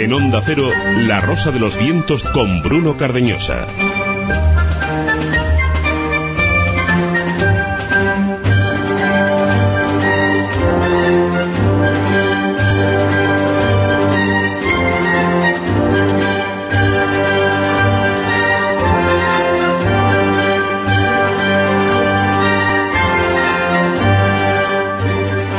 En Onda Cero, La Rosa de los Vientos con Bruno Cardeñosa.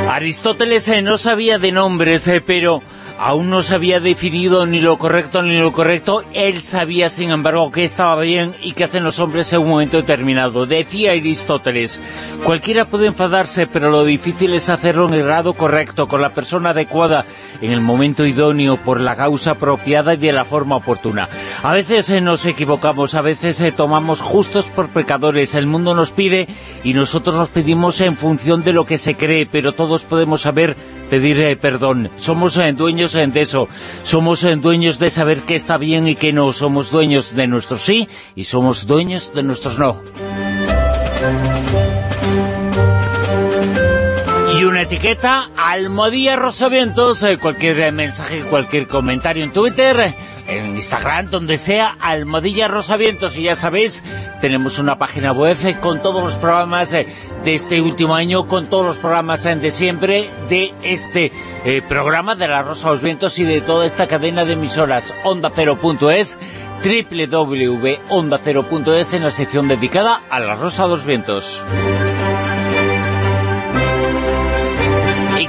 Aristóteles eh, no sabía de nombres, eh, pero aún no se había definido ni lo correcto ni lo correcto, él sabía sin embargo que estaba bien y que hacen los hombres en un momento determinado. Decía Aristóteles, cualquiera puede enfadarse, pero lo difícil es hacerlo en el grado correcto, con la persona adecuada, en el momento idóneo, por la causa apropiada y de la forma oportuna. A veces eh, nos equivocamos, a veces eh, tomamos justos por pecadores, el mundo nos pide y nosotros nos pedimos en función de lo que se cree, pero todos podemos saber pedir eh, perdón. Somos dueños de eso. Somos eh, dueños de saber qué está bien y qué no. Somos dueños de nuestros sí y somos dueños de nuestros no. Y una etiqueta, Almodía Rosavientos, eh, cualquier eh, mensaje, cualquier comentario en Twitter, en Instagram, donde sea, Almodilla Rosavientos. Y ya sabéis, tenemos una página web con todos los programas de este último año, con todos los programas de siempre, de este eh, programa de la Rosa de los Vientos y de toda esta cadena de emisoras onda0.es www.onda0.es en la sección dedicada a la Rosa de los Vientos.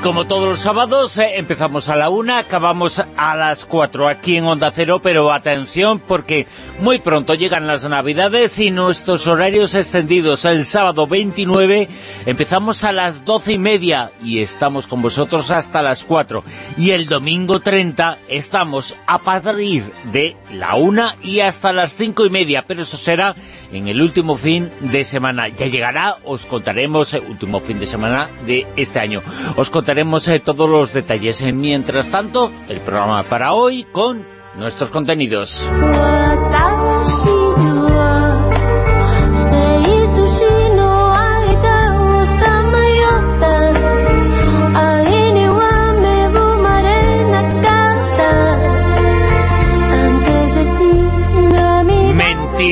Como todos los sábados, eh, empezamos a la una, acabamos a las cuatro aquí en Onda Cero, pero atención porque muy pronto llegan las Navidades y nuestros horarios extendidos. El sábado 29 empezamos a las doce y media y estamos con vosotros hasta las cuatro. Y el domingo 30 estamos a partir de la una y hasta las cinco y media, pero eso será en el último fin de semana. Ya llegará, os contaremos, el último fin de semana de este año. Os contaremos Tenemos eh, todos los detalles. Eh, mientras tanto, el programa para hoy con nuestros contenidos.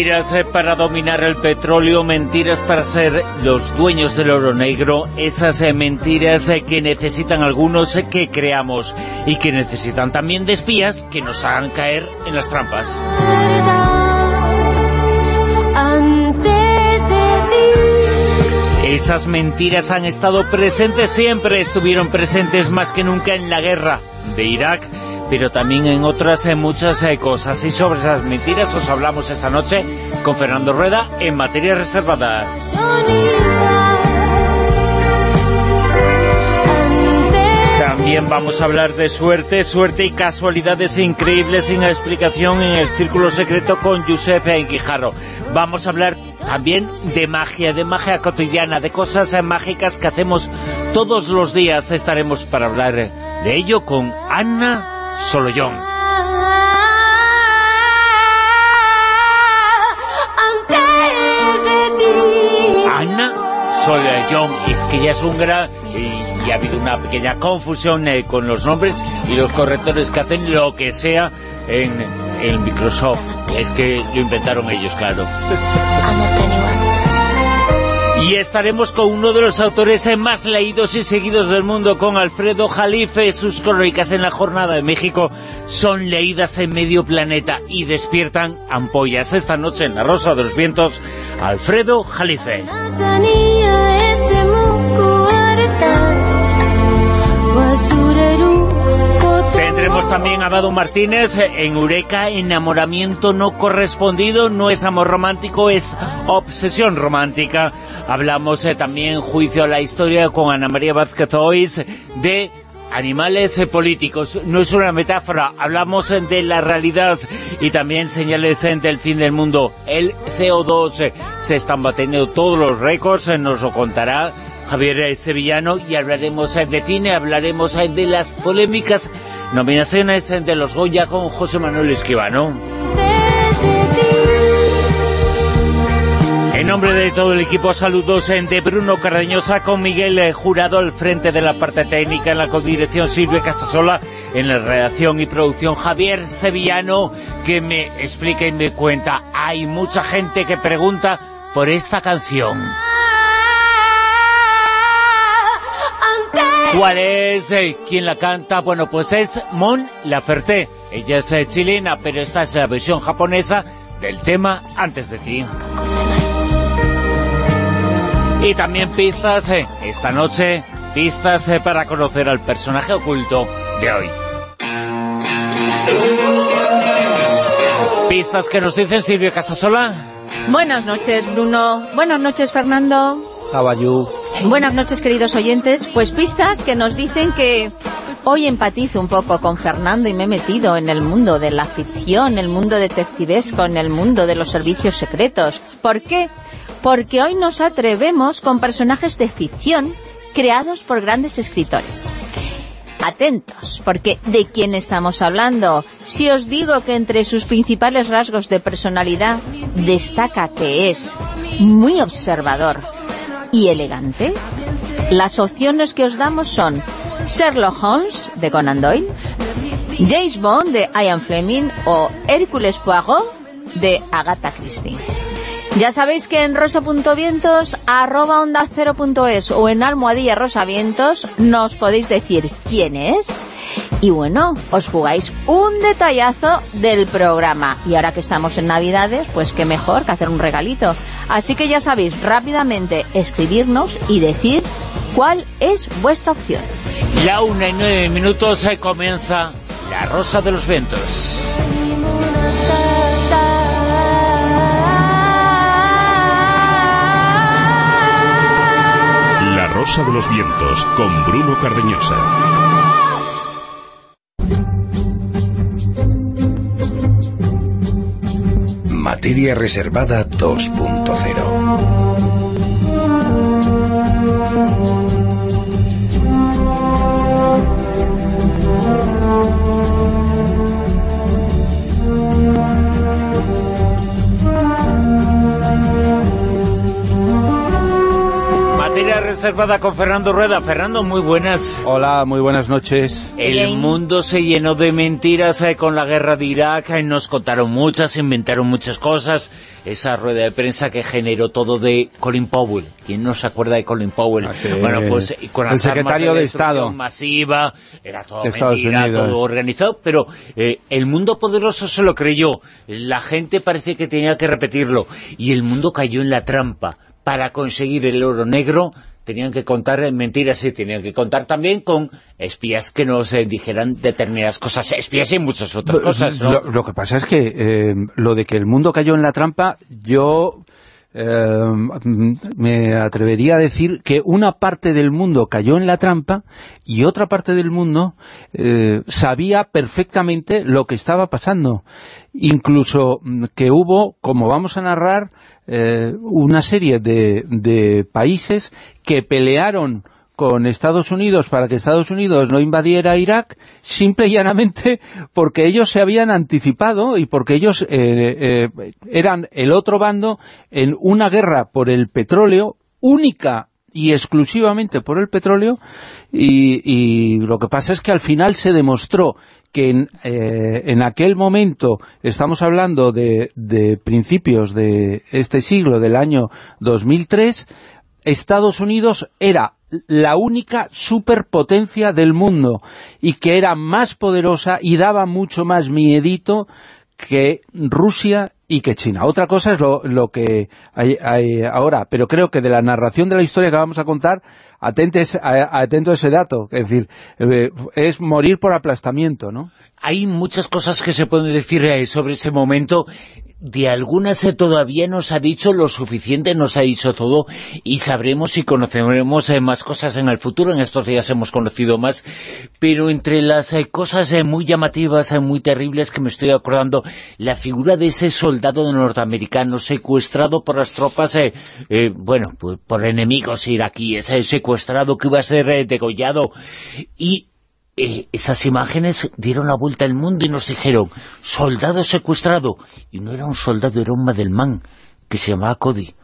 Mentiras eh, para dominar el petróleo, mentiras para ser los dueños del oro negro, esas eh, mentiras eh, que necesitan algunos que creamos y que necesitan también de espías que nos hagan caer en las trampas. Esas mentiras han estado presentes siempre, estuvieron presentes más que nunca en la guerra de Irak pero también en otras en muchas eh, cosas. Y sobre esas mentiras os hablamos esta noche con Fernando Rueda en materia reservada. También vamos a hablar de suerte, suerte y casualidades increíbles sin explicación en el Círculo Secreto con Giuseppe Guijarro. Vamos a hablar también de magia, de magia cotidiana, de cosas mágicas que hacemos todos los días. Estaremos para hablar de ello con Ana Solo John. Ana John, es que ya es un gran... Y, ha habido una pequeña confusión eh, con los nombres y los correctores que hacen lo que sea en, en Microsoft. Es que lo inventaron ellos, claro. Y estaremos con uno de los autores más leídos y seguidos del mundo, con Alfredo Jalife. Sus crónicas en la Jornada de México son leídas en medio planeta y despiertan ampollas. Esta noche en La Rosa de los Vientos, Alfredo Jalife. Tendremos también a Dado Martínez en Eureka, enamoramiento no correspondido, no es amor romántico, es obsesión romántica. Hablamos eh, también, juicio a la historia con Ana María Vázquez Ois, de animales eh, políticos. No es una metáfora, hablamos eh, de la realidad y también señales del fin del mundo. El CO2 se están batiendo todos los récords, nos lo contará Javier Sevillano y hablaremos de cine, hablaremos de las polémicas nominaciones de los Goya con José Manuel Esquivano. nombre de todo el equipo, saludos en de Bruno Cardeñosa con Miguel eh, Jurado al frente de la parte técnica, en la codirección Silvia Casasola, en la redacción y producción Javier Sevillano, que me explica y me cuenta. Hay mucha gente que pregunta por esta canción. ¿Cuál es? Eh, ¿Quién la canta? Bueno, pues es Mon Laferte. Ella es eh, chilena, pero esta es la versión japonesa del tema Antes de ti. Y también pistas, eh, esta noche, pistas eh, para conocer al personaje oculto de hoy. Pistas que nos dicen Silvia Casasola. Buenas noches, Bruno. Buenas noches, Fernando. Buenas noches, queridos oyentes. Pues pistas que nos dicen que hoy empatizo un poco con Fernando y me he metido en el mundo de la ficción, el mundo detectivesco, en el mundo de los servicios secretos. ¿Por qué? Porque hoy nos atrevemos con personajes de ficción creados por grandes escritores. Atentos, porque ¿de quién estamos hablando? Si os digo que entre sus principales rasgos de personalidad destaca que es muy observador, y elegante? Las opciones que os damos son Sherlock Holmes, de Conan Doyle, James Bond, de Ian Fleming, o Hércules Poirot, de Agatha Christie. Ya sabéis que en rosa.vientos, arroba onda es o en almohadilla rosavientos nos podéis decir quién es y bueno, os jugáis un detallazo del programa. Y ahora que estamos en Navidades, pues qué mejor que hacer un regalito. Así que ya sabéis, rápidamente escribirnos y decir cuál es vuestra opción. Ya una y nueve minutos se comienza La Rosa de los Vientos. Rosa de los Vientos con Bruno Cardeñosa. Materia Reservada 2.0 reservada con Fernando Rueda. Fernando, muy buenas. Hola, muy buenas noches. El mundo se llenó de mentiras eh, con la guerra de Irak, eh, nos contaron muchas, inventaron muchas cosas. Esa rueda de prensa que generó todo de Colin Powell. ¿Quién no se acuerda de Colin Powell? Ah, bueno, pues con el secretario de, Estado masiva, era todo mentira, todo organizado, pero eh, el mundo poderoso se lo creyó. La gente parece que tenía que repetirlo. Y el mundo cayó en la trampa para conseguir el oro negro tenían que contar mentiras y tenían que contar también con espías que nos eh, dijeran determinadas cosas, espías y muchas otras cosas, lo, que pasa es que eh, lo de que el mundo cayó en la trampa, yo eh, me atrevería a decir que una parte del mundo cayó en la trampa y otra parte del mundo sabía perfectamente lo que estaba pasando. Incluso mm, que hubo, como vamos a narrar, eh, una serie de, de países que pelearon con Estados Unidos para que Estados Unidos no invadiera Irak, simple y llanamente porque ellos se habían anticipado y porque ellos eh, eh, eran el otro bando en una guerra por el petróleo única y exclusivamente por el petróleo y, lo que pasa es que al final se demostró que en, eh, en, aquel momento, estamos hablando de, de, principios de este siglo, del año 2003, Estados Unidos era la única superpotencia del mundo y que era más poderosa y daba mucho más miedito que Rusia y que China. Otra cosa es lo, que hay, ahora, pero creo que de la narración de la historia que vamos a contar atentes, atento a ese dato, es decir, eh, es morir por aplastamiento, ¿no? Hay muchas cosas que se pueden decir sobre ese momento de algunas eh, todavía nos ha dicho lo suficiente, nos ha dicho todo y sabremos y conoceremos más cosas en el futuro, en estos días hemos conocido más, pero entre las cosas muy llamativas, muy terribles que me estoy acordando, la figura de ese soldado norteamericano secuestrado por las tropas, bueno, pues, por enemigos iraquíes, secuestrado que iba a ser eh, degollado. Y eh, esas imágenes dieron la vuelta al mundo y nos dijeron, soldado secuestrado. Y no era un soldado, era un Madelman, que se llamaba Cody.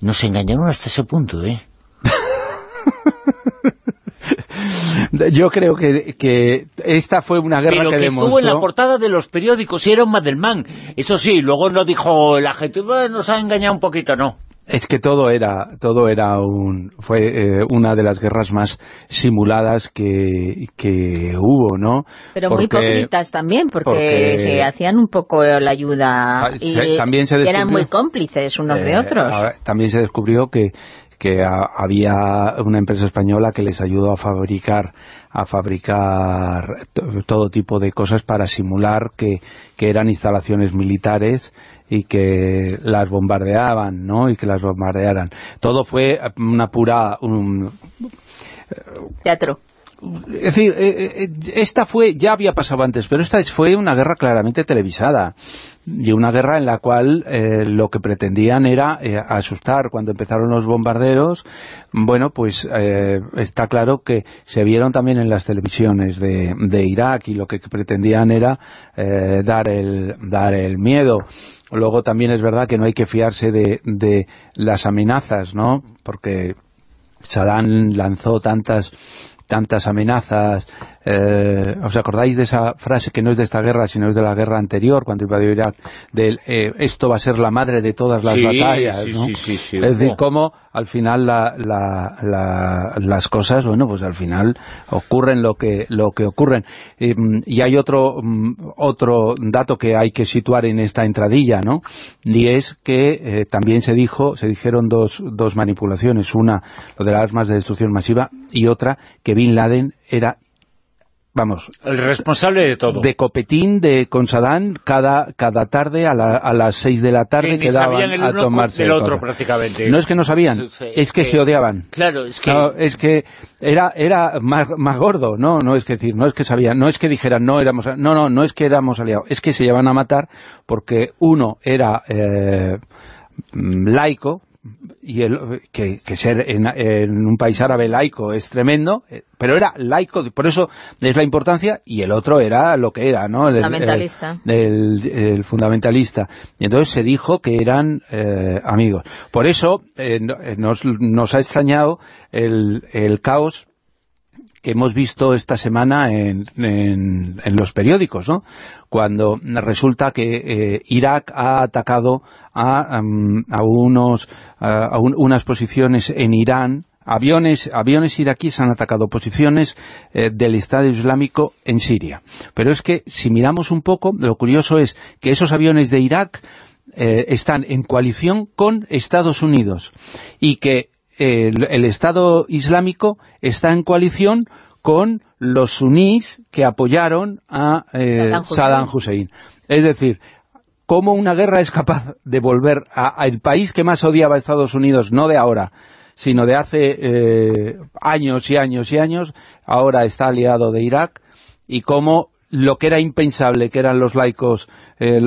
Nos engañaron hasta ese punto, ¿eh? Yo creo que, esta fue una guerra Pero que, estuvo en la portada de los periódicos y era un Madelman. Eso sí, luego no dijo la gente, nos ha engañado un poquito, no. Es que todo era todo era un fue eh, una de las guerras más simuladas que, hubo, ¿no? Pero muy hipócritas también, porque, se hacían un poco la ayuda y, también se eran muy cómplices unos de eh, otros. También se descubrió que que había una empresa española que les ayudó a fabricar a fabricar todo tipo de cosas para simular que, eran instalaciones militares y que las bombardeaban, ¿no? Y que las bombardearan. Todo fue una pura... Un, Teatro. Es decir, eh, eh, esta fue, ya había pasado antes, pero esta fue una guerra claramente televisada y una guerra en la cual eh, lo que pretendían era asustar. Cuando empezaron los bombarderos, bueno, pues está claro que se vieron también en las televisiones de, Irak y lo que pretendían era dar, el, dar el miedo. Luego también es verdad que no hay que fiarse de, de las amenazas, ¿no? Porque Saddam lanzó tantas tantas amenazas. Eh, ¿Os acordáis de esa frase que no es de esta guerra, sino es de la guerra anterior, cuando invadió Irak, de eh, esto va a ser la madre de todas las batallas? es decir, cómo al final las cosas, bueno, pues al final ocurren lo que lo que ocurren. y hay otro mm, otro dato que hay que situar en esta entradilla, ¿no? Y es que eh, también se dijo, se dijeron dos, dos manipulaciones, una, lo de las armas de destrucción masiva, y otra, que Bin Laden era vamos... El responsable de todo. De copetín de, con Saddam cada, cada tarde a, las 6 de la tarde que quedaban a tomarse el otro prácticamente. No es que no sabían, es que, se odiaban. Claro, es que... es que era, era más, más gordo, ¿no? No es que decir, no es que sabían, no es que dijeran, no éramos... No, no, no es que éramos aliados, es que se llevan a matar porque uno era... Eh, laico, y el, que, ser en, un país árabe laico es tremendo, eh, pero era laico, por eso es la importancia, y el otro era lo que era, ¿no? El, fundamentalista. El, fundamentalista. Y entonces se dijo que eran eh, amigos. Por eso eh, nos, nos ha extrañado el caos que hemos visto esta semana en, en, los periódicos, ¿no? Cuando resulta que eh, Irak ha atacado a, a, unos, a unas posiciones en Irán, aviones, aviones iraquíes han atacado posiciones eh, del Estado Islámico en Siria. Pero es que, si miramos un poco, lo curioso es que esos aviones de Irak eh, están en coalición con Estados Unidos y que el, Estado Islámico está en coalición con los sunís que apoyaron a eh, Saddam, Hussein. Es decir, cómo una guerra es capaz de volver al país que más odiaba a Estados Unidos, no de ahora, sino de hace eh, años y años y años, ahora está aliado de Irak, y cómo lo que era impensable, que eran los laicos, eh,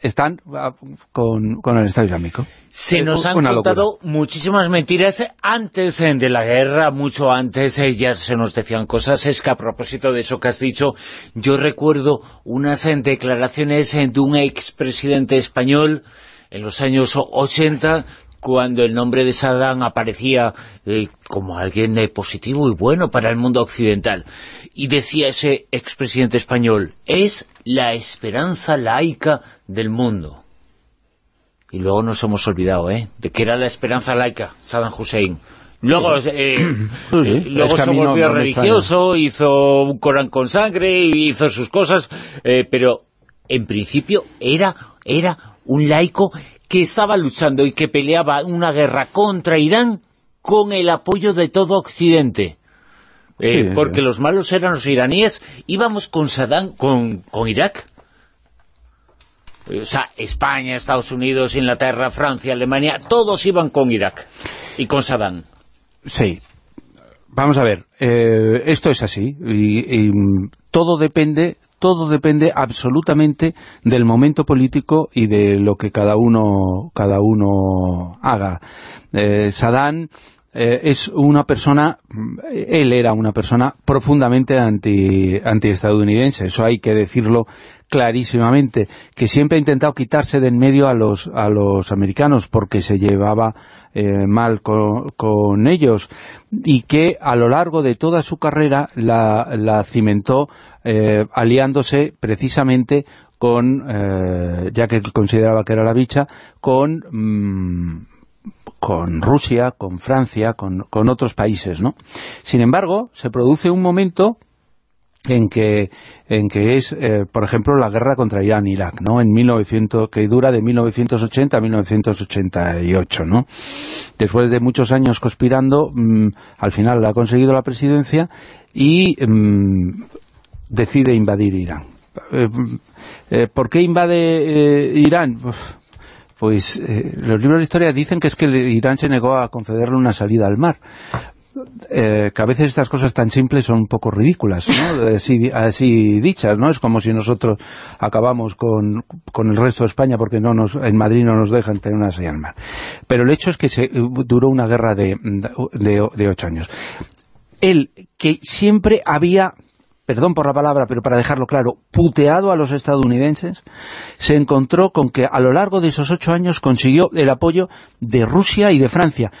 están ah, con, con el Estado Islámico. Se nos han contado muchísimas mentiras antes eh, de la guerra, mucho antes eh, ya se nos decían cosas. Es que a propósito de eso que has dicho, yo recuerdo unas eh, declaraciones de un expresidente español en los años 80 cuando el nombre de Saddam aparecía como alguien positivo y bueno para el mundo occidental. Y decía ese expresidente español, es la esperanza laica del mundo. Y luego nos hemos olvidado, ¿eh? De que era la esperanza laica, Saddam Hussein. Luego, eh, eh, luego se volvió religioso, hizo un Corán con sangre, hizo sus cosas, eh, pero en principio era, era un laico que estaba luchando y que peleaba una guerra contra Irán con el apoyo de todo Occidente. porque los malos eran los iraníes, íbamos con Saddam, con, con Irak, o sea, España, Estados Unidos, Inglaterra, Francia, Alemania, todos iban con Irak y con Saddam. Sí. Vamos a ver, eh, esto es así y, todo depende todo depende absolutamente del momento político y de lo que cada uno cada uno haga. Eh, Saddam eh, es una persona, él era una persona profundamente anti, anti-estadounidense, eso hay que decirlo clarísimamente, que siempre ha intentado quitarse de en medio a los, a los americanos porque se llevaba eh, mal con, ellos y que a lo largo de toda su carrera la, cimentó eh, aliándose precisamente con, eh, ya que consideraba que era la bicha, con... Mm, Rusia, con Francia, con, otros países, ¿no? Sin embargo, se produce un momento en que, en que es, eh, por ejemplo, la guerra contra Irán e Irak, ¿no? En 1900, que dura de 1980 a 1988, ¿no? Después de muchos años conspirando, mm, al final ha conseguido la presidencia y mm, decide invadir Irán. Eh, eh, ¿Por qué invade Irán? Pues los libros de historia dicen que es que Irán se negó a concederle una salida al mar eh, que a veces estas cosas tan simples son un poco ridículas, ¿no? así, dichas, ¿no? Es como si nosotros acabamos con, el resto de España porque no nos, en Madrid no nos dejan tener una señal mar. Pero el hecho es que se, duró una guerra de, de, ocho años. Él, que siempre había perdón por la palabra, pero para dejarlo claro, puteado a los estadounidenses, se encontró con que a lo largo de esos ocho años consiguió el apoyo de Rusia y de Francia,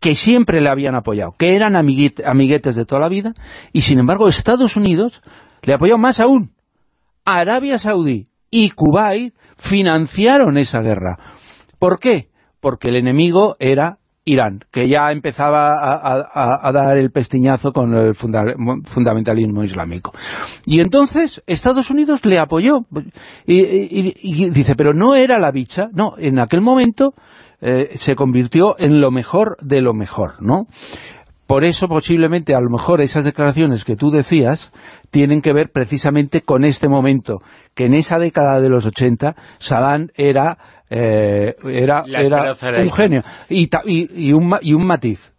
que siempre le habían apoyado, que eran amiguetes de toda la vida, y sin embargo Estados Unidos le apoyó más aún. Arabia Saudí y Kuwait financiaron esa guerra. ¿Por qué? Porque el enemigo era Irán, que ya empezaba a, dar el pestiñazo con el fundamentalismo islámico. Y entonces Estados Unidos le apoyó. y, dice, pero no era la bicha. No, en aquel momento eh, se convirtió en lo mejor de lo mejor, ¿no? Por eso, posiblemente, a lo mejor esas declaraciones que tú decías tienen que ver precisamente con este momento, que en esa década de los 80 Saddam era, eh, era, un genio. Y, y, un, y un matiz.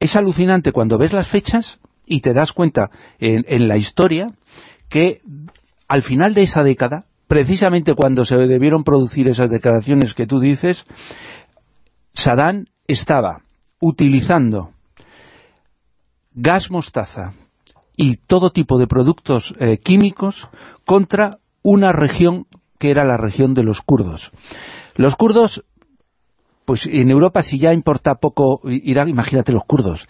Es alucinante cuando ves las fechas y te das cuenta en, en la historia que al final de esa década precisamente cuando se debieron producir esas declaraciones que tú dices, Saddam estaba utilizando gas mostaza y todo tipo de productos eh, químicos contra una región que era la región de los kurdos. Los kurdos, pues en Europa si ya importa poco Irak, imagínate los kurdos.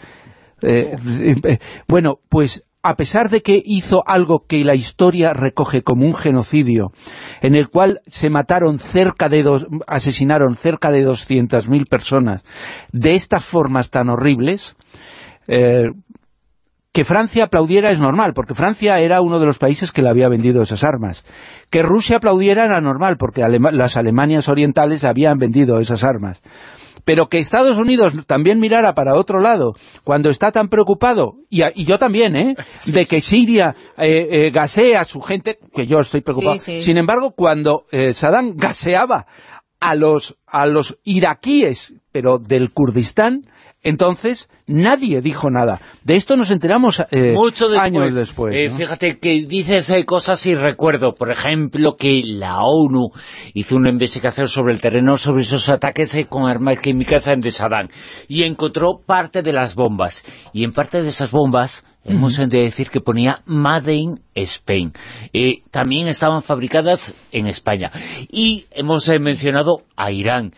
Eh, eh, bueno, pues a pesar de que hizo algo que la historia recoge como un genocidio, en el cual se mataron cerca de dos, asesinaron cerca de 200.000 personas, de estas formas tan horribles, eh, que Francia aplaudiera es normal, porque Francia era uno de los países que le había vendido esas armas. Que Rusia aplaudiera era normal, porque las Alemanias orientales le habían vendido esas armas pero que Estados Unidos también mirara para otro lado, cuando está tan preocupado, y, yo también, ¿eh?, de que Siria eh, eh, gasee a su gente, que yo estoy preocupado. Sin embargo, cuando eh, Saddam gaseaba a los, a los iraquíes, pero del Kurdistán, entonces, nadie dijo nada. De esto nos enteramos eh, años después. Eh, fíjate que dices hay cosas y recuerdo, por ejemplo, que la ONU hizo una investigación sobre el terreno, sobre esos ataques eh, con armas químicas en Saddam, y encontró parte de las bombas. Y en parte de esas bombas hemos de decir que ponía Made in Spain. también estaban fabricadas en España. Y hemos mencionado a Irán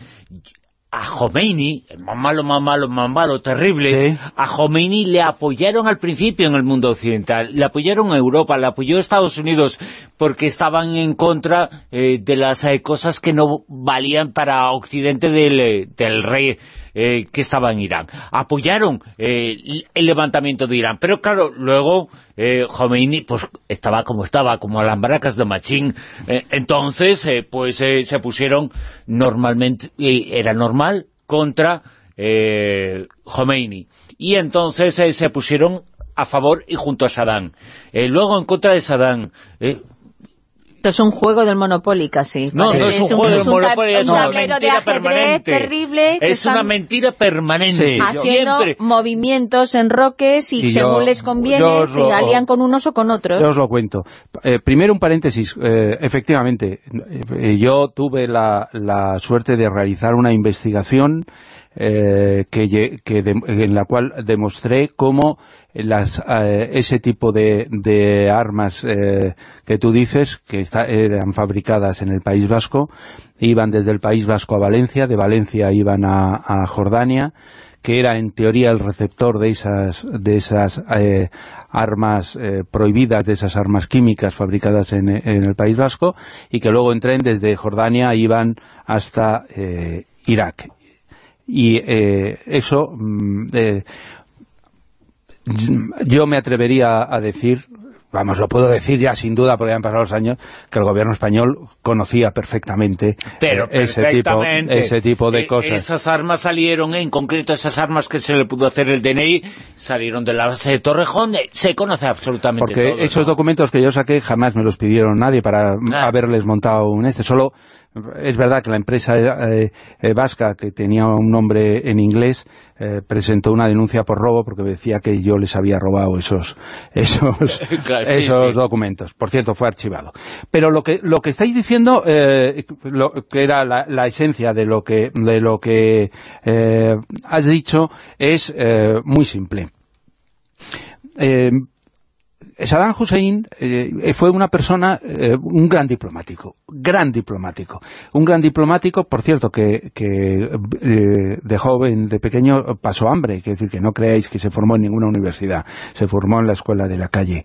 a Khomeini, más malo, más malo, más malo, terrible, a Khomeini le apoyaron al principio en el mundo occidental, le apoyaron a Europa, le apoyó a Estados Unidos, porque estaban en contra eh, de las eh, cosas que no valían para Occidente del, eh, del rey eh, que estaba en Irán. Apoyaron eh, el levantamiento de Irán, pero claro, luego eh, Khomeini pues estaba como estaba, como a las baracas de Machín, entonces pues se pusieron normalmente, era normal, contra Khomeini. Y entonces se pusieron a favor y junto a Saddam. luego en contra de Saddam, es un juego del Monopoly casi. No, no es, un, juego del Monopoly, es una mentira permanente. terrible. Es una mentira permanente. Haciendo movimientos en roques y, según les conviene se alían con unos o con otros. Yo os lo cuento. Eh, primero un paréntesis. Eh, efectivamente, eh, yo tuve la, la suerte de realizar una investigación que, en la cual demostré cómo las, ese tipo de, armas que tú dices, que eran fabricadas en el País Vasco, iban desde el País Vasco a Valencia, de Valencia iban a Jordania, que era en teoría el receptor de esas, de esas eh, armas eh, prohibidas, de esas armas químicas fabricadas en, el País Vasco, y que luego en tren desde Jordania iban hasta eh, Irak. Y eso, mm, yo me atrevería a decir, vamos, lo puedo decir ya sin duda porque han pasado los años, que el gobierno español conocía perfectamente, Pero ese, tipo, ese tipo de e-, cosas. Esas armas salieron, en concreto esas armas que se le pudo hacer el DNI, salieron de la base de Torrejón, eh, se conoce absolutamente Porque esos documentos que yo saqué jamás me los pidieron nadie para ah. haberles montado un este, solo es verdad que la empresa eh, eh, vasca, que tenía un nombre en inglés, eh, presentó una denuncia por robo porque decía que yo les había robado esos esos, esos documentos. Por cierto, fue archivado. Pero lo que lo que estáis diciendo, lo, que era la, esencia de lo que, de lo que has dicho, es muy simple. Saddam Hussein eh, fue una persona, eh, un gran diplomático, gran diplomático. Un gran diplomático, por cierto, que, eh, de joven, de pequeño, pasó hambre, es decir, que no creáis que se formó en ninguna universidad, se formó en la escuela de la calle.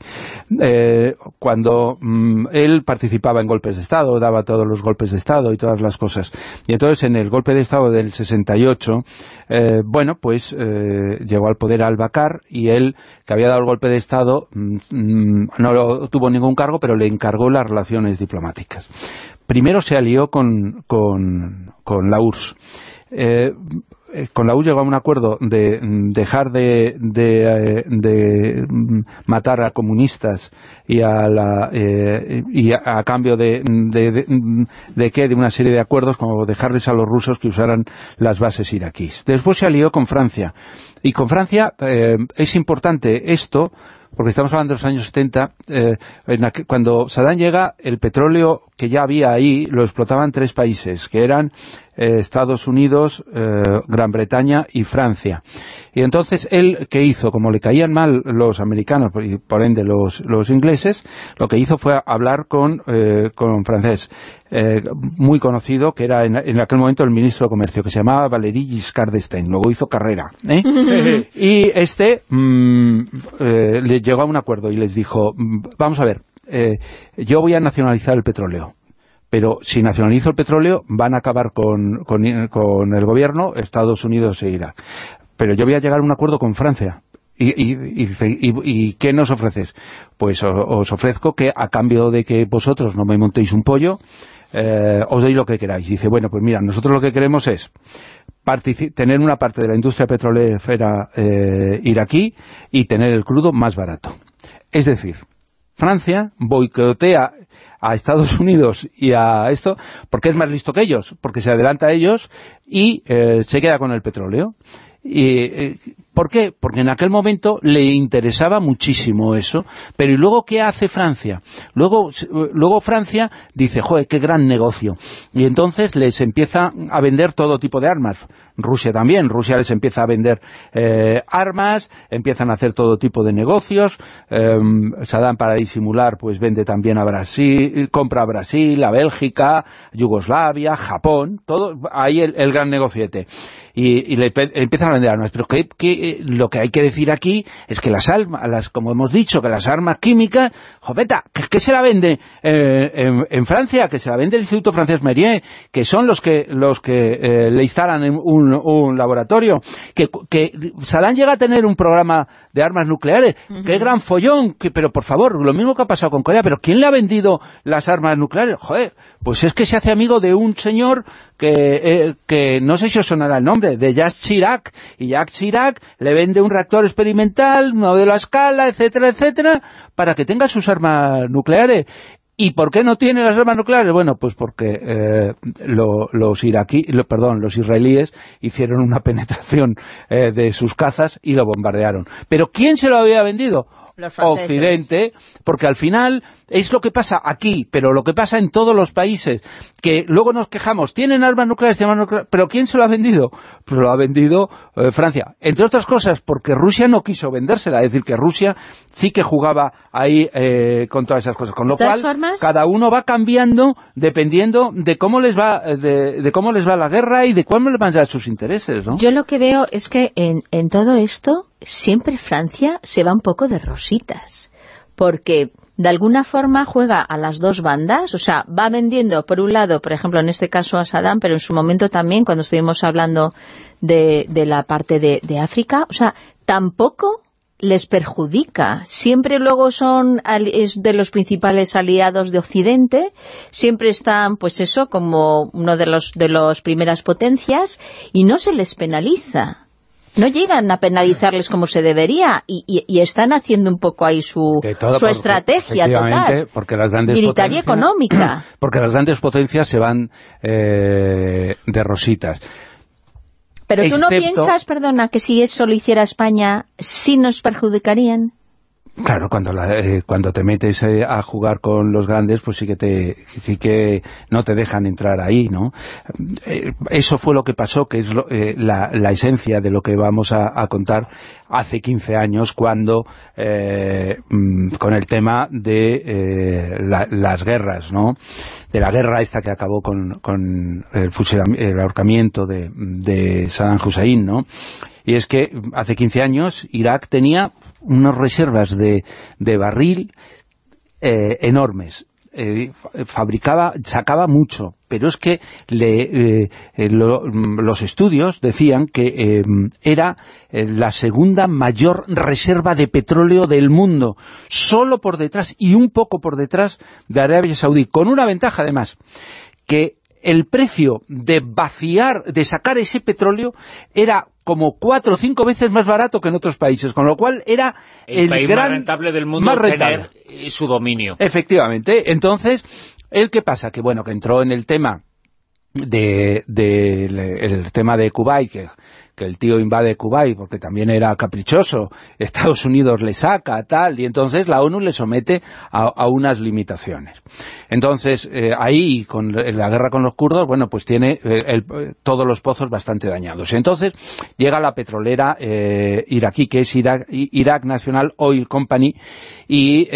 cuando mm, él participaba en golpes de Estado, daba todos los golpes de Estado y todas las cosas. Y entonces en el golpe de Estado del 68, bueno, pues llegó al poder Al-Bakr y él, que había dado el golpe de Estado, mm, Mm, no tuvo ningún cargo, pero le encargó las relaciones diplomáticas. Primero se alió con, con, con la URSS. Eh, eh, con la URSS llegó a un acuerdo de dejar de, de, mm, matar a comunistas y a, la, eh, y a, cambio de, de, qué, de una serie de acuerdos como dejarles a los rusos que usaran las bases iraquíes. Después se alió con Francia y con Francia es importante esto porque estamos hablando de los años 70, eh, cuando Saddam llega, el petróleo que ya había ahí lo explotaban tres países, que eran eh, Estados Unidos, eh, Gran Bretaña y Francia. Y entonces él, ¿qué hizo? Como le caían mal los americanos y por ende los, los ingleses, lo que hizo fue hablar con, eh, con francés, muy conocido, que era en, aquel momento el ministro de Comercio, que se llamaba Valéry Giscard d'Estaing, luego hizo carrera. y este mm, le llegó a un acuerdo y les dijo, mm, vamos a ver, yo voy a nacionalizar el petróleo pero si nacionalizo el petróleo van a acabar con, con, el gobierno, Estados Unidos e Irak. Pero yo voy a llegar a un acuerdo con Francia. ¿Y, y, y, qué nos ofreces? Pues os ofrezco que a cambio de que vosotros no me montéis un pollo, eh, os doy lo que queráis. Dice, bueno, pues mira, nosotros lo que queremos es tener una parte de la industria petrolera eh, iraquí y tener el crudo más barato. Es decir, Francia boicotea a Estados Unidos y a esto, porque es más listo que ellos, porque se adelanta a ellos y eh, se queda con el petróleo. Y, eh, ¿Por qué? Porque en aquel momento le interesaba muchísimo eso. Pero ¿y luego qué hace Francia? Luego, luego Francia dice, joder, qué gran negocio. Y entonces les empieza a vender todo tipo de armas. Rusia también. Rusia les empieza a vender eh, armas, empiezan a hacer todo tipo de negocios. Eh, Saddam para disimular pues vende también a Brasil, compra a Brasil, a Bélgica, Yugoslavia, Japón, todo ahí el, gran negociete. Y, le empiezan a vender armas. Pero ¿qué, lo que hay que decir aquí es que las armas, como hemos dicho, que las armas químicas, joveta, ¿qué, se la vende eh, en, Francia? Que se la vende el Instituto Francés Merier, que son los que los que eh, le instalan un, un laboratorio, que, que Saddam llega a tener un programa de armas nucleares, qué gran follón, que, pero por favor, lo mismo que ha pasado con Corea, pero ¿quién le ha vendido las armas nucleares? Joder, pues es que se hace amigo de un señor que, eh, que no sé si os sonará el nombre, de Jacques Chirac, y Jacques Chirac le vende un reactor experimental, modelo a escala, etcétera, etcétera, para que tenga sus armas nucleares. ¿Y por qué no tiene las armas nucleares? Bueno, pues porque eh, los iraquí, perdón, los israelíes hicieron una penetración eh, de sus cazas y lo bombardearon. ¿Pero quién se lo había vendido? Occidente, porque al final es lo que pasa aquí, pero lo que pasa en todos los países, que luego nos quejamos, tienen armas nucleares, tienen armas nucleares, pero ¿quién se lo ha vendido? Pues lo ha vendido eh, Francia, entre otras cosas porque Rusia no quiso vendérsela, es decir, que Rusia sí que jugaba ahí eh, con todas esas cosas, con lo cual cada uno va cambiando dependiendo de cómo les va de, cómo les va la guerra y de cuáles van a sus intereses, ¿no? Yo lo que veo es que en, en todo esto siempre Francia se va un poco de rositas, porque de alguna forma juega a las dos bandas, o sea, va vendiendo por un lado, por ejemplo, en este caso a Saddam, pero en su momento también, cuando estuvimos hablando de, la parte de, África, o sea, tampoco les perjudica. Siempre luego son de los principales aliados de Occidente, siempre están, pues eso, como uno de los de las primeras potencias, y no se les penaliza no llegan a penalizarles como se debería y, están haciendo un poco ahí su, su estrategia total, porque las grandes militaria económica. Porque las grandes potencias se van eh, de rositas. Pero tú no piensas, perdona, que si eso lo hiciera España, sí nos perjudicarían. Claro, cuando eh, cuando te metes eh, a jugar con los grandes, pues sí que te sí que no te dejan entrar ahí, ¿no? Eh, eso fue lo que pasó, que es la, la, esencia de lo que vamos a, contar hace 15 años, cuando mm, con el tema de las guerras, ¿no? De la guerra esta que acabó con, con el, el ahorcamiento de, de Saddam Hussein, ¿no? Y es que hace 15 años Irak tenía unas reservas de, de barril eh, enormes. Eh, fabricaba, sacaba mucho, pero es que le, eh, los estudios decían que era la segunda mayor reserva de petróleo del mundo, solo por detrás y un poco por detrás de Arabia Saudí, con una ventaja además, que el precio de vaciar, de sacar ese petróleo era como cuatro o cinco veces más barato que en otros países, con lo cual era el, país gran, más rentable del mundo tener su dominio. Efectivamente. Entonces, ¿el qué pasa? Que bueno, que entró en el tema de, el tema de Kuwait, que que el tío invade Kuwait porque también era caprichoso, Estados Unidos le saca, tal, y entonces la ONU le somete a, unas limitaciones. Entonces, eh, ahí, con la guerra con los kurdos, bueno, pues tiene eh, todos los pozos bastante dañados. Entonces, llega la petrolera eh, iraquí, que es Irak, National Oil Company, y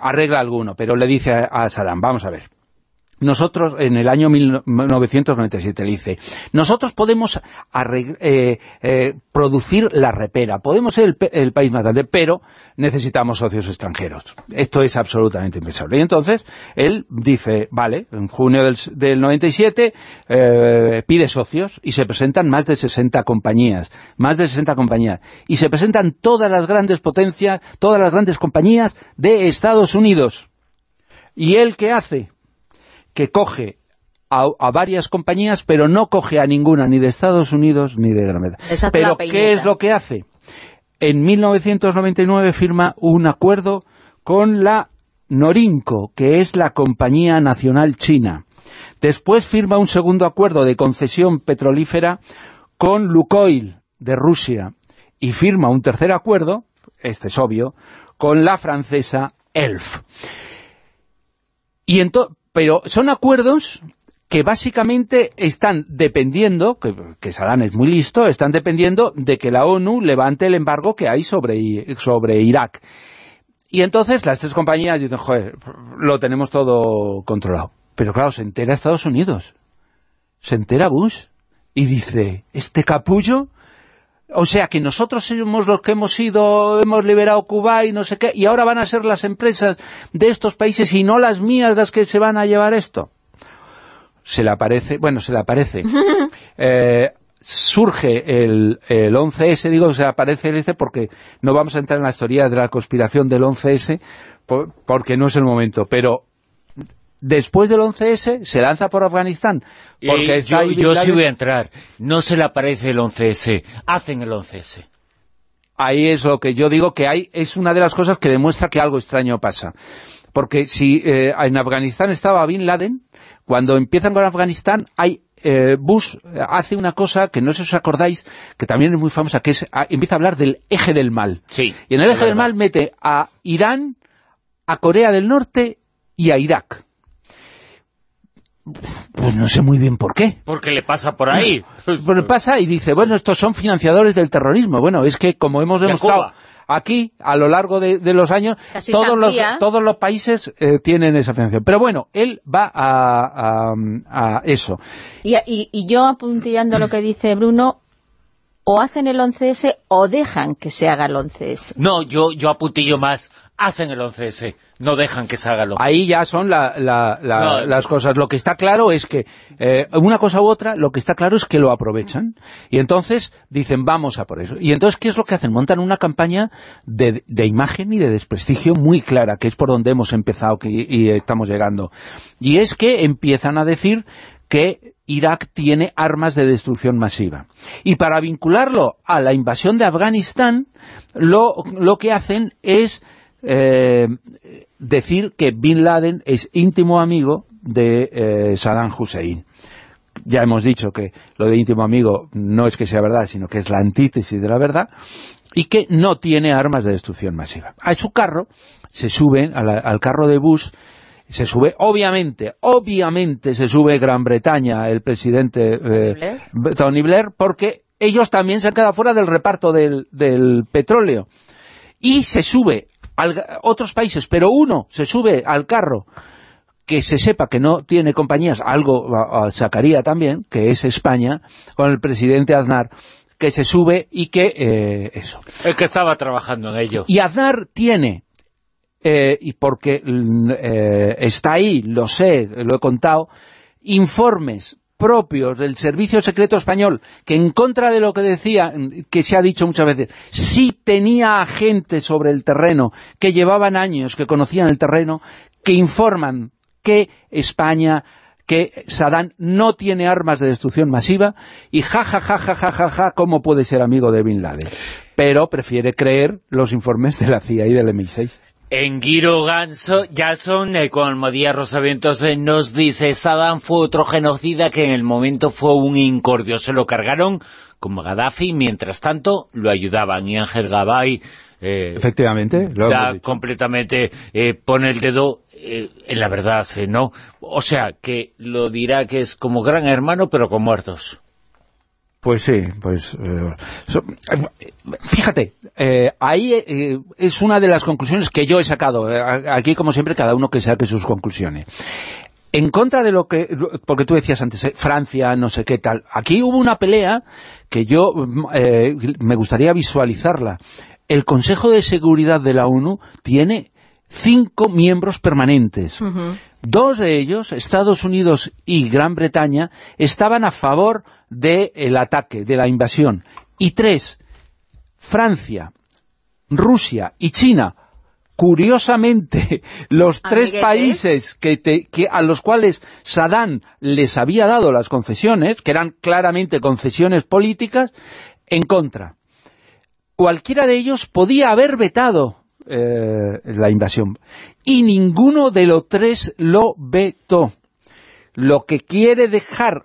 arregla alguno, pero le dice a Saddam, vamos a ver, nosotros en el año 1997 le dice, nosotros podemos eh, eh, producir la repera, podemos ser el, país más grande, pero necesitamos socios extranjeros. Esto es absolutamente impensable. Y entonces él dice, vale, en junio del, 97 eh, pide socios y se presentan más de 60 compañías, más de 60 compañías, y se presentan todas las grandes potencias, todas las grandes compañías de Estados Unidos. ¿Y él qué hace? Que coge a, varias compañías, pero no coge a ninguna, ni de Estados Unidos ni de Gran Bretaña. Pero ¿qué es lo que hace? En 1999 firma un acuerdo con la Norinco, que es la compañía nacional china. Después firma un segundo acuerdo de concesión petrolífera con Lukoil, de Rusia. Y firma un tercer acuerdo, este es obvio, con la francesa ELF. Y entonces pero son acuerdos que básicamente están dependiendo, que, que Saddam es muy listo, están dependiendo de que la ONU levante el embargo que hay sobre, sobre Irak. Y entonces las tres compañías dicen, joder, lo tenemos todo controlado. Pero claro, se entera Estados Unidos, se entera Bush, y dice, este capullo o sea que nosotros somos los que hemos ido, hemos liberado Cuba y no sé qué, y ahora van a ser las empresas de estos países y no las mías las que se van a llevar esto. Se le aparece, bueno, se le aparece. eh, surge el, el 11S, digo se aparece este porque no vamos a entrar en la historia de la conspiración del 11S, porque no es el momento, pero después del 11S se lanza por Afganistán. Porque yo, sí voy a entrar. No se le aparece el 11S, hacen el 11S. Ahí es lo que yo digo que hay es una de las cosas que demuestra que algo extraño pasa. Porque si eh, en Afganistán estaba Bin Laden, cuando empiezan con Afganistán, hay eh, Bush hace una cosa que no sé si os acordáis, que también es muy famosa, que es empieza a hablar del eje del mal. Sí, y en el eje del mal mete a Irán, a Corea del Norte y a Irak. Pues no sé muy bien por qué. Porque le pasa por ahí. Pues le pasa y dice, bueno, estos son financiadores del terrorismo. Bueno, es que como hemos demostrado aquí, a lo largo de, los años, todos los, todos los países eh, tienen esa financiación. Pero bueno, él va a, eso. Y, y, yo apuntillando lo que dice Bruno, o hacen el 11S o dejan que se haga el 11S. No, yo, yo apuntillo más, hacen el 11S, no dejan que se haga el 11S. Ahí ya son las cosas. Lo que está claro es que, eh, una cosa u otra, lo que está claro es que lo aprovechan. Y entonces dicen, vamos a por eso. Y entonces, ¿qué es lo que hacen? Montan una campaña de, imagen y de desprestigio muy clara, que es por donde hemos empezado y estamos llegando. Y es que empiezan a decir que Irak tiene armas de destrucción masiva. Y para vincularlo a la invasión de Afganistán, lo, que hacen es eh, decir que Bin Laden es íntimo amigo de eh, Saddam Hussein. Ya hemos dicho que lo de íntimo amigo no es que sea verdad, sino que es la antítesis de la verdad, y que no tiene armas de destrucción masiva. A su carro se suben, al carro de Bush, se sube, obviamente, obviamente se sube Gran Bretaña, el presidente eh, Tony Blair, porque ellos también se han quedado fuera del reparto del, petróleo. Y se sube a otros países, pero uno se sube al carro que se sepa que no tiene compañías, algo sacaría también, que es España, con el presidente Aznar, que se sube y que eh, eso. El que estaba trabajando en ello. Y Aznar tiene eh, y porque eh, está ahí, lo sé, lo he contado, informes propios del Servicio Secreto Español, que en contra de lo que decía, que se ha dicho muchas veces, sí tenía agentes sobre el terreno, que llevaban años, que conocían el terreno, que informan que España que Saddam no tiene armas de destrucción masiva y ja, ja, ja, ja, ja, ja, ja, ¿cómo puede ser amigo de Bin Laden? Pero prefiere creer los informes de la CIA y del MI6. En Giro Ganso, Jason, eh, con Almodía Rosavientos, eh, nos dice Saddam fue otro genocida que en el momento fue un incordio. Se lo cargaron como Gaddafi, mientras tanto lo ayudaban. Y Ángel Gabay... Eh, Efectivamente. Lo completamente, pone el dedo en la verdad, ¿no? O sea, que lo dirá que es como gran hermano, pero con muertos. Pues sí, pues... Eh, fíjate, eh, ahí eh, es una de las conclusiones que yo he sacado. aquí, como siempre, cada uno que saque sus conclusiones. En contra de lo que... Porque tú decías antes, Francia, no sé qué tal. Aquí hubo una pelea que yo me gustaría visualizarla. El Consejo de Seguridad de la ONU tiene cinco miembros permanentes. Dos de ellos, Estados Unidos y Gran Bretaña, estaban a favor del ataque, de la invasión. Y tres, Francia, Rusia y China, curiosamente, los tres países que, a los cuales Saddam les había dado las concesiones, que eran claramente concesiones políticas, en contra. Cualquiera de ellos podía haber vetado eh, la invasión. Y ninguno de los tres lo vetó. Lo que quiere dejar,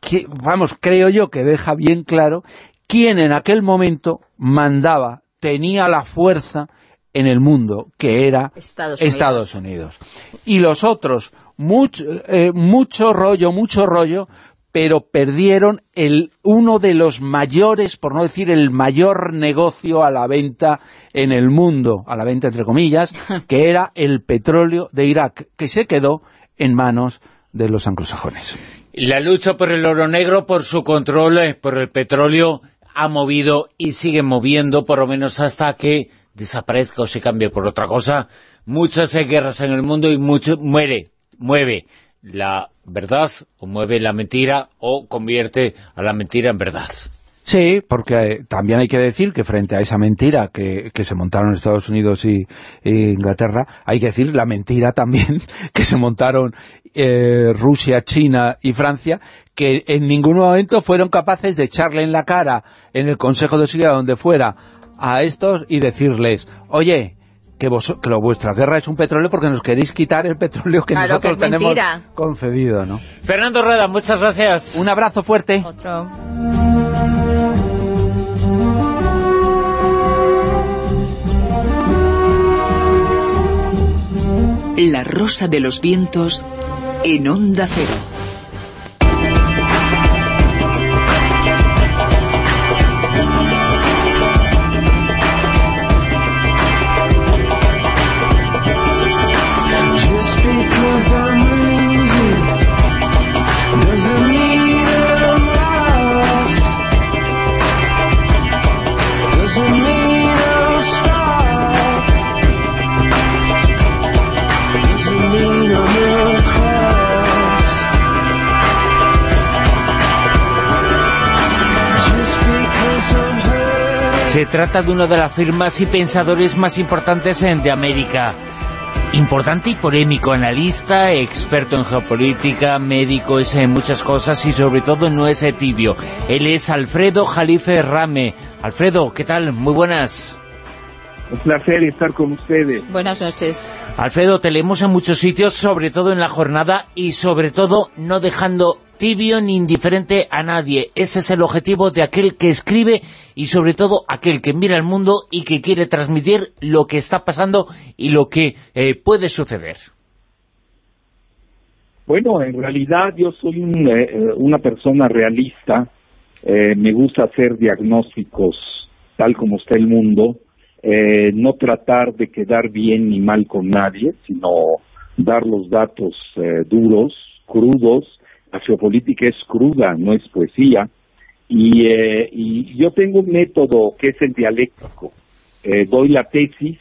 que, vamos, creo yo que deja bien claro, quién en aquel momento mandaba, tenía la fuerza en el mundo, que era Estados Unidos. Y los otros, mucho, eh, mucho rollo, mucho rollo, pero perdieron el uno de los mayores, por no decir el mayor negocio a la venta en el mundo, a la venta entre comillas, que era el petróleo de Irak, que se quedó en manos de los anglosajones. La lucha por el oro negro, por su control, eh, por el petróleo, ha movido y sigue moviendo, por lo menos hasta que desaparezca o se cambie por otra cosa, muchas guerras en el mundo y mucho muere, mueve la verdad o mueve la mentira o convierte a la mentira en verdad. Sí, porque eh, también hay que decir que frente a esa mentira que, se montaron Estados Unidos y, Inglaterra, hay que decir la mentira también que se montaron eh, Rusia, China y Francia, que en ningún momento fueron capaces de echarle en la cara en el Consejo de Seguridad donde fuera a estos y decirles, oye, que, vos, que lo, vuestra guerra es un petróleo porque nos queréis quitar el petróleo que nosotros tenemos concedido, ¿no? Fernando Rueda, muchas gracias. Un abrazo fuerte. Otro. La rosa de los vientos en Onda Cero. Se trata de una de las firmas y pensadores más importantes de América. Importante y polémico, analista, experto en geopolítica, médico, es en muchas cosas y sobre todo no es tibio. Él es Alfredo Jalife Rame. Alfredo, ¿qué tal? Muy buenas. Un placer estar con ustedes. Buenas noches. Alfredo, te leemos en muchos sitios, sobre todo en la jornada y sobre todo no dejando tibio ni indiferente a nadie. Ese es el objetivo de aquel que escribe y sobre todo aquel que mira el mundo y que quiere transmitir lo que está pasando y lo que eh, puede suceder. Bueno, en realidad yo soy eh, una persona realista, eh, me gusta hacer diagnósticos tal como está el mundo, no tratar de quedar bien ni mal con nadie, sino dar los datos duros, crudos, la geopolítica es cruda, no es poesía, y, eh, y yo tengo un método que es el dialéctico. Eh, doy la tesis,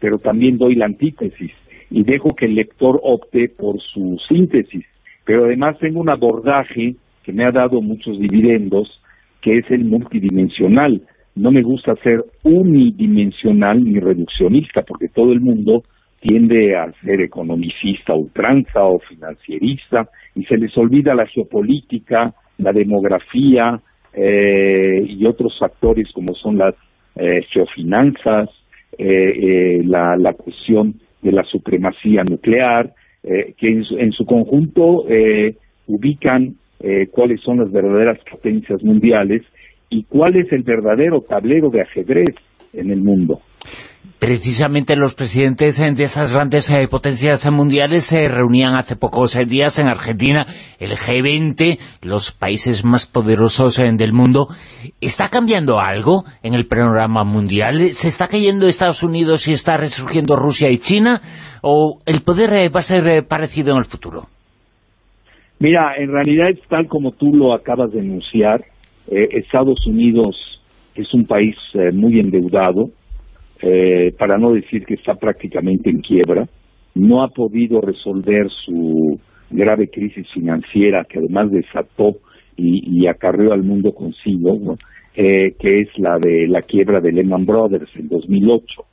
pero también doy la antítesis, y dejo que el lector opte por su síntesis. Pero además tengo un abordaje que me ha dado muchos dividendos, que es el multidimensional. No me gusta ser unidimensional ni reduccionista, porque todo el mundo tiende a ser economicista ultranza o financierista y se les olvida la geopolítica, la demografía eh, y otros factores como son las eh, geofinanzas, eh, la, la, cuestión de la supremacía nuclear, que en su, en su conjunto ubican cuáles son las verdaderas potencias mundiales y cuál es el verdadero tablero de ajedrez en el mundo. Precisamente los presidentes de esas grandes eh, potencias mundiales se reunían hace pocos eh, días en Argentina, el G20, los países más poderosos eh, del mundo. ¿Está cambiando algo en el panorama mundial? ¿Se está cayendo Estados Unidos y está resurgiendo Rusia y China? ¿O el poder va a ser parecido en el futuro? Mira, en realidad es tal como tú lo acabas de anunciar. Estados Unidos es un país muy endeudado, eh, para no decir que está prácticamente en quiebra, no ha podido resolver su grave crisis financiera que además desató y, acarreó al mundo consigo, eh, que es la de la quiebra de Lehman Brothers en 2008.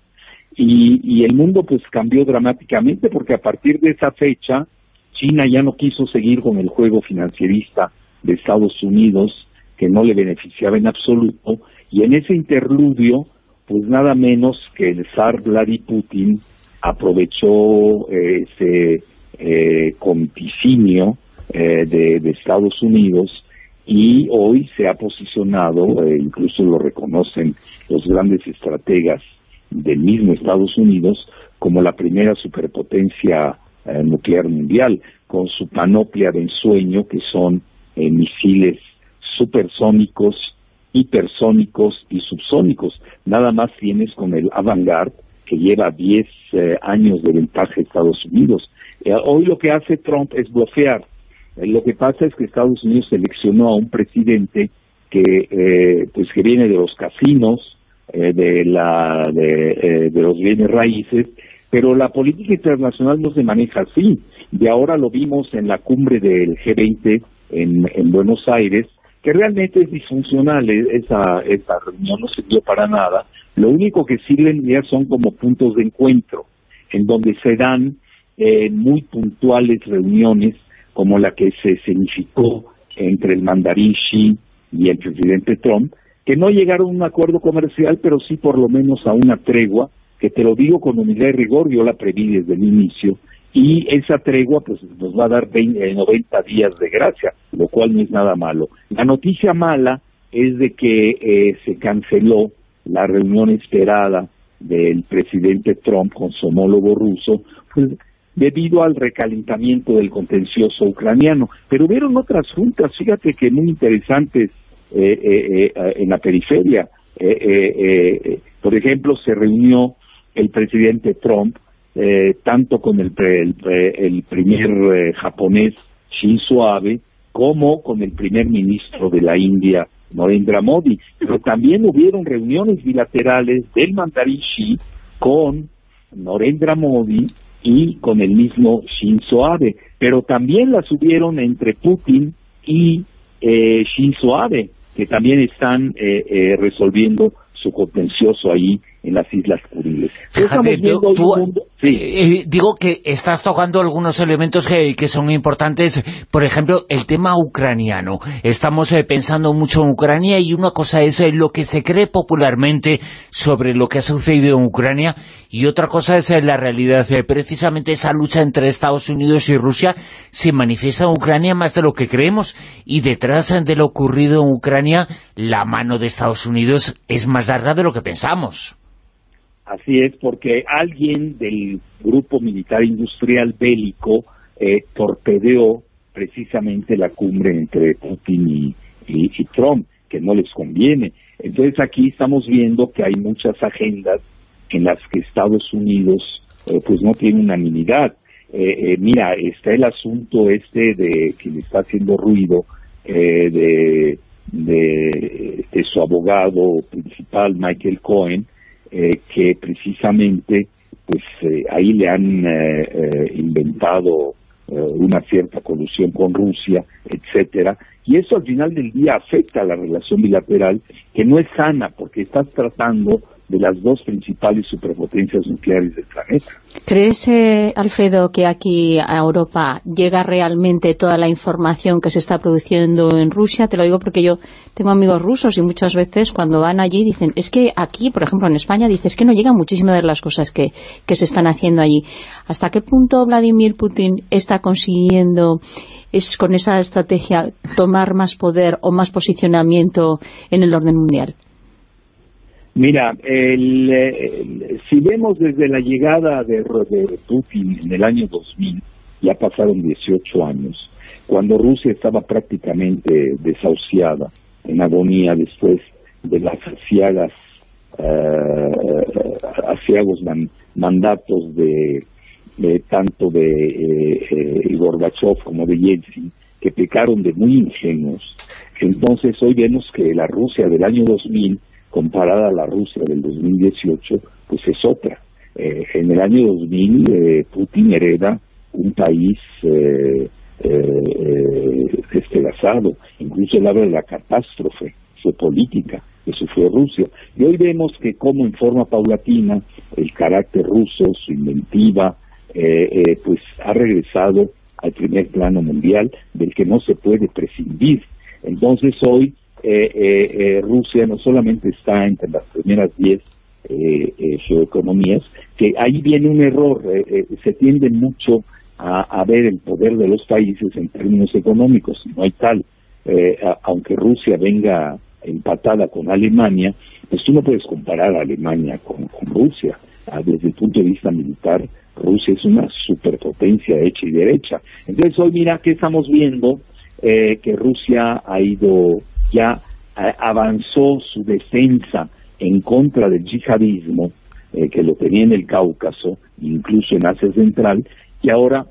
Y, y el mundo pues cambió dramáticamente porque a partir de esa fecha China ya no quiso seguir con el juego financierista de Estados Unidos que no le beneficiaba en absoluto y en ese interludio pues nada menos que el zar Vladimir Putin aprovechó eh, ese eh, conticinio eh, de, Estados Unidos y hoy se ha posicionado, eh, incluso lo reconocen los grandes estrategas del mismo Estados Unidos, como la primera superpotencia nuclear mundial, con su panoplia de ensueño que son misiles supersónicos hipersónicos y subsónicos. Nada más tienes con el Avangard, que lleva 10 eh, años de ventaja a Estados Unidos. Eh, hoy lo que hace Trump es bloquear. Eh, lo que pasa es que Estados Unidos seleccionó a un presidente que pues que viene de los casinos, de la de, los bienes raíces, pero la política internacional no se maneja así. Y ahora lo vimos en la cumbre del G20 en, en Buenos Aires, que realmente es disfuncional e-, esa, esa reunión, no sirvió para nada. Lo único que sirven ya son como puntos de encuentro, en donde se dan eh, muy puntuales reuniones, como la que se significó entre el mandarín Xi y el presidente Trump, que no llegaron a un acuerdo comercial, pero sí por lo menos a una tregua que te lo digo con humildad y rigor, yo la preví desde el inicio, y esa tregua pues nos va a dar 20, 90 eh, días de gracia, lo cual no es nada malo. La noticia mala es de que eh, se canceló la reunión esperada del presidente Trump con su homólogo ruso, pues debido al recalentamiento del contencioso ucraniano. Pero vieron otras juntas, fíjate que muy interesantes eh, en la periferia. por ejemplo, se reunió el presidente Trump eh, tanto con el, el, primer eh, japonés Shinzo Abe como con el primer ministro de la India, Narendra Modi. Pero también hubieron reuniones bilaterales del mandarín Xi con Narendra Modi y con el mismo Shinzo Abe. Pero también las hubieron entre Putin y eh, Shinzo Abe, que también están eh, resolviendo su contencioso ahí en las Islas Kuriles. Fíjate, eh, digo que estás tocando algunos elementos que, son importantes, por ejemplo, el tema ucraniano. Estamos eh, pensando mucho en Ucrania y una cosa es eh, lo que se cree popularmente sobre lo que ha sucedido en Ucrania y otra cosa es la realidad. precisamente esa lucha entre Estados Unidos y Rusia se manifiesta en Ucrania más de lo que creemos y detrás de lo ocurrido en Ucrania la mano de Estados Unidos es más larga de lo que pensamos. Así es, porque alguien del grupo militar industrial bélico eh, torpedeó precisamente la cumbre entre Putin y, Trump, que no les conviene. Entonces aquí estamos viendo que hay muchas agendas en las que Estados Unidos eh, pues no tiene unanimidad. Eh, mira, está el asunto este de que le está haciendo ruido de, de, su abogado principal, Michael Cohen, eh, que precisamente pues eh, ahí le han eh, inventado una cierta colusión con Rusia, etcétera, y eso al final del día afecta a la relación bilateral, que no es sana, porque estás tratando de las dos principales superpotencias nucleares del planeta. ¿Crees, eh, Alfredo, que aquí a Europa llega realmente toda la información que se está produciendo en Rusia? Te lo digo porque yo tengo amigos rusos y muchas veces cuando van allí dicen, es que aquí, por ejemplo en España, dices que no llegan muchísimas de las cosas que, que se están haciendo allí. ¿Hasta qué punto Vladimir Putin está consiguiendo es con esa estrategia tomar más poder o más posicionamiento en el orden mundial? Mira, el, si vemos desde la llegada de, Putin en el año 2000, ya pasaron 18 años, cuando Rusia estaba prácticamente desahuciada, en agonía después de las asiagas, uh, mandatos de, tanto de eh, Gorbachev como de Yeltsin, que pecaron de muy ingenuos. Entonces hoy vemos que la Rusia del año 2000 comparada a la Rusia del 2018, pues es otra. Eh, en el año 2000 eh, Putin hereda un país eh, eh, despedazado, incluso él habla de la catástrofe geopolítica que sufrió Rusia. Y hoy vemos que como en forma paulatina el carácter ruso, su inventiva, pues ha regresado al primer plano mundial del que no se puede prescindir. Entonces hoy eh, eh, eh, Rusia no solamente está entre las primeras 10 geoeconomías, que ahí viene un error, se tiende mucho a, ver el poder de los países en términos económicos, no hay tal, aunque Rusia venga empatada con Alemania, pues tú no puedes comparar a Alemania con, Rusia. Ah, desde el punto de vista militar, Rusia es una superpotencia hecha y derecha. Entonces hoy mira que estamos viendo que Rusia ha ido ya eh, avanzó su defensa en contra del yihadismo, eh, que lo tenía en el Cáucaso, incluso en Asia Central, y ahora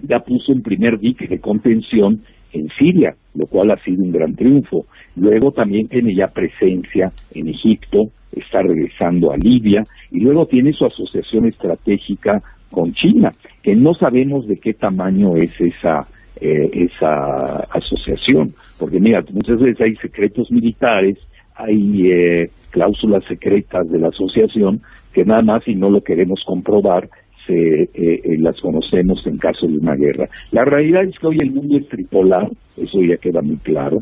ya puso un primer dique de contención en Siria, lo cual ha sido un gran triunfo. Luego también tiene ya presencia en Egipto, está regresando a Libia, y luego tiene su asociación estratégica con China, que no sabemos de qué tamaño es esa eh, esa asociación. Porque mira, muchas veces hay secretos militares, hay eh, cláusulas secretas de la asociación que nada más si no lo queremos comprobar se, eh, las conocemos en caso de una guerra. La realidad es que hoy el mundo es tripolar, eso ya queda muy claro.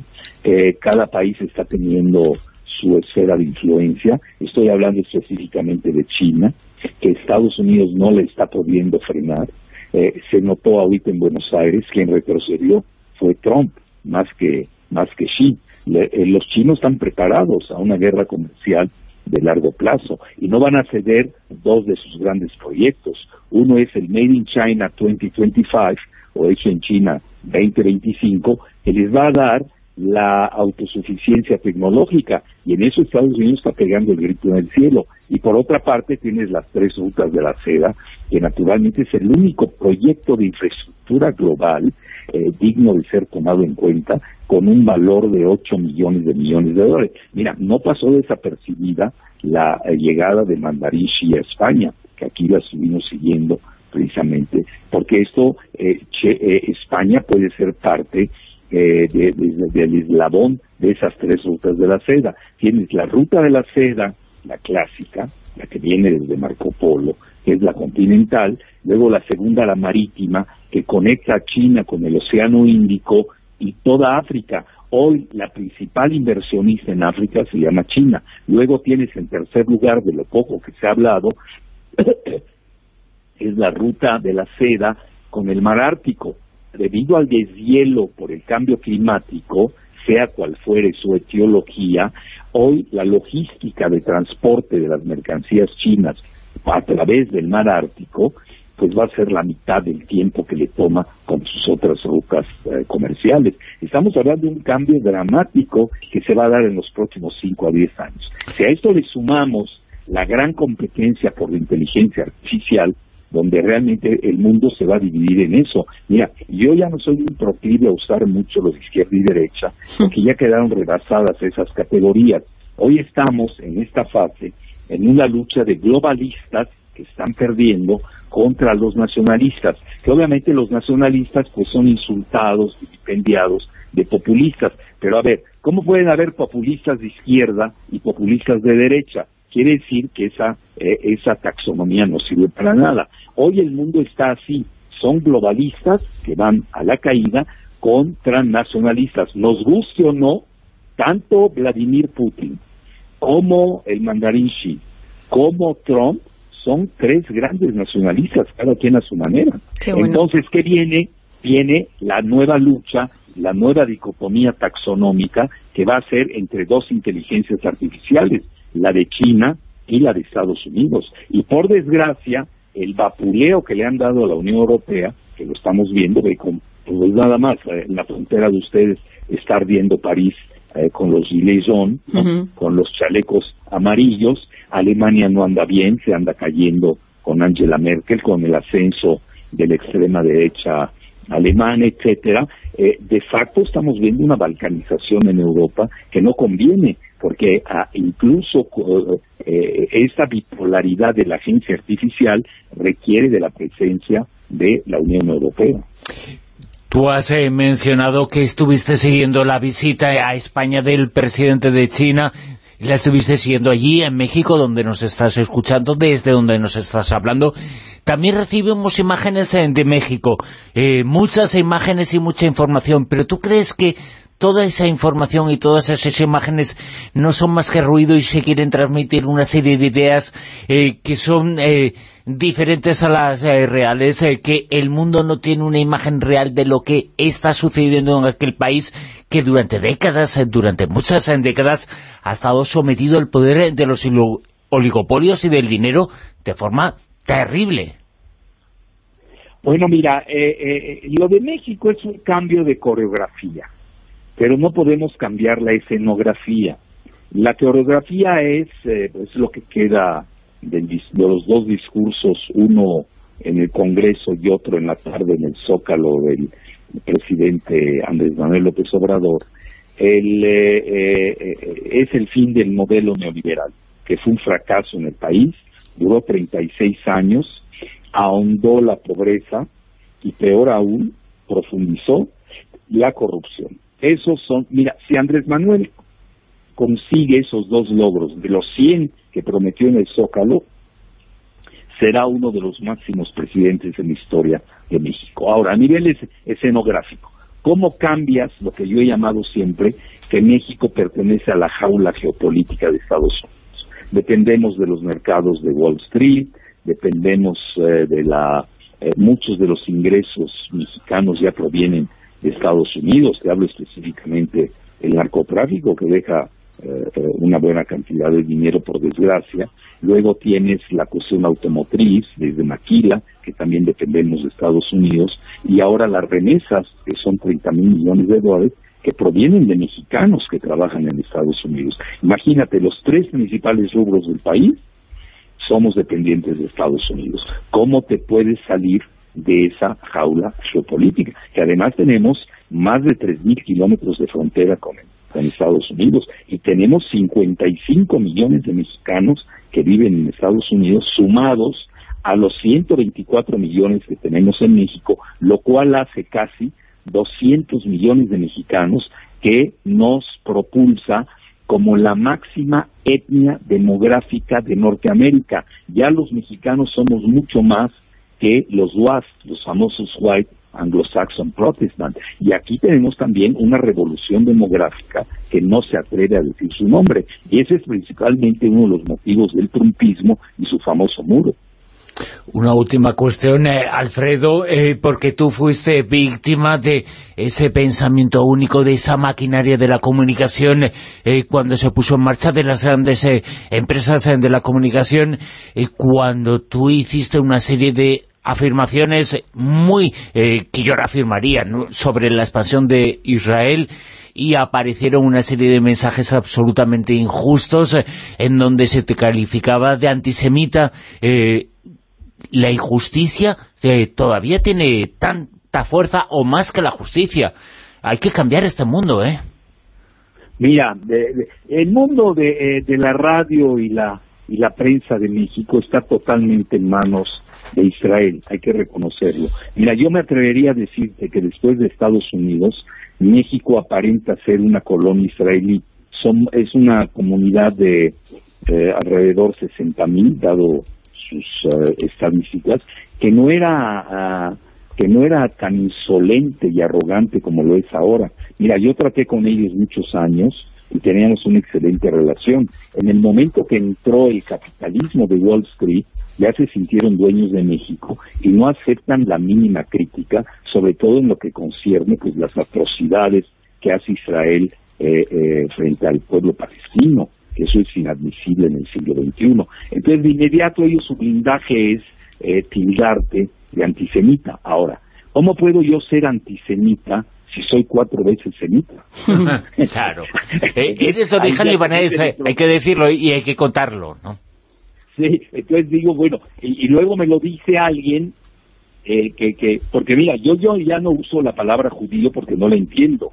cada país está teniendo su esfera de influencia. Estoy hablando específicamente de China, que Estados Unidos no le está pudiendo frenar. Eh, se notó ahorita en Buenos Aires, quien retrocedió fue Trump, más que, más que Xi. Eh, los chinos están preparados a una guerra comercial de largo plazo y no van a ceder dos de sus grandes proyectos. Uno es el Made in China 2025 o hecho en China 2025, que les va a dar la autosuficiencia tecnológica y en eso Estados Unidos está pegando el grito en el cielo. Y por otra parte tienes las tres rutas de la seda, que naturalmente es el único proyecto de infraestructura global eh, digno de ser tomado en cuenta con un valor de 8 millones de millones de dólares. Mira, no pasó desapercibida la eh, llegada de Mandarishi a España, que aquí la estuvimos siguiendo precisamente, porque esto, eh, España puede ser parte eh, del eslabón de esas tres rutas de la seda. Tienes la ruta de la seda, la clásica, la que viene desde Marco Polo, que es la continental, luego la segunda, la marítima, que conecta a China con el Océano Índico y toda África. Hoy la principal inversionista en África se llama China. Luego tienes en tercer lugar, de lo poco que se ha hablado, es la ruta de la seda con el mar Ártico debido al deshielo por el cambio climático, sea cual fuere su etiología, hoy la logística de transporte de las mercancías chinas a través del mar Ártico, pues va a ser la mitad del tiempo que le toma con sus otras rutas eh, comerciales. Estamos hablando de un cambio dramático que se va a dar en los próximos 5 a 10 años. Si a esto le sumamos la gran competencia por la inteligencia artificial, donde realmente el mundo se va a dividir en eso. Mira, yo ya no soy un proclive a usar mucho los de izquierda y derecha, porque ya quedaron rebasadas esas categorías. Hoy estamos en esta fase en una lucha de globalistas que están perdiendo contra los nacionalistas, que obviamente los nacionalistas pues son insultados, vilipendiados de populistas, pero a ver, ¿cómo pueden haber populistas de izquierda y populistas de derecha? Quiere decir que esa, eh, esa taxonomía no sirve para nada. Hoy el mundo está así, son globalistas que van a la caída con transnacionalistas, nos guste o no, tanto Vladimir Putin como el mandarín Xi, como Trump, son tres grandes nacionalistas, cada quien a su manera. Entonces, ¿qué viene? Viene la nueva lucha, la nueva dicotomía taxonómica que va a ser entre dos inteligencias artificiales, la de China y la de Estados Unidos. Y por desgracia, el vapuleo que le han dado a la Unión Europea, que lo estamos viendo, ve con, pues nada más, eh, en la frontera de ustedes está ardiendo París eh, con los gilets con los chalecos amarillos, Alemania no anda bien, se anda cayendo con Angela Merkel, con el ascenso de la extrema derecha alemana, etcétera, eh, de facto estamos viendo una balcanización en Europa que no conviene porque ah, incluso eh, esta bipolaridad de la agencia artificial requiere de la presencia de la Unión Europea. Tú has eh, mencionado que estuviste siguiendo la visita a España del presidente de China, la estuviste siguiendo allí en México, donde nos estás escuchando, desde donde nos estás hablando. También recibimos imágenes eh, de México, muchas imágenes y mucha información, pero ¿tú crees que toda esa información y todas esas imágenes no son más que ruido y se quieren transmitir una serie de ideas eh, que son eh, diferentes a las eh, reales, que el mundo no tiene una imagen real de lo que está sucediendo en aquel país que durante décadas, durante muchas décadas, ha estado sometido al poder de los oligopolios y del dinero de forma terrible. Bueno, mira, lo de México es un cambio de coreografía pero no podemos cambiar la escenografía. La coreografía es, eh, lo que queda de los dos discursos, uno en el Congreso y otro en la tarde en el Zócalo del presidente Andrés Manuel López Obrador, el, eh, eh, es el fin del modelo neoliberal, que fue un fracaso en el país, duró 36 años, ahondó la pobreza y peor aún, profundizó la corrupción. Esos son, mira, si Andrés Manuel consigue esos dos logros de los 100 que prometió en el Zócalo, será uno de los máximos presidentes en la historia de México. Ahora, a nivel escenográfico, ¿Cómo cambias lo que yo he llamado siempre que México pertenece a la jaula geopolítica de Estados Unidos? Dependemos de los mercados de Wall Street, dependemos eh, de la... Eh, muchos de los ingresos mexicanos ya provienen de Estados Unidos, te hablo específicamente el narcotráfico que deja eh, una buena cantidad de dinero por desgracia. Luego tienes la cuestión automotriz desde Maquila, que también dependemos de Estados Unidos, y ahora las remesas, que son 30 mil millones de dólares, que provienen de mexicanos que trabajan en Estados Unidos. Imagínate, los tres principales rubros del país somos dependientes de Estados Unidos. ¿Cómo te puedes salir de esa jaula geopolítica? Que además tenemos más de 3.000 kilómetros de frontera con, con Estados Unidos y tenemos 55 millones de mexicanos que viven en Estados Unidos sumados a los 124 millones que tenemos en México, lo cual hace casi 200 millones de mexicanos que nos propulsa como la máxima etnia demográfica de Norteamérica. Ya los mexicanos somos mucho más que los WASP, los famosos White Anglo-Saxon Protestant. Y aquí tenemos también una revolución demográfica que no se atreve a decir su nombre. Y ese es principalmente uno de los motivos del trumpismo y su famoso muro. Una última cuestión, eh, Alfredo, eh, porque tú fuiste víctima de ese pensamiento único, de esa maquinaria de la comunicación eh, cuando se puso en marcha de las grandes empresas de la comunicación, cuando tú hiciste una serie de afirmaciones muy, que yo afirmaría, sobre la expansión de Israel y aparecieron una serie de mensajes absolutamente injustos en donde se te calificaba de antisemita la injusticia eh, todavía tiene tanta fuerza o más que la justicia. Hay que cambiar este mundo, ¿eh? Mira, el mundo eh, de, la radio y la, y la prensa de México está totalmente en manos de Israel, hay que reconocerlo. Mira, yo me atrevería a decirte que después de Estados Unidos, México aparenta ser una colonia israelí. Es una comunidad de eh, alrededor 60 mil, dado sus eh, estadísticas, que no era ah, que no era tan insolente y arrogante como lo es ahora. Mira, yo traté con ellos muchos años y teníamos una excelente relación. En el momento que entró el capitalismo de Wall Street, ya se sintieron dueños de México y no aceptan la mínima crítica, sobre todo en lo que concierne pues las atrocidades que hace Israel eh, eh, frente al pueblo palestino. Eso es inadmisible en el siglo XXI. Entonces, de inmediato ellos su blindaje es eh, tildarte de antisemita. Ahora, ¿cómo puedo yo ser antisemita si soy cuatro veces semita? claro. Eh, eres de origen libanés, hay que decirlo y hay que contarlo, ¿no? Sí, entonces digo, bueno, y, luego me lo dice alguien eh, que, que, porque mira, yo, yo ya no uso la palabra judío porque no la entiendo.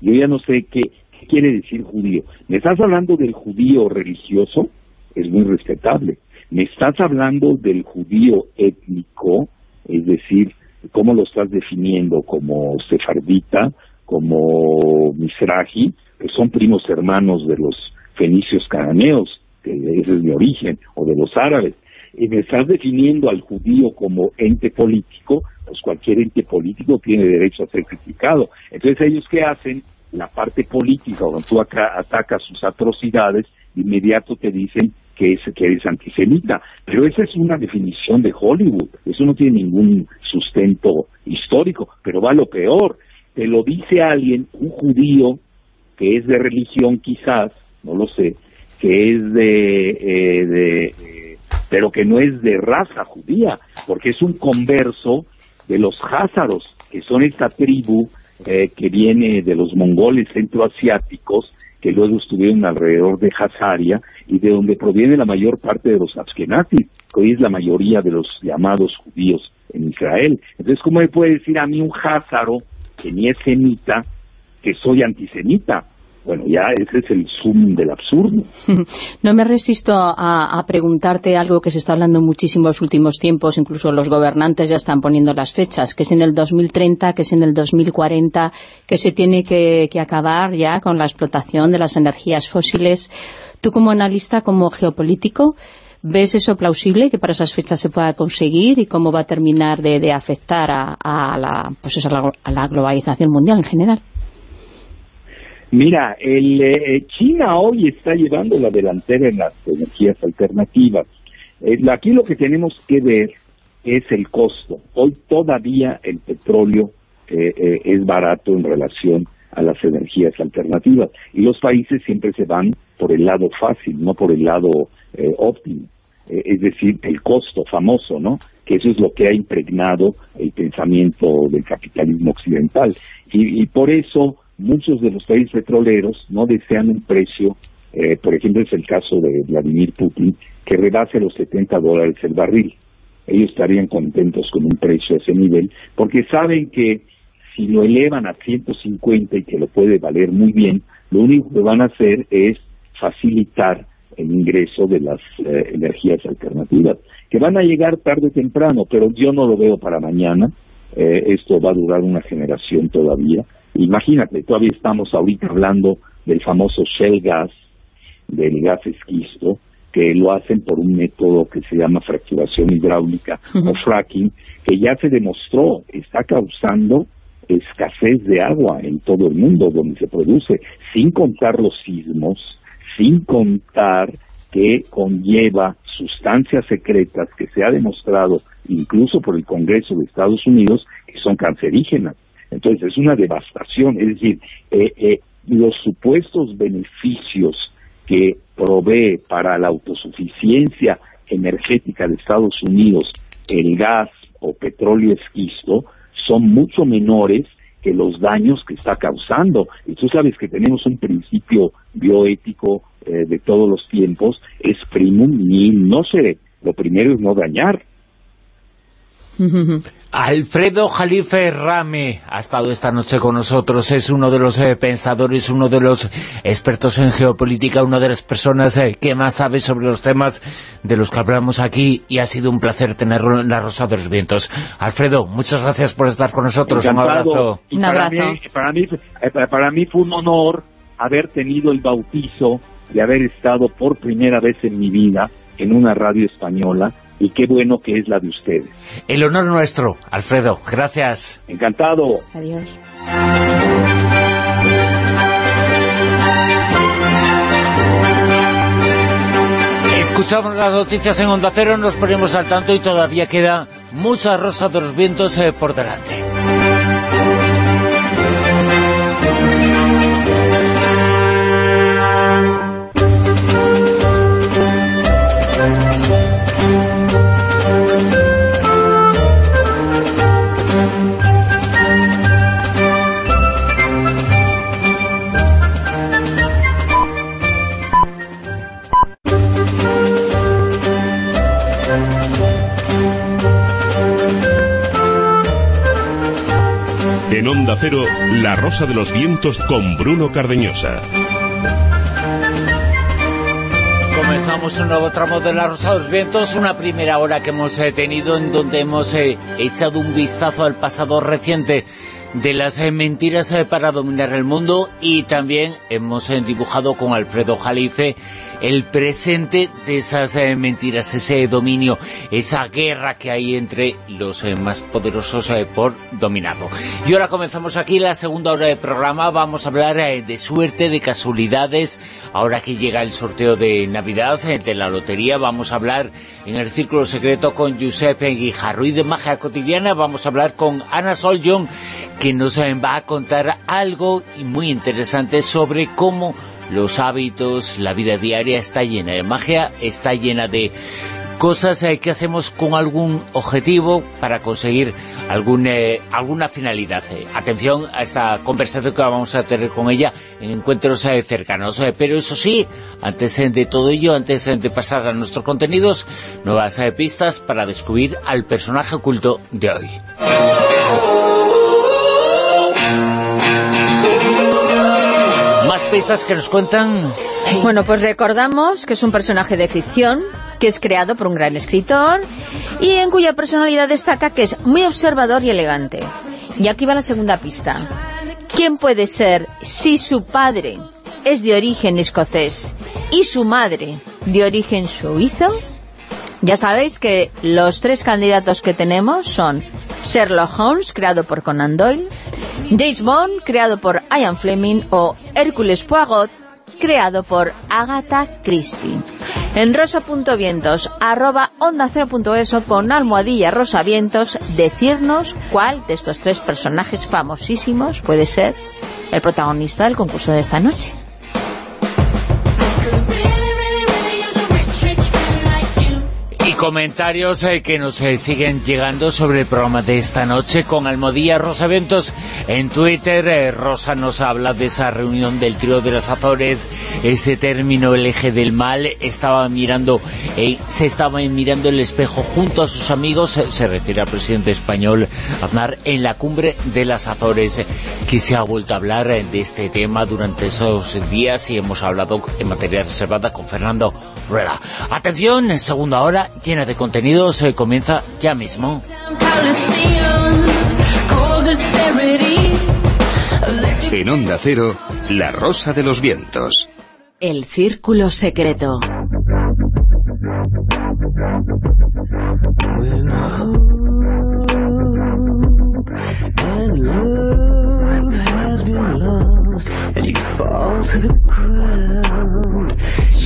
Yo ya no sé qué, ¿Qué quiere decir judío? ¿Me estás hablando del judío religioso? Es muy respetable. ¿Me estás hablando del judío étnico? Es decir, ¿cómo lo estás definiendo? ¿Como sefardita? ¿Como misraji? Que son primos hermanos de los fenicios cananeos, que ese es mi origen, o de los árabes. Y me estás definiendo al judío como ente político, pues cualquier ente político tiene derecho a ser criticado. Entonces, ¿ellos qué hacen? la parte política, cuando tú atacas sus atrocidades, inmediato te dicen que, es, que eres antisemita. Pero esa es una definición de Hollywood, eso no tiene ningún sustento histórico, pero va lo peor. Te lo dice alguien, un judío, que es de religión quizás, no lo sé, que es de, eh, de pero que no es de raza judía, porque es un converso de los házaros, que son esta tribu eh, que viene de los mongoles centroasiáticos, que luego estuvieron alrededor de Hazaria, y de donde proviene la mayor parte de los Ashkenazis, que hoy es la mayoría de los llamados judíos en Israel. Entonces, ¿cómo me puede decir a mí un házaro, que ni es semita, que soy antisemita? Bueno, ya ese es el zoom del absurdo. No me resisto a, preguntarte algo que se está hablando muchísimo en los últimos tiempos, incluso los gobernantes ya están poniendo las fechas, que es en el 2030, que es en el 2040, que se tiene que, acabar ya con la explotación de las energías fósiles. Tú como analista, como geopolítico, ¿Ves eso plausible, que para esas fechas se pueda conseguir y cómo va a terminar de, afectar a, la, pues eso, a la globalización mundial en general? Mira, el, eh, China hoy está llevando la delantera en las energías alternativas. Eh, aquí lo que tenemos que ver es el costo. Hoy todavía el petróleo eh, es barato en relación a las energías alternativas y los países siempre se van por el lado fácil, no por el lado óptimo. es decir, el costo famoso, ¿no? Que eso es lo que ha impregnado el pensamiento del capitalismo occidental. y por eso muchos de los países petroleros no desean un precio, eh, por ejemplo es el caso de Vladimir Putin, que rebase los 70 dólares el barril. Ellos estarían contentos con un precio a ese nivel, porque saben que si lo elevan a 150 y que lo puede valer muy bien, lo único que van a hacer es facilitar el ingreso de las eh, energías alternativas, que van a llegar tarde o temprano, pero yo no lo veo para mañana, eh, esto va a durar una generación todavía, Imagínate, todavía estamos ahorita hablando del famoso shell gas, del gas esquisto, que lo hacen por un método que se llama fracturación hidráulica o fracking, que ya se demostró está causando escasez de agua en todo el mundo donde se produce, sin contar los sismos, sin contar que conlleva sustancias secretas que se ha demostrado incluso por el Congreso de Estados Unidos que son cancerígenas. Entonces es una devastación, es decir, eh, eh, los supuestos beneficios que provee para la autosuficiencia energética de Estados Unidos el gas o petróleo esquisto son mucho menores que los daños que está causando. Y tú sabes que tenemos un principio bioético eh, de todos los tiempos, es primum ni no se, lo primero es no dañar. Alfredo Jalife Rame ha estado esta noche con nosotros, es uno de los eh, pensadores, uno de los expertos en geopolítica, una de las personas eh, que más sabe sobre los temas de los que hablamos aquí y ha sido un placer tenerlo en la Rosa de los Vientos. Alfredo, muchas gracias por estar con nosotros, un abrazo. un abrazo. Para, mí, eh, para mí fue un honor haber tenido el bautizo de haber estado por primera vez en mi vida en una radio española y qué bueno que es la de ustedes. El honor nuestro, Alfredo. Gracias. Encantado. Adiós. Escuchamos las noticias en Onda Cero, nos ponemos al tanto y todavía queda mucha rosa de los vientos eh, por delante. Cero, La Rosa de los Vientos con Bruno Cardeñosa. Comenzamos un nuevo tramo de La Rosa de los Vientos, una primera hora que hemos eh, tenido en donde hemos eh, echado un vistazo al pasado reciente de las eh, mentiras para dominar el mundo y también hemos dibujado con Alfredo Jalife el presente de esas eh, mentiras, ese dominio, esa guerra que hay entre los eh, más poderosos eh, por dominarlo. Y ahora comenzamos aquí la segunda hora del programa, vamos a hablar de suerte, de casualidades, ahora que llega el sorteo de Navidad, de la lotería, vamos a hablar en el Círculo Secreto con Giuseppe Guijarro y de magia cotidiana. Vamos a hablar con Ana Soljon, que nos va a contar algo muy interesante sobre cómo los hábitos, la vida diaria está llena de magia, está llena de cosas eh, que hacemos con algún objetivo para conseguir algún, eh, alguna finalidad. Eh. Atención a esta conversación que vamos a tener con ella en encuentros cercanos. pero eso sí, antes de todo ello, antes de pasar a nuestros contenidos, nuevas pistas para descubrir al personaje oculto de hoy. Pistas que nos cuentan? Bueno, pues recordamos que es un personaje de ficción, que es creado por un gran escritor y en cuya personalidad destaca que es muy observador y elegante. Y aquí va la segunda pista. ¿Quién puede ser si su padre es de origen escocés y su madre de origen suizo? Ya sabéis que los tres candidatos que tenemos son Sherlock Holmes, creado por Conan Doyle, James Bond, creado por Ian Fleming, o Hércules Poirot, creado por Agatha Christie. En rosa.vientos, arroba onda 0.es o con almohadilla rosavientos, decirnos cuál de estos tres personajes famosísimos puede ser el protagonista del concurso de esta noche. Comentarios eh, que nos eh, siguen llegando sobre el programa de esta noche con Almodía Rosa Ventos en Twitter. Eh, Rosa nos habla de esa reunión del trío de las Azores, ese término, el eje del mal. Estaba mirando, se estaba mirando el espejo junto a sus amigos, se refiere al presidente español Aznar, en la cumbre de las Azores, que se ha vuelto a hablar de este tema durante esos días y hemos hablado en materia reservada con Fernando Rueda. Atención, segunda hora, llena de contenidos, se comienza ya mismo. En Onda Cero, La Rosa de los Vientos. El Círculo Secreto.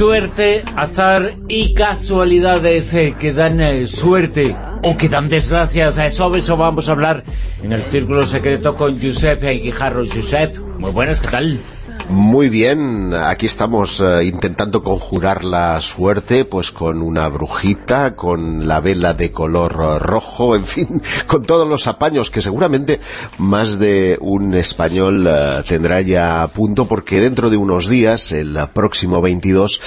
Suerte, azar y casualidades eh, que dan eh, suerte o que dan desgracias. A eso, eso vamos a hablar en el Círculo Secreto con Josep Guijarro. Josep, muy buenas, ¿qué tal? Muy bien, aquí estamos eh, intentando conjurar la suerte, pues con una brujita, con la vela de color eh, rojo, en fin, con todos los apaños que seguramente más de un español eh, tendrá ya a punto, porque dentro de unos días, el próximo 22,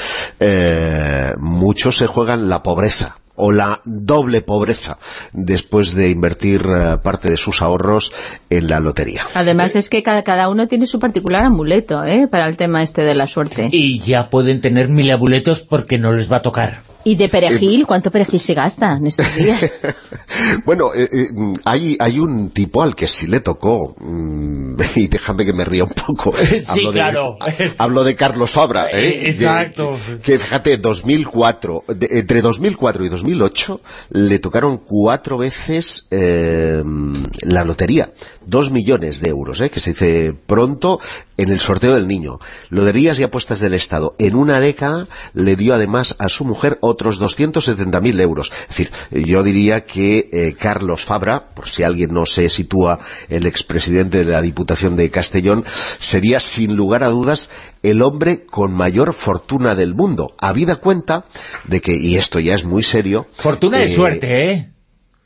muchos se juegan la pobreza o la doble pobreza después de invertir eh, parte de sus ahorros en la lotería. Además es que cada, cada uno tiene su particular amuleto ¿eh? para el tema este de la suerte. Y ya pueden tener mil amuletos porque no les va a tocar. ¿Y de perejil? Eh, ¿Cuánto perejil se gasta en estos días? bueno, eh, eh, hay, hay un tipo al que sí le tocó, mm, y déjame que me ría un poco. sí, hablo claro. De, hablo de Carlos Fabra. Exacto. que, fíjate, 2004, entre 2004 y 2008 le tocaron cuatro veces la lotería. Dos millones de euros, que se dice pronto en el sorteo del niño. Loterías y apuestas del Estado. En una década le dio además a su mujer otros 270.000 euros. Es decir, yo diría que eh, Carlos Fabra, por si alguien no se sitúa el expresidente de la Diputación de Castellón, sería sin lugar a dudas el hombre con mayor fortuna del mundo. Habida cuenta de que, y esto ya es muy serio... Fortuna de eh, suerte, ¿eh?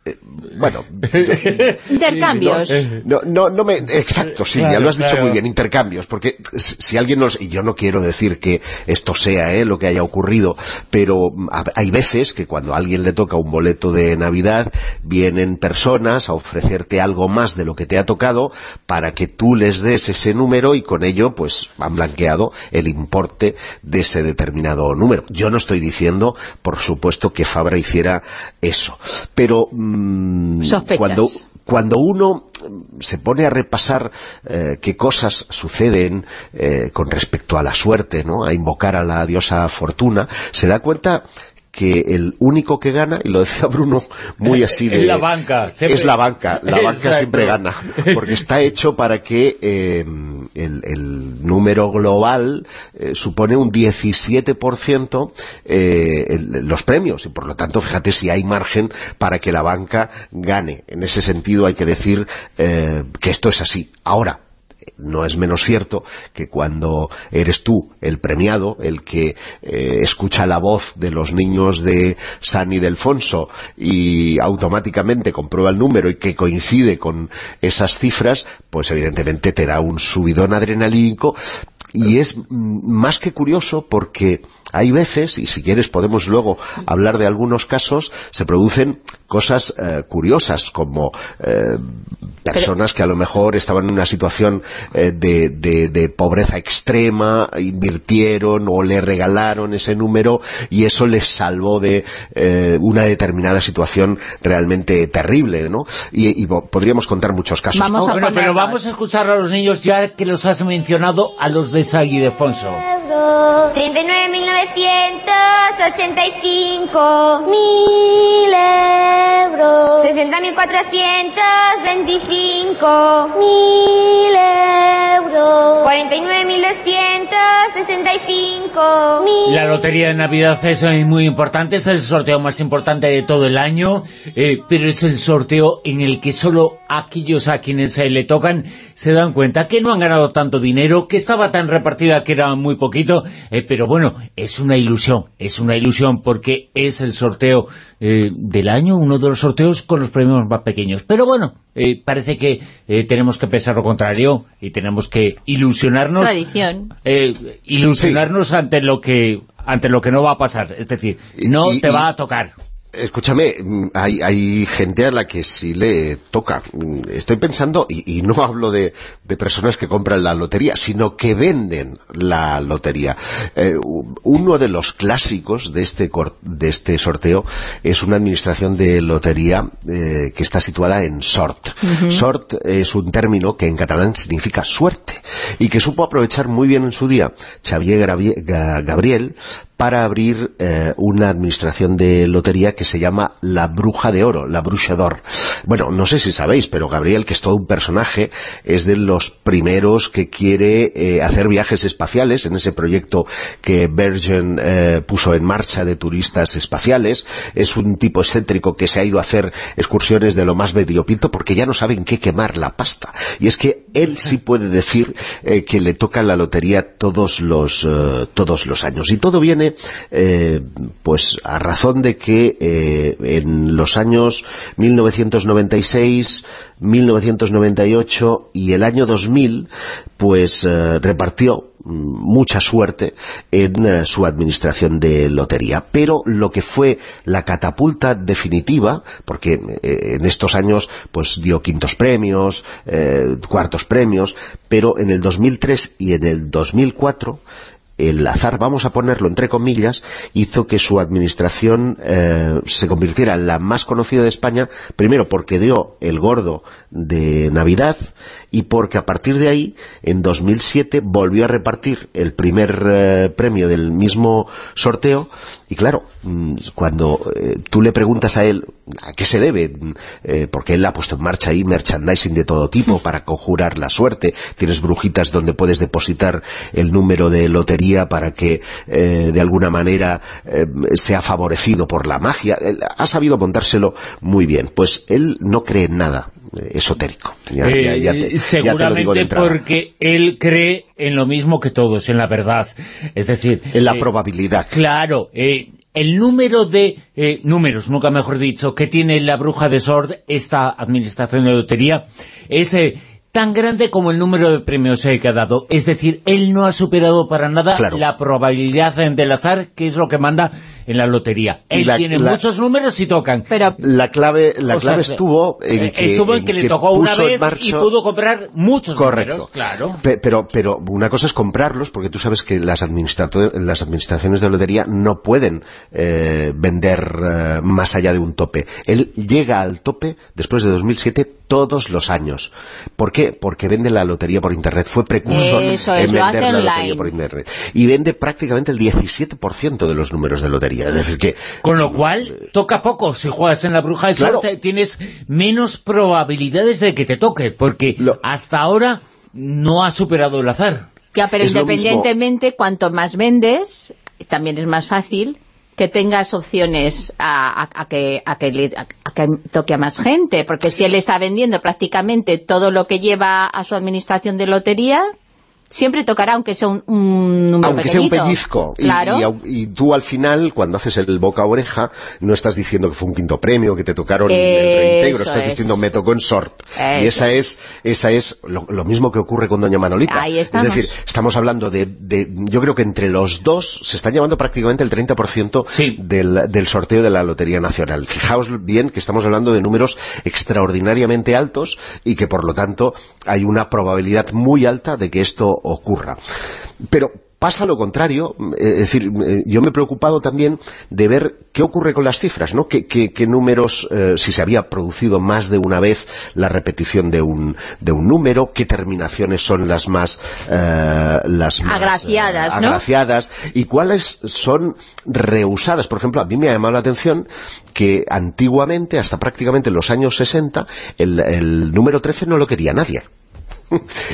Eh, bueno intercambios. No, no, no me exacto sí ya lo has dicho muy bien intercambios porque si alguien nos y yo no quiero decir que esto sea eh, lo que haya ocurrido pero hay veces que cuando a alguien le toca un boleto de Navidad vienen personas a ofrecerte algo más de lo que te ha tocado para que tú les des ese número y con ello pues han blanqueado el importe de ese determinado número. Yo no estoy diciendo por supuesto que Fabra hiciera eso pero mm, Mm, cuando, cuando uno se pone a repasar eh, qué cosas suceden eh, con respecto a la suerte, ¿no? a invocar a la diosa Fortuna, se da cuenta que el único que gana, y lo decía Bruno muy así de... Es la banca. Es la banca, la banca siempre gana, porque está hecho para que eh, el, número global eh, supone un 17% eh, los premios, y por lo tanto, fíjate si hay margen para que la banca gane. En ese sentido hay que decir que esto es así. Ahora, no es menos cierto que cuando eres tú el premiado, el que eh, escucha la voz de los niños de San Ildefonso y automáticamente comprueba el número y que coincide con esas cifras, pues evidentemente te da un subidón adrenalínico. Y es más que curioso porque hay veces, y si quieres podemos luego hablar de algunos casos, se producen cosas eh, curiosas, como eh, personas que a lo mejor estaban en una situación eh, de, pobreza extrema, invirtieron o le regalaron ese número y eso les salvó de una determinada situación realmente terrible, ¿no? Y, podríamos contar muchos casos. pero vamos a escuchar a los niños ya que los has mencionado, a los de San Ildefonso. 39.985. Mil euros. 60.425. Mil euros. 49.265. Mil La lotería de Navidad es muy importante, es el sorteo más importante de todo el año, eh, pero es el sorteo en el que solo aquellos a quienes eh, le tocan se dan cuenta que no han ganado tanto dinero, que estaba tan repartida que era muy poquito, eh, pero bueno, es una ilusión, es una ilusión porque es el sorteo eh, del año, uno de los sorteos con los premios más pequeños. Pero bueno, eh, parece que eh, tenemos que pensar lo contrario y tenemos que ilusionarnos Tradición. eh, ilusionarnos ante lo que ante lo que no va a pasar, es decir, no y- te y- va a tocar. Escúchame, hay, hay gente a la que sí le toca. Estoy pensando, y, y no hablo de, de personas que compran la lotería, sino que venden la lotería. Eh, uno de los clásicos de este, cor- de este sorteo es una administración de lotería eh, que está situada en Sort. Sort es un término que en catalán significa suerte y que supo aprovechar muy bien en su día Xavier Gabriel para abrir eh, una administración de lotería que se llama La Bruja de Oro, La Bruja d'Or. Bueno, no sé si sabéis, pero Gabriel, que es todo un personaje, es de los primeros que quiere eh, hacer viajes espaciales en ese proyecto que Virgin eh, puso en marcha de turistas espaciales. Es un tipo excéntrico que se ha ido a hacer excursiones de lo más variopinto porque ya no saben qué quemar la pasta. Y es que él sí puede decir eh, que le toca la lotería todos los, eh, todos los años. Y todo viene eh, pues a razón de que eh, en los años 1996, 1998 y el año 2000 pues eh, repartió mm, mucha suerte en su administración de lotería. Pero lo que fue la catapulta definitiva, porque en estos años pues dio quintos premios, cuartos premios, pero en el 2003 y en el 2004 el azar, vamos a ponerlo entre comillas, hizo que su administración eh, se convirtiera en la más conocida de España, primero porque dio el gordo de Navidad y porque a partir de ahí, en 2007, volvió a repartir el primer eh, premio del mismo sorteo. Y claro, mm, cuando eh, tú le preguntas a él a qué se debe, mm, eh, porque él ha puesto en marcha ahí merchandising de todo tipo para conjurar la suerte, tienes brujitas donde puedes depositar el número de lotería para que de alguna manera sea favorecido por la magia, ha sabido montárselo muy bien, pues él no cree en nada esotérico, ya, te seguramente porque él cree en lo mismo que todos, en la verdad. Es decir... en la eh, probabilidad. Claro, eh, el número de eh, números, nunca mejor dicho, que tiene la bruja de Sord, esta administración de lotería, es tan grande como el número de premios que ha dado. Es decir, él no ha superado para nada Claro. la probabilidad del azar, que es lo que manda en la lotería. Él la- tiene la- muchos números y tocan. Pero La clave, la O sea, clave estuvo en que, estuvo en que le que tocó una vez y pudo comprar muchos Correcto. números, claro. Pe- pero, pero una cosa es comprarlos, porque tú sabes que las, las administraciones de lotería no pueden eh, vender eh, más allá de un tope. Él llega al tope después de 2007 todos los años. ¿Por qué? Porque vende la lotería por Internet. Fue precursor Eso en vender la online. lotería por Internet. Y vende prácticamente el 17% de los números de lotería. Es decir, que Con lo cual, toca poco. Si juegas en la bruja de Claro. suerte, tienes menos probabilidades de que te toque, porque Lo- hasta ahora no ha superado el azar. Ya, pero Es independientemente, cuanto más vendes, también es más fácil que tengas opciones a, a- a que, a, que le- a- que toque a más gente, porque si él está vendiendo prácticamente todo lo que lleva a su administración de lotería, siempre tocará, aunque sea un, un número aunque sea un pellizco. Y, Claro. y y tú al final cuando haces el boca a oreja no estás diciendo que fue un quinto premio que te tocaron el Eso reintegro estás es. diciendo me tocó en sort y Eso. esa es esa es lo, lo mismo que ocurre con doña Manolita. Ahí es decir estamos hablando de, de- yo creo que entre los dos se están llevando prácticamente el 30% Sí. del, del sorteo de la Lotería Nacional. Fijaos bien que estamos hablando de números extraordinariamente altos y que por lo tanto hay una probabilidad muy alta de que esto ocurra pero pasa lo contrario, es decir, yo me he preocupado también de ver qué ocurre con las cifras, ¿no? ¿Qué, números, si se había producido más de una vez la repetición de un, de un número, qué terminaciones son las más, las agraciadas, agraciadas y cuáles son reusadas. Por ejemplo, a mí me ha llamado la atención que antiguamente, hasta prácticamente los años 60, el, el número 13 no lo quería nadie.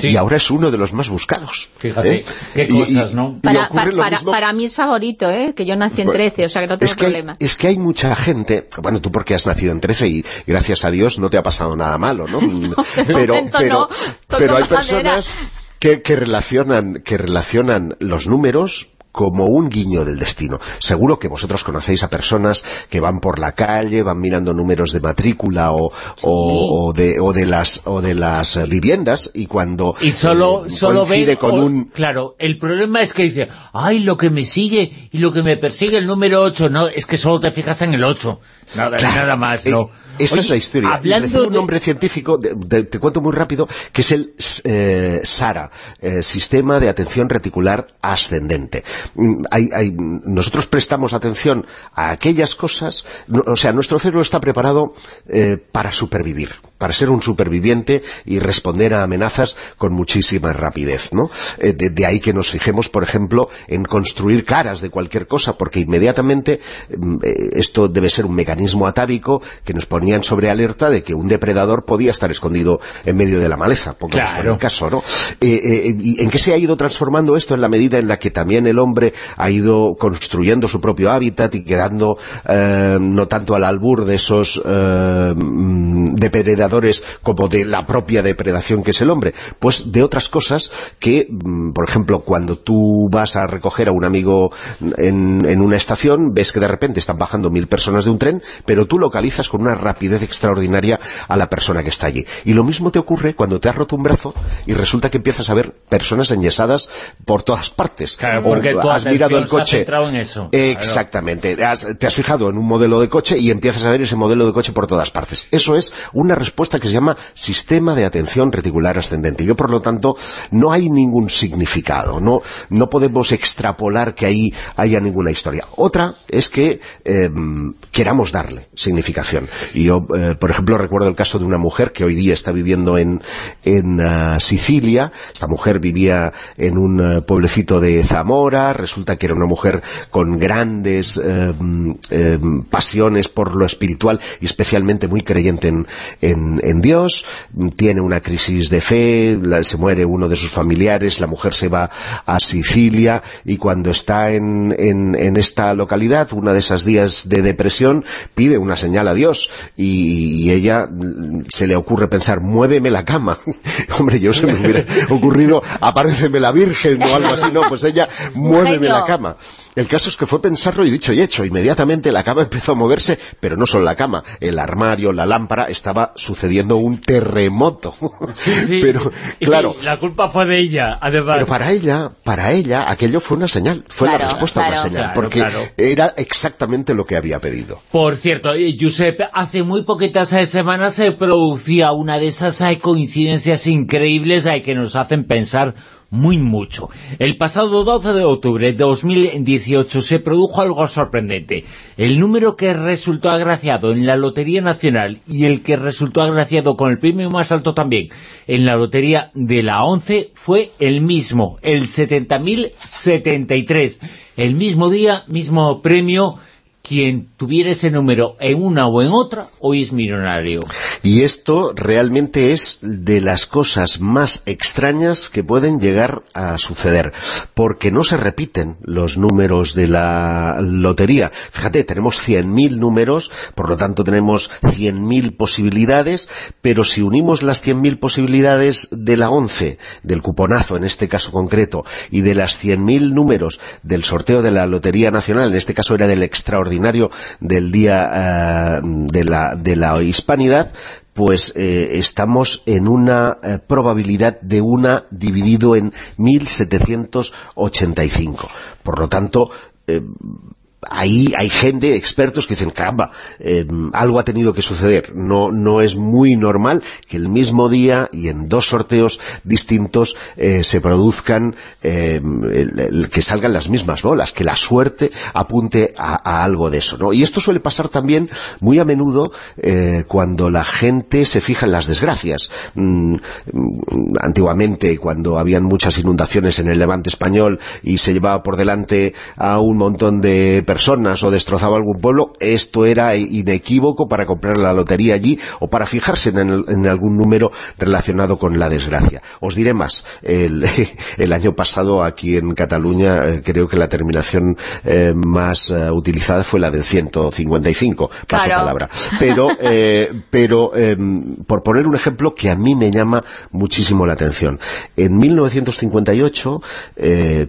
Y ahora es uno de los más buscados. Fíjate, ¿eh? qué cosas, ¿no? Para, mí es favorito, ¿eh? que yo nací en 13, o sea que no tengo problema. es que hay mucha gente, bueno, tú porque has nacido en 13 y gracias a Dios no te ha pasado nada malo, ¿no? pero, pero, pero hay personas que, que, relacionan, que relacionan los números como un guiño del destino. Seguro que vosotros conocéis a personas que van por la calle, van mirando números de matrícula o, o, de, o de, las o de las viviendas y cuando y solo, eh, solo ve, con un... Claro, el problema es que dice, ay, lo que me sigue y lo que me persigue el número 8, no, es que solo te fijas en el 8, nada, nada más, no. Eh, esa es la historia. Hablando un nombre científico, te cuento muy rápido, que es el eh, SARA, eh, Sistema de Atención Reticular Ascendente. Mm, nosotros prestamos atención a aquellas cosas, o sea, nuestro cerebro está preparado eh, para supervivir, para ser un superviviente y responder a amenazas con muchísima rapidez, ¿no? de, ahí que nos fijemos, por ejemplo, en construir caras de cualquier cosa, porque inmediatamente mm, esto debe ser un mecanismo atávico que nos ponían sobre alerta de que un depredador podía estar escondido en medio de la maleza, pongamos por el caso, ¿no? Eh, eh, ¿Y en qué se ha ido transformando esto en la medida en la que también el hombre ha ido construyendo su propio hábitat y quedando eh, no tanto al albur de esos mm, depredadores como de la propia depredación que es el hombre? Pues de otras cosas que, mm, por ejemplo, cuando tú vas a recoger a un amigo en, en una estación, ves que de repente están bajando mil personas de un tren, pero tú localizas con una rapidez extraordinaria a la persona que está allí. Y lo mismo te ocurre cuando te has roto un brazo y resulta que empiezas a ver personas enyesadas por todas partes. Claro, porque has mirado el coche. En eso. Exactamente. te has fijado en un modelo de coche y empiezas a ver ese modelo de coche por todas partes. Eso es una respuesta que se llama sistema de atención reticular ascendente. Y yo, por lo tanto, no hay ningún significado. No, no podemos extrapolar que ahí haya ninguna historia. Otra es que em, queramos darle significación. Yo, eh, por ejemplo, recuerdo el caso de una mujer que hoy día está viviendo en, en uh, Sicilia. Esta mujer vivía en un uh, pueblecito de Zamora. Resulta que era una mujer con grandes eh, eh, pasiones por lo espiritual y especialmente muy creyente en, en, Dios. Tiene una crisis de fe, se muere uno de sus familiares, la mujer se va a Sicilia y cuando está en, en esta localidad, una de esas días de depresión, pide una señal a Dios y, ella se le ocurre pensar, muéveme la cama. Hombre, yo se me hubiera ocurrido, apáreceme la Virgen o algo así, no, pues ella, muéveme la cama. El caso es que fue pensarlo y dicho y hecho. Inmediatamente la cama empezó a moverse, pero no solo la cama, el armario, la lámpara, estaba sucediendo un terremoto. Pero, claro. la culpa fue de ella, además. Pero para ella, para ella, aquello fue una señal, fue la respuesta a una señal, porque era exactamente lo que había pedido. Por cierto, Josep, hace muy poquitas semanas se producía una de esas coincidencias increíbles que nos hacen pensar muy mucho. El pasado 12 de octubre de 2018 se produjo algo sorprendente. El número que resultó agraciado en la Lotería Nacional y el que resultó agraciado con el premio más alto también en la Lotería de la 11 fue el mismo, el 70.073. El mismo día, mismo premio quien tuviera ese número en una o en otra, hoy es millonario. Y esto realmente es de las cosas más extrañas que pueden llegar a suceder, porque no se repiten los números de la lotería. Fíjate, tenemos 100.000 números, por lo tanto tenemos 100.000 posibilidades, pero si unimos las 100.000 posibilidades de la 11, del cuponazo en este caso concreto, y de las 100.000 números del sorteo de la Lotería Nacional, en este caso era del extraordinario del Día eh, de, la, de la Hispanidad, pues eh, estamos en una eh, probabilidad de una dividido en 1785. Por lo tanto, ahí hay gente, expertos, que dicen, caramba, eh, algo ha tenido que suceder. No, no es muy normal que el mismo día y en dos sorteos distintos eh, se produzcan, eh, que salgan las mismas bolas, que la suerte apunte a, algo de eso. ¿no? Y esto suele pasar también muy a menudo cuando la gente se fija en las desgracias. Mm, antiguamente, cuando habían muchas inundaciones en el levante español y se llevaba por delante a un montón de personas o destrozaba algún pueblo, esto era inequívoco para comprar la lotería allí o para fijarse en, algún número relacionado con la desgracia. Os diré más, el, año pasado aquí en Cataluña eh, creo que la terminación eh, más eh, utilizada fue la del 155, paso palabra. Pero, pero em, por poner un ejemplo que a mí me llama muchísimo la atención. En 1958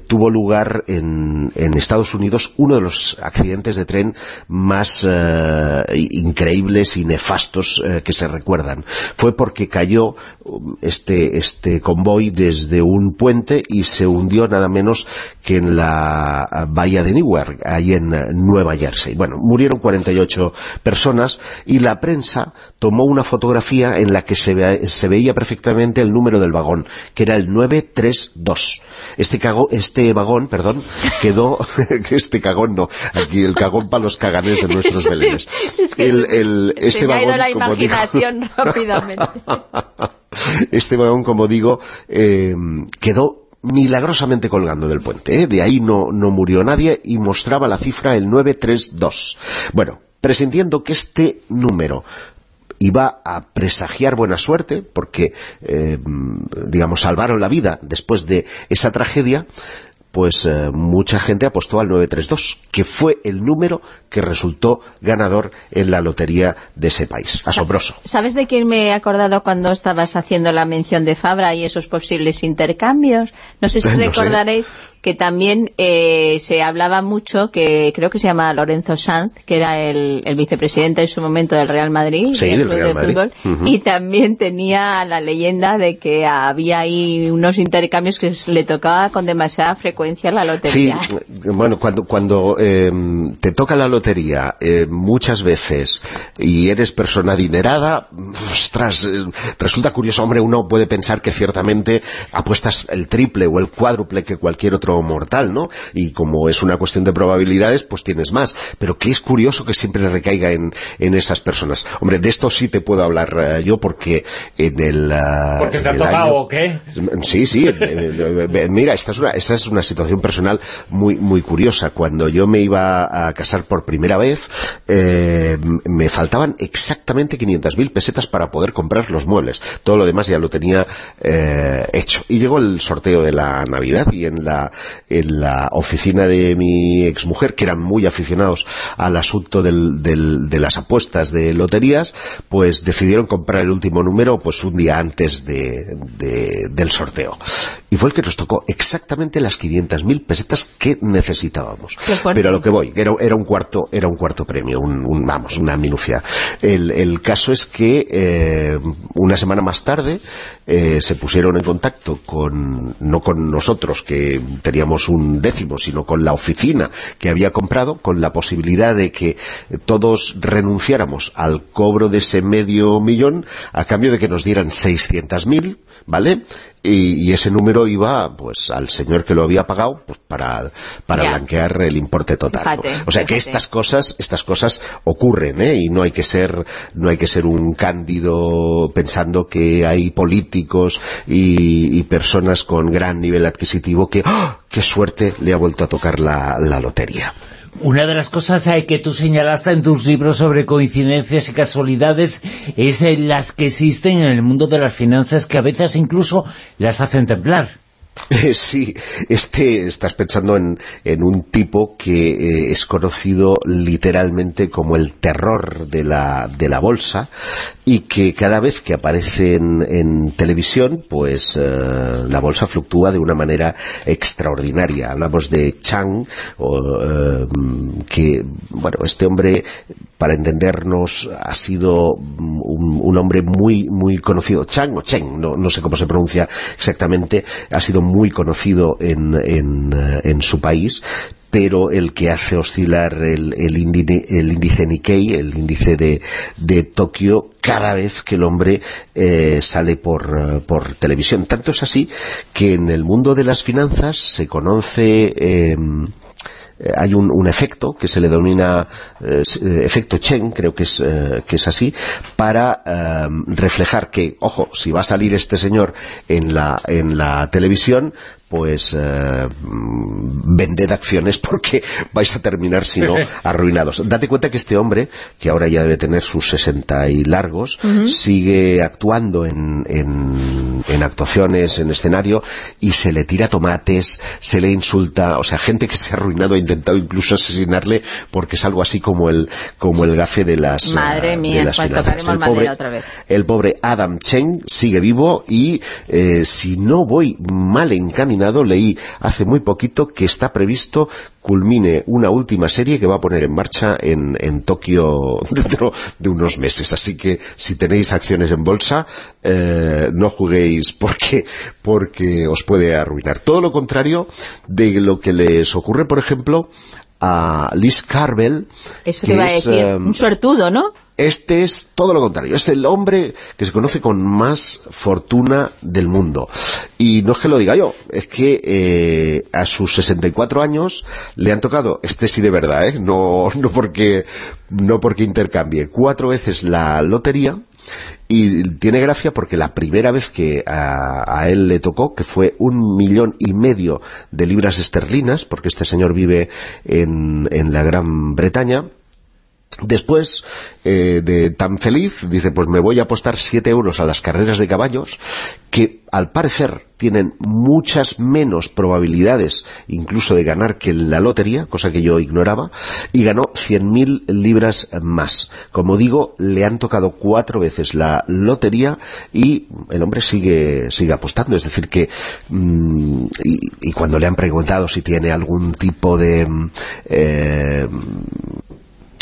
tuvo lugar en, en Estados Unidos uno de los accidentes de tren más eh, increíbles y nefastos eh, que se recuerdan. Fue porque cayó um, este, este convoy desde un puente y se hundió nada menos que en la eh, bahía de Newark, ahí en Nueva Jersey. Bueno, murieron 48 personas y la prensa tomó una fotografía en la que se, se veía perfectamente el número del vagón, que era el 932. Este, cago, este vagón, perdón, quedó, este cagón no, aquí el cagón para los caganes de nuestros belenes. este vagón, la imaginación rápidamente. este vagón, como digo, eh, quedó milagrosamente colgando del puente. ¿eh? De ahí no, no murió nadie y mostraba la cifra el 932. Bueno, presintiendo que este número iba a presagiar buena suerte, porque, eh, digamos, salvaron la vida después de esa tragedia, pues eh, mucha gente apostó al 932, que fue el número que resultó ganador en la lotería de ese país. Asombroso. ¿Sabes de quién me he acordado cuando estabas haciendo la mención de Fabra y esos posibles intercambios? No sé si recordaréis que también eh, se hablaba mucho, que creo que se llama Lorenzo Sanz, que era el, vicepresidente en su momento del Real Madrid, y también tenía la leyenda de que había ahí unos intercambios que le tocaba con demasiada frecuencia la lotería. Sí, bueno, cuando, cuando em, te toca la lotería eh, muchas veces y eres persona adinerada, ostras, eh, resulta curioso, hombre, uno puede pensar que ciertamente apuestas el triple o el cuádruple que cualquier otro mortal, ¿no? Y como es una cuestión de probabilidades, pues tienes más. Pero que es curioso que siempre le recaiga en, esas personas. Hombre, de esto sí te puedo hablar eh, yo porque en el... Uh, ¿Porque te ha tocado o qué? Sí, sí. mira, esta es, una, esta es una situación personal muy, muy curiosa. Cuando yo me iba a casar por primera vez, eh, me faltaban exactamente 500.000 pesetas para poder comprar los muebles. Todo lo demás ya lo tenía eh, hecho. Y llegó el sorteo de la Navidad y en la en la oficina de mi exmujer, que eran muy aficionados al asunto de las apuestas de loterías, pues decidieron comprar el último número pues un día antes del sorteo. Y fue el que nos tocó exactamente las 500.000 pesetas que necesitábamos. Pero a lo que voy, era, un cuarto era un cuarto premio, un, vamos, una minucia. El, caso es que eh, una semana más tarde eh, se pusieron en contacto con, no con nosotros, que teníamos un décimo, sino con la oficina que había comprado, con la posibilidad de que todos renunciáramos al cobro de ese medio millón a cambio de que nos dieran 600.000, ¿vale? Y, ese número iba pues al señor que lo había pagado pues para, para blanquear el importe total. o sea que estas cosas estas cosas ocurren ¿eh? y no hay que ser no hay que ser un cándido pensando que hay políticos y, personas con gran nivel adquisitivo que ¡ah! qué suerte le ha vuelto a tocar la, la lotería. Una de las cosas eh, que tú señalaste en tus libros sobre coincidencias y casualidades es eh, las que existen en el mundo de las finanzas que a veces incluso las hacen temblar. Sí, este, estás pensando en, un tipo que eh, es conocido literalmente como el terror de la, de la bolsa y que cada vez que aparece en, televisión, pues eh, la bolsa fluctúa de una manera extraordinaria. Hablamos de Chang, eh, que, bueno, este hombre, para entendernos, ha sido un, hombre muy muy conocido. Chang o Cheng, no, no sé cómo se pronuncia exactamente, ha sido muy conocido en, en su país, pero el que hace oscilar el, el, índice, Nikkei, el índice de, Tokio, cada vez que el hombre eh, sale por, por, televisión. Tanto es así que en el mundo de las finanzas se conoce... Em, eh, hay un, efecto que se le denomina eh, efecto Chen, creo que es, que es así, para reflejar que, ojo, si va a salir este señor en la, en la televisión, pues eh, vended acciones porque vais a terminar, si no, arruinados. Date cuenta que este hombre, que ahora ya debe tener sus 60 y largos, sigue actuando en, en, actuaciones, en escenario, y se le tira tomates, se le insulta, o sea, gente que se ha arruinado, ha intentado incluso asesinarle, porque es algo así como el, como el gafe de las Madre mía, pues el pobre, otra vez. El pobre Adam Chen sigue vivo y eh, si no voy mal encaminado, leí hace muy poquito que está previsto culmine una última serie que va a poner en marcha en, en Tokio dentro de unos meses. Así que si tenéis acciones en bolsa, eh, no juguéis porque, porque os puede arruinar. Todo lo contrario de lo que les ocurre, por ejemplo, a Liz Carvel. Eso te iba a decir, eh, un suertudo, ¿no? Este es todo lo contrario, es el hombre que se conoce con más fortuna del mundo. Y no es que lo diga yo, es que eh, a sus 64 años le han tocado, este sí de verdad, ¿eh? no, no, porque, no porque intercambie, cuatro veces la lotería, y tiene gracia porque la primera vez que a, él le tocó, que fue un millón y medio de libras esterlinas, porque este señor vive en, en la Gran Bretaña, Después eh, de tan feliz, dice, pues me voy a apostar 7 euros a las carreras de caballos, que al parecer tienen muchas menos probabilidades incluso de ganar que la lotería, cosa que yo ignoraba, y ganó 100.000 libras más. Como digo, le han tocado cuatro veces la lotería y el hombre sigue, sigue apostando. Es decir, que mm, y, cuando le han preguntado si tiene algún tipo de... Eh,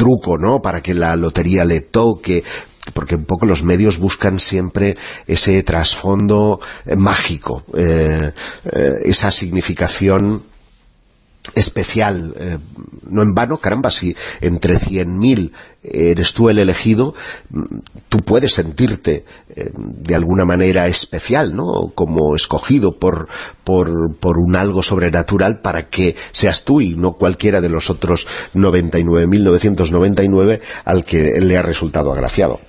truco, ¿no?, para que la lotería le toque, porque un poco los medios buscan siempre ese trasfondo eh, mágico, eh, eh, esa significación especial, no en vano, caramba, si entre 100.000 eres tú el elegido, tú puedes sentirte eh, de alguna manera especial, ¿no? Como escogido por, por, por, un algo sobrenatural para que seas tú y no cualquiera de los otros 99.999 al que le ha resultado agraciado.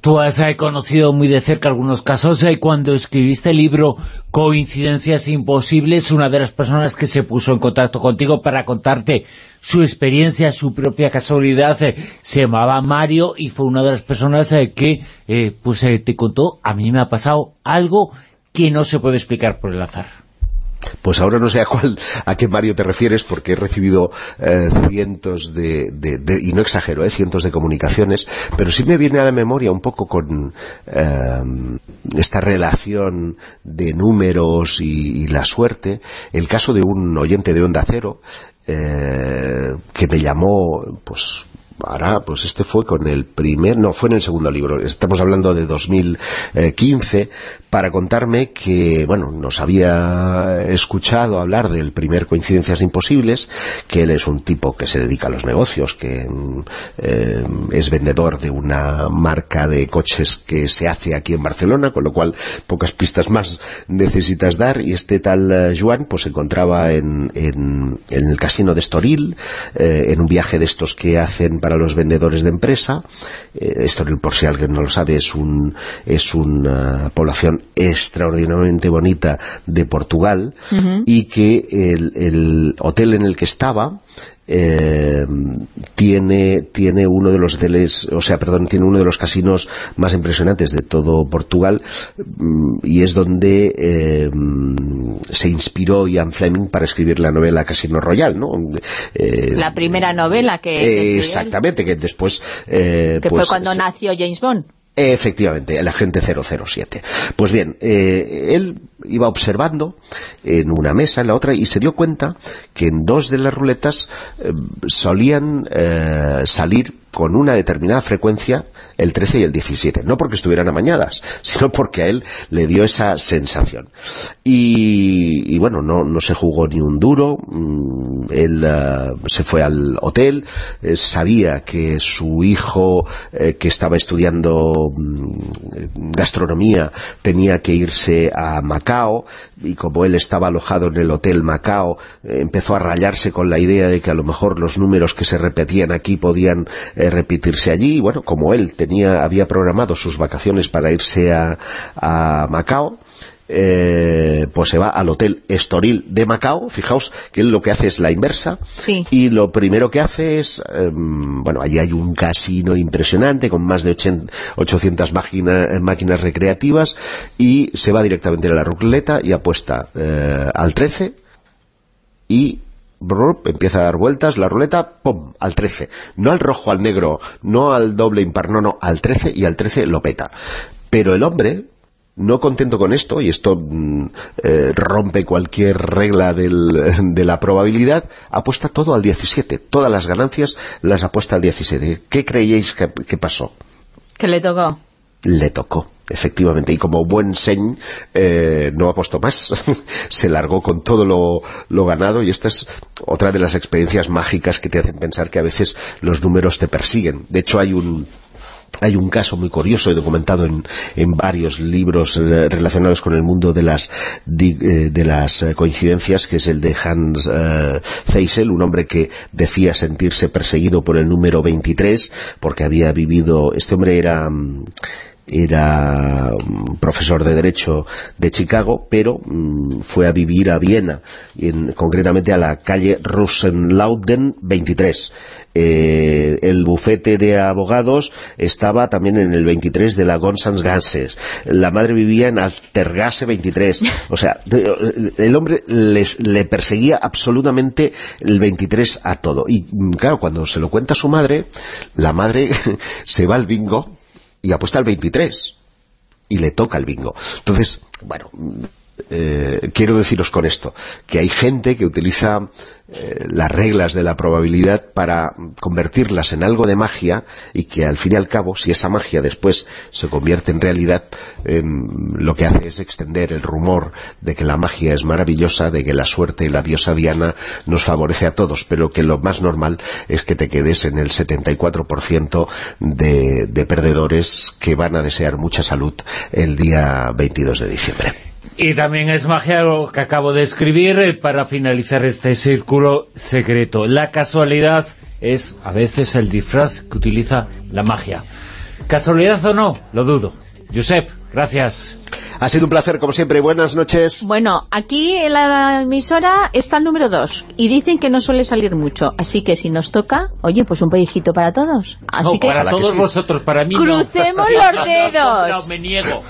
Tú has eh, conocido muy de cerca algunos casos. Eh, cuando escribiste el libro Coincidencias Imposibles, una de las personas que se puso en contacto contigo para contarte su experiencia, su propia casualidad, eh, se llamaba Mario y fue una de las personas que pues te contó, a mí me ha pasado algo que no se puede explicar por el azar. Pues ahora no sé a cuál, a qué Mario te refieres, porque he recibido eh, cientos de, y no exagero, eh, cientos de comunicaciones, pero sí me viene a la memoria un poco con eh, esta relación de números y, la suerte, el caso de un oyente de Onda Cero, que me llamó, pues ahora, pues este fue con el primer, no, fue en el segundo libro, estamos hablando de 2015, para contarme que, bueno, nos había escuchado hablar del primer Coincidencias Imposibles, que él es un tipo que se dedica a los negocios, que eh, es vendedor de una marca de coches que se hace aquí en Barcelona, con lo cual pocas pistas más necesitas dar, y este tal eh, Joan pues se encontraba en, en, el casino de Estoril, eh, en un viaje de estos que hacen para los vendedores de empresa, Estoril por si alguien no lo sabe es, un, es una población extraordinariamente bonita de Portugal y que el, hotel en el que estaba eh, tiene, tiene uno de los o sea, perdón, tiene uno de los casinos más impresionantes de todo Portugal mm, y es donde eh, se inspiró Ian Fleming para escribir la novela Casino Royal, ¿no? Eh, la primera novela que... exactamente, que después... que fue pues cuando nació James Bond. Efectivamente, el agente 007. Pues bien, eh, él iba observando en una mesa, en la otra, y se dio cuenta que en dos de las ruletas eh, solían eh, salir con una determinada frecuencia el 13 y el 17. No porque estuvieran amañadas, sino porque a él le dio esa sensación. Y, bueno, no, no, se jugó ni un duro, mm, él eh, se fue al hotel, eh, sabía que su hijo eh, que estaba estudiando mm, gastronomía tenía que irse a Macao, y como él estaba alojado en el hotel Macao, empezó a rayarse con la idea de que a lo mejor los números que se repetían aquí podían repetirse allí, y bueno, como él tenía, había programado sus vacaciones para irse a, Macao, eh, pues se va al hotel Estoril de Macao, fijaos que él lo que hace es la inversa, y lo primero que hace es, em, bueno, allí hay un casino impresionante con más de 800 máquinas recreativas, y se va directamente a la ruleta y apuesta eh, al 13, y empieza a dar vueltas, la ruleta, ¡pum!, al 13. No al rojo, al negro, no al doble impar, no, no, al 13 y al 13 lo peta. Pero el hombre, no contento con esto, y esto mm, eh, rompe cualquier regla de la probabilidad, apuesta todo al 17. Todas las ganancias las apuesta al 17. ¿Qué creíais que pasó? Que le tocó. Le tocó efectivamente, y como buen Señ eh, no apostó más, se largó con todo lo, lo, ganado y esta es otra de las experiencias mágicas que te hacen pensar que a veces los números te persiguen. De hecho hay un hay un caso muy curioso y documentado en, en varios libros eh, relacionados con el mundo de las, de, eh, las coincidencias, que es el de Hans Zeisel, un hombre que decía sentirse perseguido por el número 23, porque había vivido, este hombre era mm, era mm, profesor de Derecho de Chicago, pero mm, fue a vivir a Viena, en, concretamente a la calle Russenlauden 23. Eh, el bufete de abogados estaba también en el 23 de la Gonsans Ganses. La madre vivía en Altergase 23. O sea, el hombre les, le perseguía absolutamente el 23 a todo. Y mm, claro, cuando se lo cuenta su madre, la madre se va al bingo y apuesta al 23 y le toca el bingo. Entonces, bueno, eh, quiero deciros con esto, que hay gente que utiliza eh, las reglas de la probabilidad para convertirlas en algo de magia y que al fin y al cabo, si esa magia después se convierte en realidad, em, lo que hace es extender el rumor de que la magia es maravillosa, de que la suerte y la diosa Diana nos favorece a todos, pero que lo más normal es que te quedes en el 74% de, de perdedores que van a desear mucha salud el día 22 de diciembre. Y también es magia lo que acabo de escribir eh, para finalizar este círculo secreto. La casualidad es a veces el disfraz que utiliza la magia. ¿Casualidad o no? Lo dudo. Josep, gracias. Ha sido un placer, como siempre. Buenas noches. Bueno, aquí en la emisora está el número 2 y dicen que no suele salir mucho. Así que si nos toca, oye, pues un pellizquito para todos. Así que para todos vosotros, para mí Crucemos los dedos. No, me niego.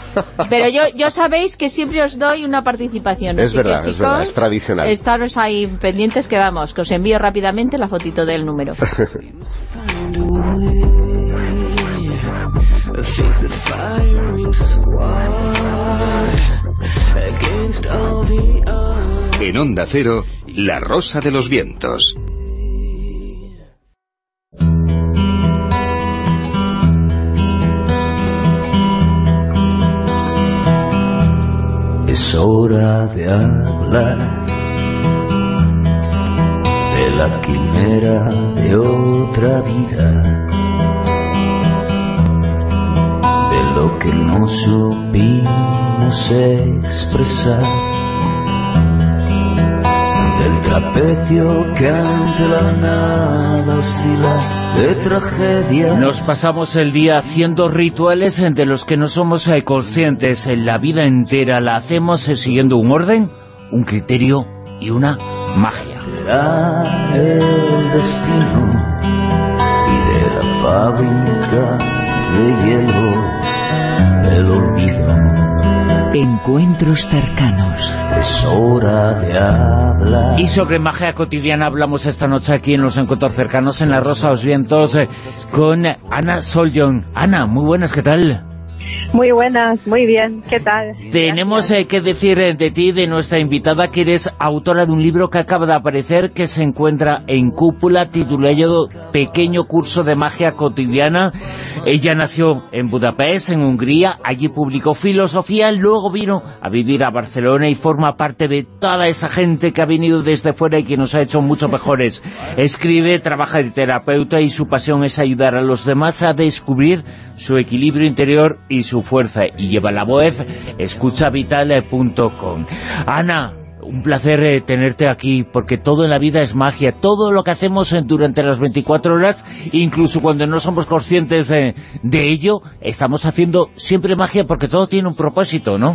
Pero yo, yo sabéis que siempre os doy una participación. Es verdad, es verdad, es tradicional. Estaros ahí pendientes que vamos, que os envío rápidamente la fotito del número. En Onda Cero, La Rosa de los Vientos. Es hora de hablar de la quimera de otra vida lo que no supimos expresar. Del trapecio que ante la nada oscila de tragedia. Nos pasamos el día haciendo rituales de los que no somos conscientes. En la vida entera la hacemos siguiendo un orden, un criterio y una magia. El destino y de la fábrica de hielo el olvido. Encuentros cercanos. Es hora de hablar. Y sobre magia cotidiana hablamos esta noche aquí en los Encuentros cercanos en La Rosa los Vientos eh, con Ana Soljon. Ana, muy buenas, ¿qué tal? Muy buenas, muy bien, ¿qué tal? Tenemos eh, que decir eh, de ti, de nuestra invitada, que eres autora de un libro que acaba de aparecer, que se encuentra en Cúpula, titulado Pequeño Curso de Magia Cotidiana. Ella nació en Budapest, en Hungría, allí publicó filosofía, luego vino a vivir a Barcelona y forma parte de toda esa gente que ha venido desde fuera y que nos ha hecho mucho mejores. Escribe, trabaja de terapeuta y su pasión es ayudar a los demás a descubrir su equilibrio interior y su fuerza. Y lleva la web escuchavitale.com. Ana, un placer eh, tenerte aquí, porque todo en la vida es magia. Todo lo que hacemos eh, durante las 24 horas, incluso cuando no somos conscientes eh, de ello, estamos haciendo siempre magia porque todo tiene un propósito, ¿no?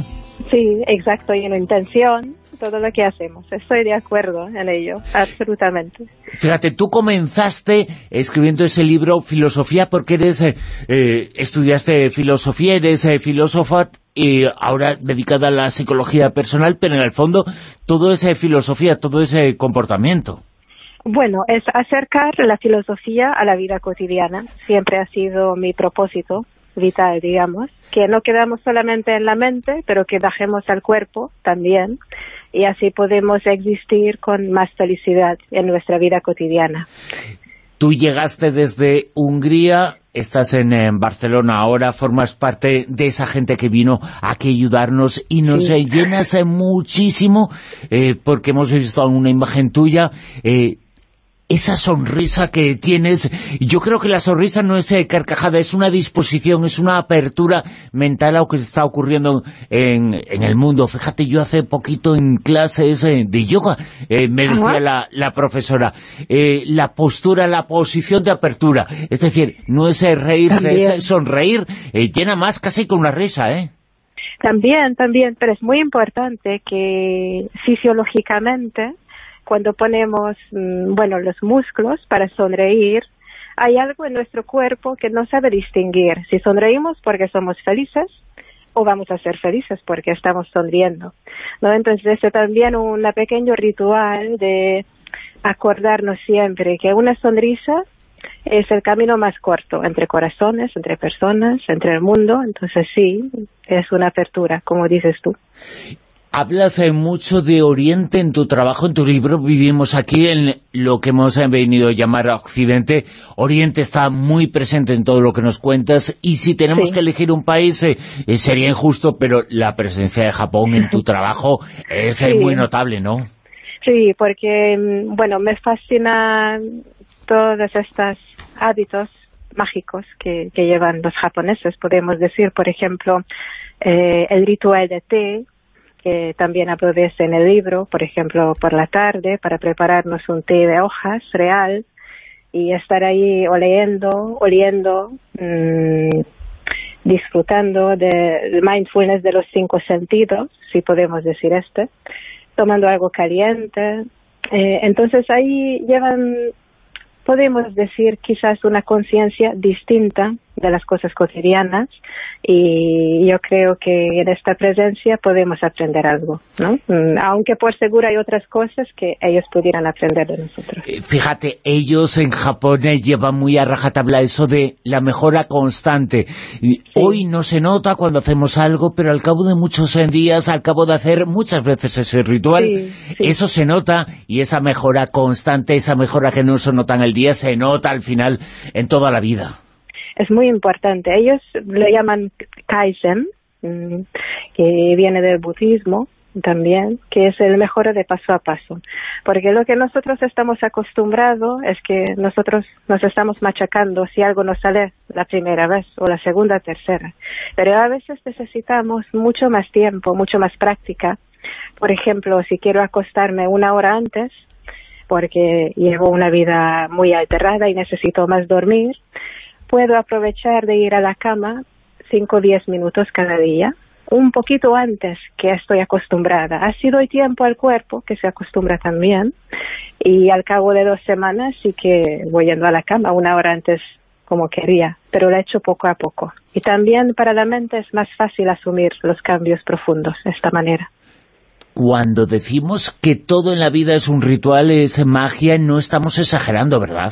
Sí, exacto, y una intención, todo lo que hacemos. Estoy de acuerdo en ello, absolutamente. Fíjate, tú comenzaste escribiendo ese libro, Filosofía, porque eres eh, eh, estudiaste filosofía, eres eh, filósofa y ahora dedicada a la psicología personal, pero en el fondo todo es filosofía, todo ese comportamiento. Bueno, es acercar la filosofía a la vida cotidiana. Siempre ha sido mi propósito vital, digamos, que no quedamos solamente en la mente, pero que bajemos al cuerpo también, y así podemos existir con más felicidad en nuestra vida cotidiana. Tú llegaste desde Hungría, estás en, Barcelona ahora, formas parte de esa gente que vino aquí a ayudarnos y nos llenas muchísimo eh, porque hemos visto una imagen tuya eh, esa sonrisa que tienes, yo creo que la sonrisa no es eh, carcajada, es una disposición, es una apertura mental a lo que está ocurriendo en, el mundo. Fíjate, yo hace poquito en clases eh, de yoga eh, me decía la, profesora, la postura, la posición de apertura, es decir, no es reírse, es sonreír, llena más casi con una risa, ¿eh? También, también, pero es muy importante que fisiológicamente cuando ponemos, mm, bueno, los músculos para sonreír, hay algo en nuestro cuerpo que no sabe distinguir si sonreímos porque somos felices o vamos a ser felices porque estamos sonriendo. ¿no? Entonces, es también un pequeño ritual de acordarnos siempre que una sonrisa es el camino más corto entre corazones, entre personas, entre el mundo. Entonces, sí, es una apertura, como dices tú. Hablas eh, mucho de Oriente en tu trabajo, en tu libro. Vivimos aquí en lo que hemos eh, venido a llamar Occidente. Oriente está muy presente en todo lo que nos cuentas. Y si tenemos que elegir un país, eh, sería injusto, pero la presencia de Japón en tu trabajo es muy notable, ¿no? Sí, porque, mm, bueno, me fascinan todos estos hábitos mágicos que, llevan los japoneses. Podemos decir, por ejemplo, el ritual de té, que también de en el libro, por ejemplo, por la tarde, para prepararnos un té de hojas real y estar ahí oliendo, oliendo, mmm, disfrutando del mindfulness de los cinco sentidos, si podemos decir este, tomando algo caliente. Eh, entonces ahí llevan, podemos decir, quizás una conciencia distinta de las cosas cotidianas y yo creo que en esta presencia podemos aprender algo, ¿no? Mm, aunque por seguro hay otras cosas que ellos pudieran aprender de nosotros. Eh, fíjate, ellos en Japón eh, llevan muy a rajatabla eso de la mejora constante. Hoy no se nota cuando hacemos algo, pero al cabo de muchos días, al cabo de hacer muchas veces ese ritual, eso se nota y esa mejora constante, esa mejora que no se nota en el día, se nota al final en toda la vida es muy importante. Ellos lo llaman Kaizen, mm, que viene del budismo también, que es el mejor de paso a paso. Porque lo que nosotros estamos acostumbrados es que nosotros nos estamos machacando si algo nos sale la primera vez o la segunda, tercera. Pero a veces necesitamos mucho más tiempo, mucho más práctica. Por ejemplo, si quiero acostarme una hora antes, porque llevo una vida muy alterada y necesito más dormir, puedo aprovechar de ir a la cama 5 o 10 minutos cada día, un poquito antes que estoy acostumbrada. Así doy tiempo al cuerpo, que se acostumbra también, y al cabo de dos semanas sí que voy yendo a la cama una hora antes como quería, pero lo he hecho poco a poco. Y también para la mente es más fácil asumir los cambios profundos de esta manera. Cuando decimos que todo en la vida es un ritual, es magia, no estamos exagerando, ¿verdad?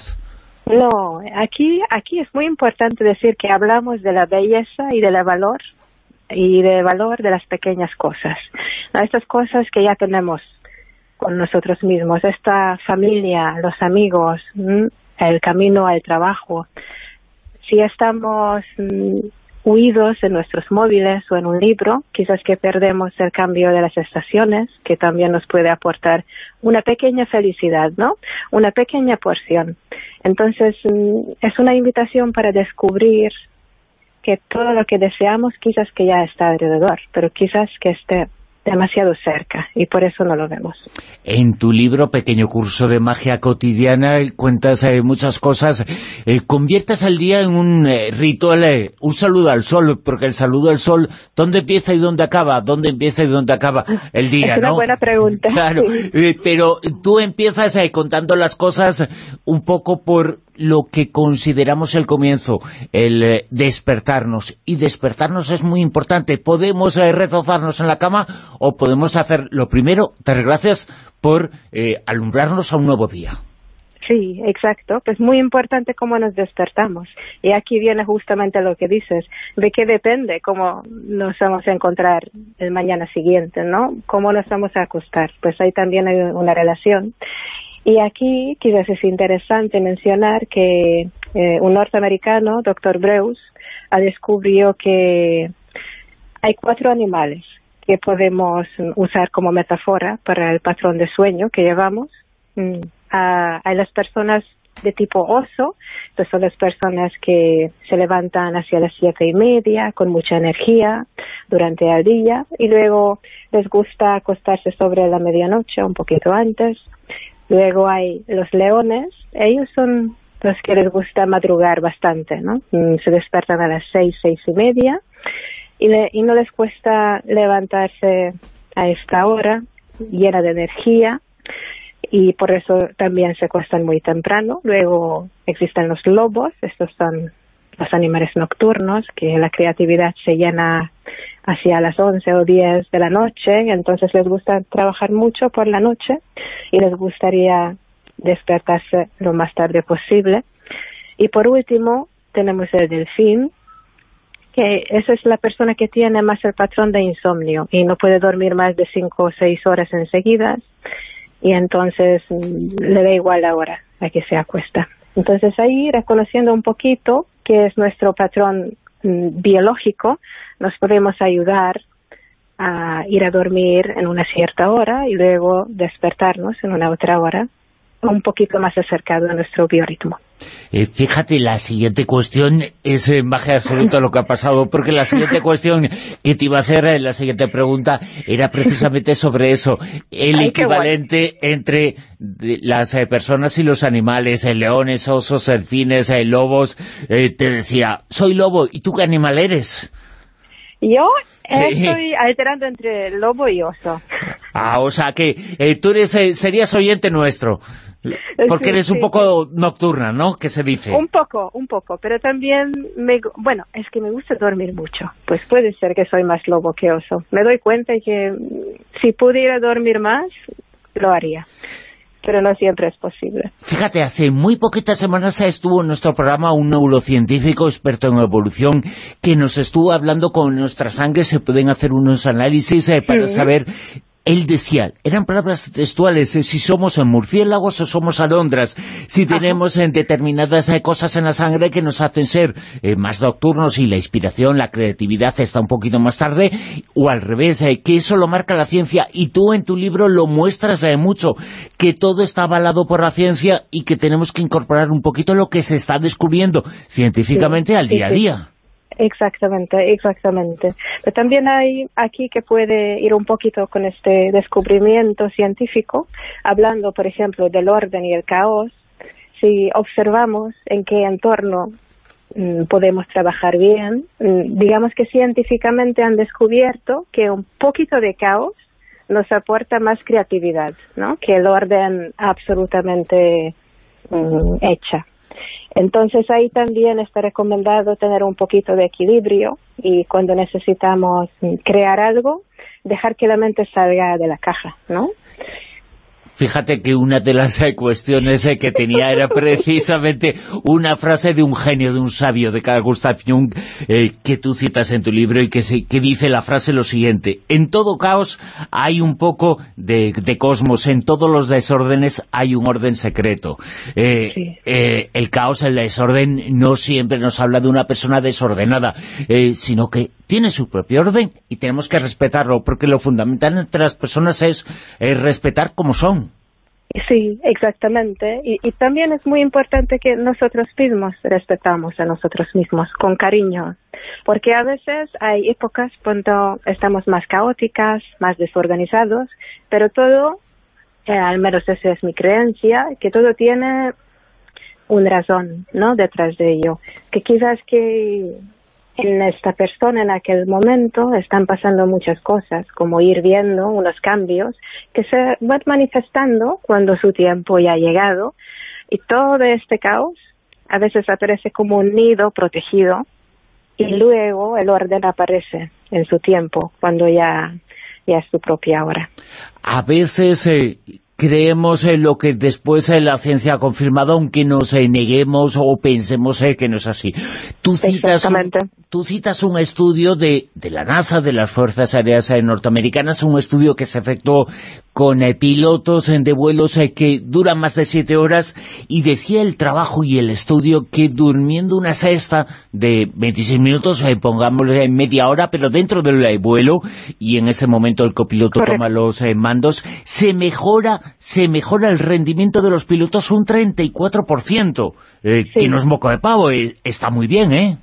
No, aquí, aquí es muy importante decir que hablamos de la belleza y del valor y de valor de las pequeñas cosas. Estas cosas que ya tenemos con nosotros mismos, esta familia, los amigos, el camino al trabajo. Si estamos mm, huidos en nuestros móviles o en un libro, quizás que perdemos el cambio de las estaciones, que también nos puede aportar una pequeña felicidad, ¿no? Una pequeña porción. Entonces, mm, es una invitación para descubrir que todo lo que deseamos quizás que ya está alrededor, pero quizás que esté demasiado cerca y por eso no lo vemos. En tu libro, Pequeño Curso de Magia Cotidiana, cuentas eh, muchas cosas. Eh, conviertas el día en un eh, ritual, un saludo al sol, porque el saludo al sol, ¿dónde empieza y dónde acaba? ¿Dónde empieza y dónde acaba el día? Es una buena pregunta. Claro, pero tú empiezas contando las cosas un poco por lo que consideramos el comienzo, el eh, despertarnos. Y despertarnos es muy importante. Podemos eh, retozarnos en la cama o podemos hacer lo primero, dar gracias por eh, alumbrarnos a un nuevo día. Sí, exacto. Pues muy importante cómo nos despertamos. Y aquí viene justamente lo que dices, de qué depende cómo nos vamos a encontrar el mañana siguiente, ¿no? Cómo nos vamos a acostar. Pues ahí también hay una relación. Y aquí quizás es interesante mencionar que eh, un norteamericano, Dr. Breus, ha descubrido que hay cuatro animales que podemos usar como metáfora para el patrón de sueño que llevamos. Mm, a, las personas de tipo oso, que son las personas que se levantan hacia las siete y media con mucha energía durante el día y luego les gusta acostarse sobre la medianoche, un poquito antes. Luego hay los leones, ellos son los que les gusta madrugar bastante, ¿no? Mm, se despertan a las seis, seis y media y, y no les cuesta levantarse a esta hora llena de energía y por eso también se acuestan muy temprano. Luego existen los lobos, estos son los animales nocturnos, que la creatividad se llena hacia las 11 o 10 de la noche, entonces les gusta trabajar mucho por la noche y les gustaría despertarse lo más tarde posible. Y por último, tenemos el delfín, que esa es la persona que tiene más el patrón de insomnio y no puede dormir más de 5 o 6 horas enseguidas y entonces mm, le da igual la hora a que se acuesta. Entonces ahí, reconociendo un poquito que es nuestro patrón biológico, nos podemos ayudar a ir a dormir en una cierta hora y luego despertarnos en una otra hora un poquito más acercado a nuestro biorritmo. Eh, fíjate, la siguiente cuestión es en baje absoluto lo que ha pasado, porque la siguiente cuestión que te iba a hacer, eh, la siguiente pregunta, era precisamente sobre eso, el equivalente entre las eh, personas y los animales, leones, osos, delfines, lobos, te decía, soy lobo, ¿y tú qué animal eres? Yo estoy alterando entre lobo y oso. Ah, o sea que tú eres, serías oyente nuestro. Porque eres un poco nocturna, ¿no? Que se dice. Un poco, un poco, pero también, me, bueno, es que me gusta dormir mucho. Pues puede ser que soy más lobo que oso. Me doy cuenta que mm, si pudiera dormir más, lo haría pero no siempre es posible. Fíjate, hace muy poquitas semanas estuvo en nuestro programa un neurocientífico experto en evolución que nos estuvo hablando con nuestra sangre, se pueden hacer unos análisis eh, para saber él decía, eran palabras textuales, eh, si somos en murciélagos o somos alondras, si tenemos en determinadas eh, cosas en la sangre que nos hacen ser eh, más nocturnos y la inspiración, la creatividad está un poquito más tarde, o al revés, que eso lo marca la ciencia, y tú en tu libro lo muestras mucho, que todo está avalado por la ciencia y que tenemos que incorporar un poquito lo que se está descubriendo científicamente al día a día. Exactamente, exactamente. Pero también hay aquí que puede ir un poquito con este descubrimiento científico, hablando, por ejemplo, del orden y el caos. Si observamos en qué entorno mm, podemos trabajar bien, mm, digamos que científicamente han descubierto que un poquito de caos nos aporta más creatividad, ¿no? Que el orden absolutamente mm, hecha. Entonces ahí también está recomendado tener un poquito de equilibrio y cuando necesitamos crear algo, dejar que la mente salga de la caja, ¿no? Fíjate que una de las eh, cuestiones eh, que tenía era precisamente una frase de un genio, de un sabio, de Carl Gustav Jung, eh, que tú citas en tu libro y que, que dice la frase lo siguiente, en todo caos hay un poco de, cosmos, en todos los desórdenes hay un orden secreto. el caos, el desorden, no siempre nos habla de una persona desordenada, sino que tiene su propio orden y tenemos que respetarlo, porque lo fundamental entre las personas es respetar como son. Sí, exactamente. Y, también es muy importante que nosotros mismos respetamos a nosotros mismos con cariño, porque a veces hay épocas cuando estamos más caóticas, más desorganizados, pero todo, eh, al menos esa es mi creencia, que todo tiene una razón, ¿no?, detrás de ello. Que quizás que en esta persona en aquel momento están pasando muchas cosas, como ir viendo unos cambios que se van manifestando cuando su tiempo ya ha llegado y todo este caos a veces aparece como un nido protegido y luego el orden aparece en su tiempo cuando ya, ya es su propia hora. A veces eh, creemos en lo que después eh, la ciencia ha confirmado, aunque nos eh, neguemos o pensemos eh, que no es así. Tú citas, un, tú citas un estudio de, de la NASA, de las Fuerzas Aéreas Norteamericanas, un estudio que se efectuó con pilotos de vuelos que duran más de siete horas, y decía el trabajo y el estudio que durmiendo una sexta de 26 minutos, pongámosle media hora, pero dentro del vuelo, y en ese momento el copiloto toma los mandos, se mejora se mejora el rendimiento de los pilotos un 34%, eh, que no es moco de pavo, eh, está muy bien, ¿eh?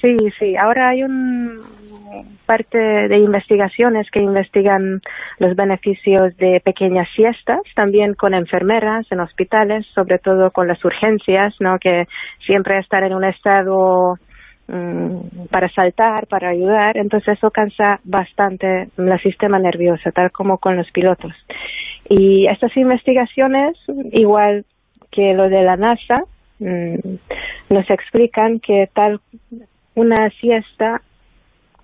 Sí, sí, ahora hay un parte de investigaciones que investigan los beneficios de pequeñas siestas, también con enfermeras en hospitales, sobre todo con las urgencias, ¿no? que siempre estar en un estado mm, para saltar, para ayudar, entonces eso cansa bastante el sistema nervioso, tal como con los pilotos. Y estas investigaciones, igual que lo de la NASA, mm, nos explican que tal una siesta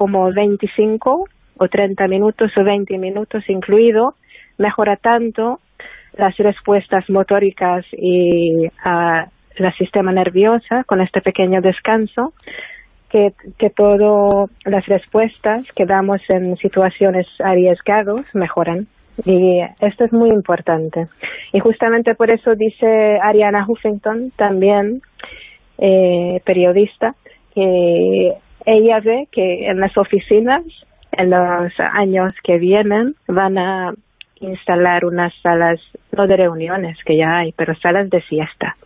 como 25 o 30 minutos o 20 minutos incluido mejora tanto las respuestas motóricas y a la sistema nerviosa con este pequeño descanso que, que todas las respuestas que damos en situaciones arriesgadas mejoran. Y esto es muy importante. Y justamente por eso dice Ariana Huffington, también eh, periodista, que ella ve que en las oficinas, en los años que vienen, van a instalar unas salas, no de reuniones, que ya hay, pero salas de siesta,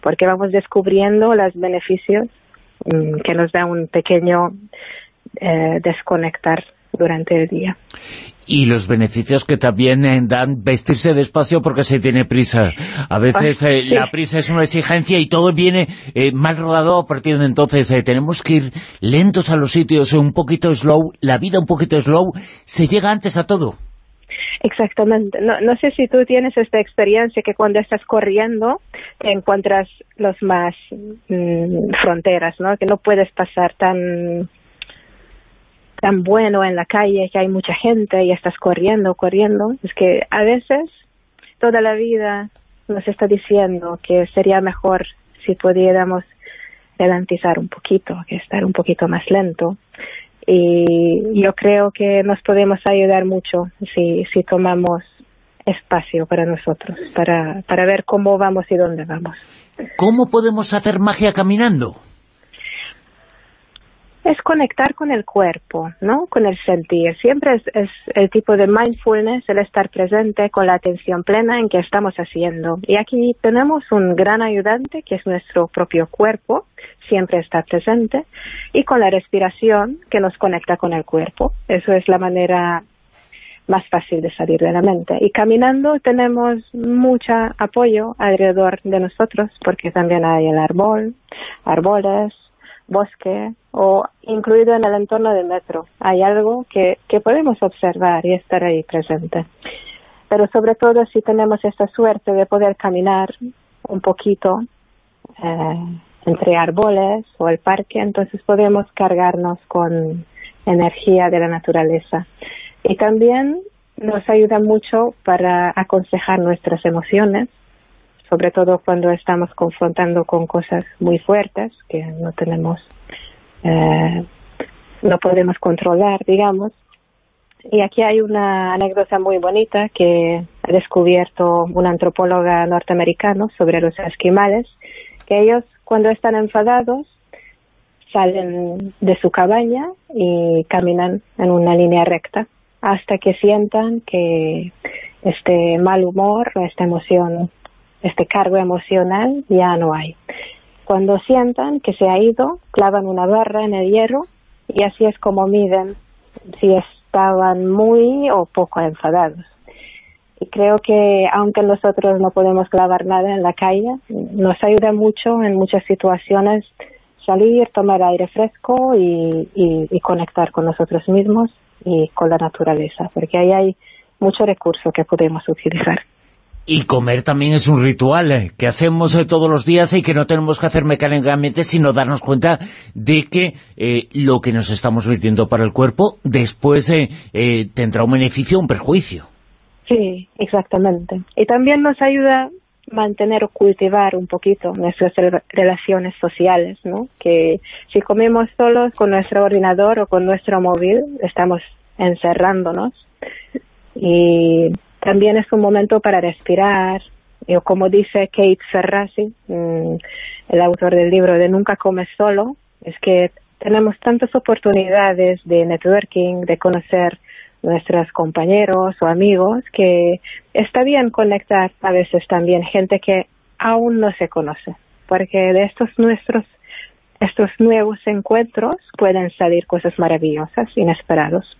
porque vamos descubriendo los beneficios mm, que nos da un pequeño eh, desconectar durante el día y los beneficios que también eh, dan vestirse despacio porque se tiene prisa. A veces eh, la prisa es una exigencia y todo viene eh, mal rodado a partir de entonces. tenemos que ir lentos a los sitios, un poquito slow, la vida un poquito slow, se llega antes a todo. Exactamente. No, no sé si tú tienes esta experiencia que cuando estás corriendo te encuentras los más mm, fronteras, ¿no? Que no puedes pasar tan tan bueno en la calle, que hay mucha gente y estás corriendo, corriendo. Es que a veces toda la vida nos está diciendo que sería mejor si pudiéramos ralentizar un poquito, que estar un poquito más lento. Y yo creo que nos podemos ayudar mucho si, si tomamos espacio para nosotros, para, para ver cómo vamos y dónde vamos. ¿Cómo podemos hacer magia caminando? Es conectar con el cuerpo, ¿no? Con el sentir. Siempre es, el tipo de mindfulness, el estar presente con la atención plena en que estamos haciendo. Y aquí tenemos un gran ayudante que es nuestro propio cuerpo, siempre está presente, y con la respiración que nos conecta con el cuerpo. Eso es la manera más fácil de salir de la mente. Y caminando tenemos mucho apoyo alrededor de nosotros porque también hay el árbol, árboles, bosque o incluido en el entorno del metro. Hay algo que, que podemos observar y estar ahí presente. Pero sobre todo si tenemos esta suerte de poder caminar un poquito eh, entre árboles o el parque, entonces podemos cargarnos con energía de la naturaleza. Y también nos ayuda mucho para aconsejar nuestras emociones, sobre todo cuando estamos confrontando con cosas muy fuertes que no tenemos, eh, no podemos controlar, digamos. Y aquí hay una anécdota muy bonita que ha descubierto una antropóloga norteamericana sobre los esquimales, que ellos cuando están enfadados salen de su cabaña y caminan en una línea recta hasta que sientan que este mal humor, esta emoción, este cargo emocional ya no hay. Cuando sientan que se ha ido, clavan una barra en el hierro y así es como miden si estaban muy o poco enfadados. Y creo que aunque nosotros no podemos clavar nada en la calle, nos ayuda mucho en muchas situaciones salir, tomar aire fresco y, y conectar con nosotros mismos y con la naturaleza, porque ahí hay mucho recurso que podemos utilizar. Y comer también es un ritual eh, que hacemos eh, todos los días y que no tenemos que hacer mecánicamente, sino darnos cuenta de que eh, lo que nos estamos metiendo para el cuerpo después tendrá un beneficio o un perjuicio. Sí, exactamente. Y también nos ayuda mantener o cultivar un poquito nuestras relaciones sociales, ¿no? Que si comemos solos con nuestro ordenador o con nuestro móvil, estamos encerrándonos. Y también es un momento para respirar. Como dice Kate Ferrazzi, mm, el autor del libro de Nunca comes solo, es que tenemos tantas oportunidades de networking, de conocer nuestros compañeros o amigos, que está bien conectar a veces también gente que aún no se conoce, porque de estos nuestros estos nuevos encuentros pueden salir cosas maravillosas, inesperados.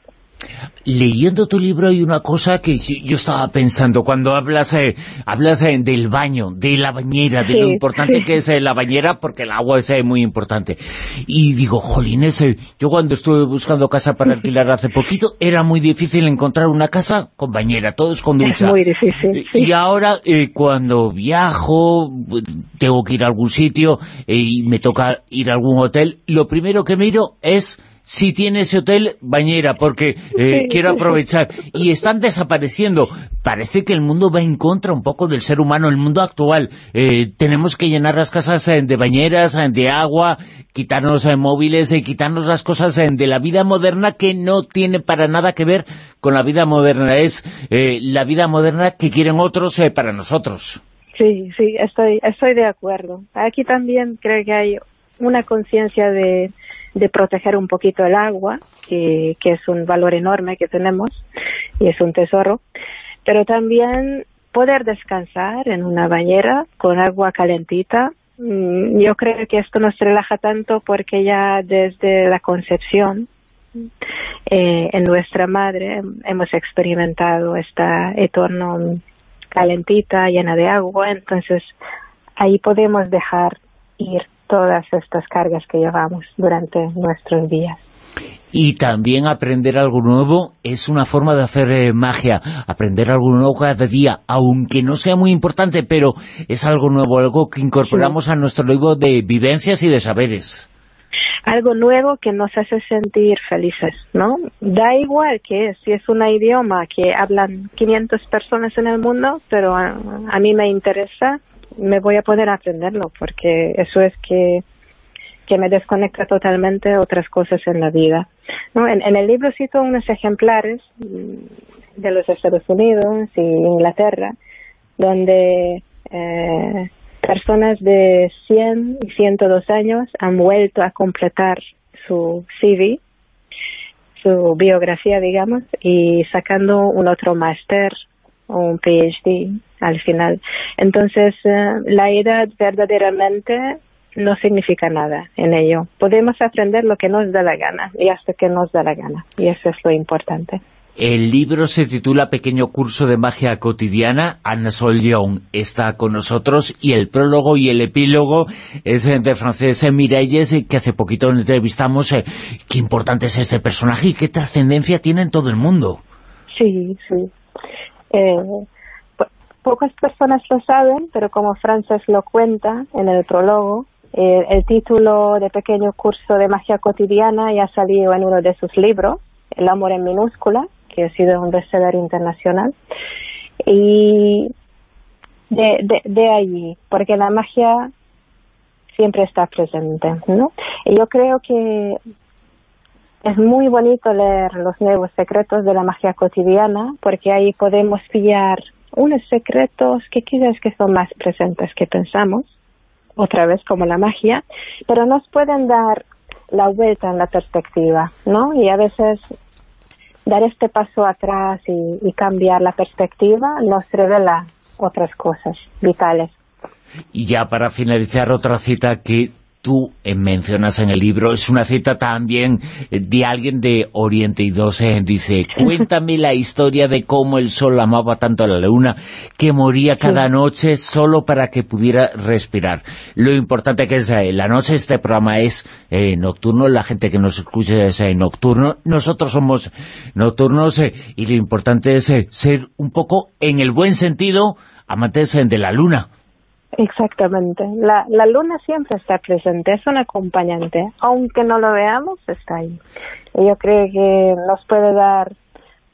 Leyendo tu libro hay una cosa que yo estaba pensando cuando hablas eh, hablas eh, del baño, de la bañera, de lo importante que es eh, la bañera, porque el agua es muy importante. Y digo, jolines, yo cuando estuve buscando casa para alquilar hace poquito, era muy difícil encontrar una casa con bañera, todos con ducha. Es muy difícil, Y ahora, cuando viajo, tengo que ir a algún sitio y me toca ir a algún hotel, lo primero que miro es si tiene ese hotel bañera, porque eh, quiero aprovechar. Y están desapareciendo. Parece que el mundo va en contra un poco del ser humano, el mundo actual. Eh, tenemos que llenar las casas eh, de bañeras, de agua, quitarnos móviles, quitarnos las cosas de la vida moderna que no tiene para nada que ver con la vida moderna. Es la vida moderna que quieren otros para nosotros. Sí, sí, estoy, estoy de acuerdo. Aquí también creo que hay una conciencia de, proteger un poquito el agua, que, es un valor enorme que tenemos y es un tesoro, pero también poder descansar en una bañera con agua calentita. Mm, yo creo que esto nos relaja tanto porque ya desde la concepción eh, en nuestra madre hemos experimentado esta entorno calentita, llena de agua, entonces ahí podemos dejar ir todas estas cargas que llevamos durante nuestros días. Y también aprender algo nuevo es una forma de hacer eh, magia, aprender algo nuevo cada día, aunque no sea muy importante, pero es algo nuevo, algo que incorporamos a nuestro libro de vivencias y de saberes. Algo nuevo que nos hace sentir felices, ¿no? Da igual que si es un idioma que hablan 500 personas en el mundo, pero a mí me interesa me voy a poder aprenderlo porque eso es que, que me desconecta totalmente otras cosas en la vida. ¿no? En, el libro cito unos ejemplares de los Estados Unidos y Inglaterra donde eh, personas de 100 y 102 años han vuelto a completar su CV su biografía, digamos, y sacando un otro máster un PhD al final. Entonces, eh, la edad verdaderamente no significa nada en ello. Podemos aprender lo que nos da la gana y hasta que nos da la gana. Y eso es lo importante. El libro se titula Pequeño curso de magia cotidiana. Anna Sol Young está con nosotros y el prólogo y el epílogo es de Francés Miralles, que hace poquito entrevistamos. Eh, qué importante es este personaje y qué trascendencia tiene en todo el mundo. Sí, sí. Eh, pocas personas lo saben, pero como Frances lo cuenta en el prólogo, eh, el título de pequeño curso de magia cotidiana ya salió en uno de sus libros, El amor en minúscula, que ha sido un bestseller internacional. Y de, de, de allí, porque la magia siempre está presente, ¿no? Y yo creo que es muy bonito leer los nuevos secretos de la magia cotidiana, porque ahí podemos pillar unos secretos que quizás que son más presentes que pensamos, otra vez como la magia, pero nos pueden dar la vuelta en la perspectiva, ¿no? Y a veces dar este paso atrás y, y cambiar la perspectiva nos revela otras cosas vitales. Y ya para finalizar, otra cita que tú eh, mencionas en el libro, es una cita también eh, de alguien de Oriente y 12, dice, cuéntame la historia de cómo el sol amaba tanto a la luna que moría cada noche solo para que pudiera respirar. Lo importante que es eh, la noche, este programa es nocturno, la gente que nos escucha es nocturno, nosotros somos nocturnos y lo importante es ser un poco, en el buen sentido, amantes de la luna. Exactamente. La, la luna siempre está presente, es un acompañante. Aunque no lo veamos, está ahí. Y yo creo que nos puede dar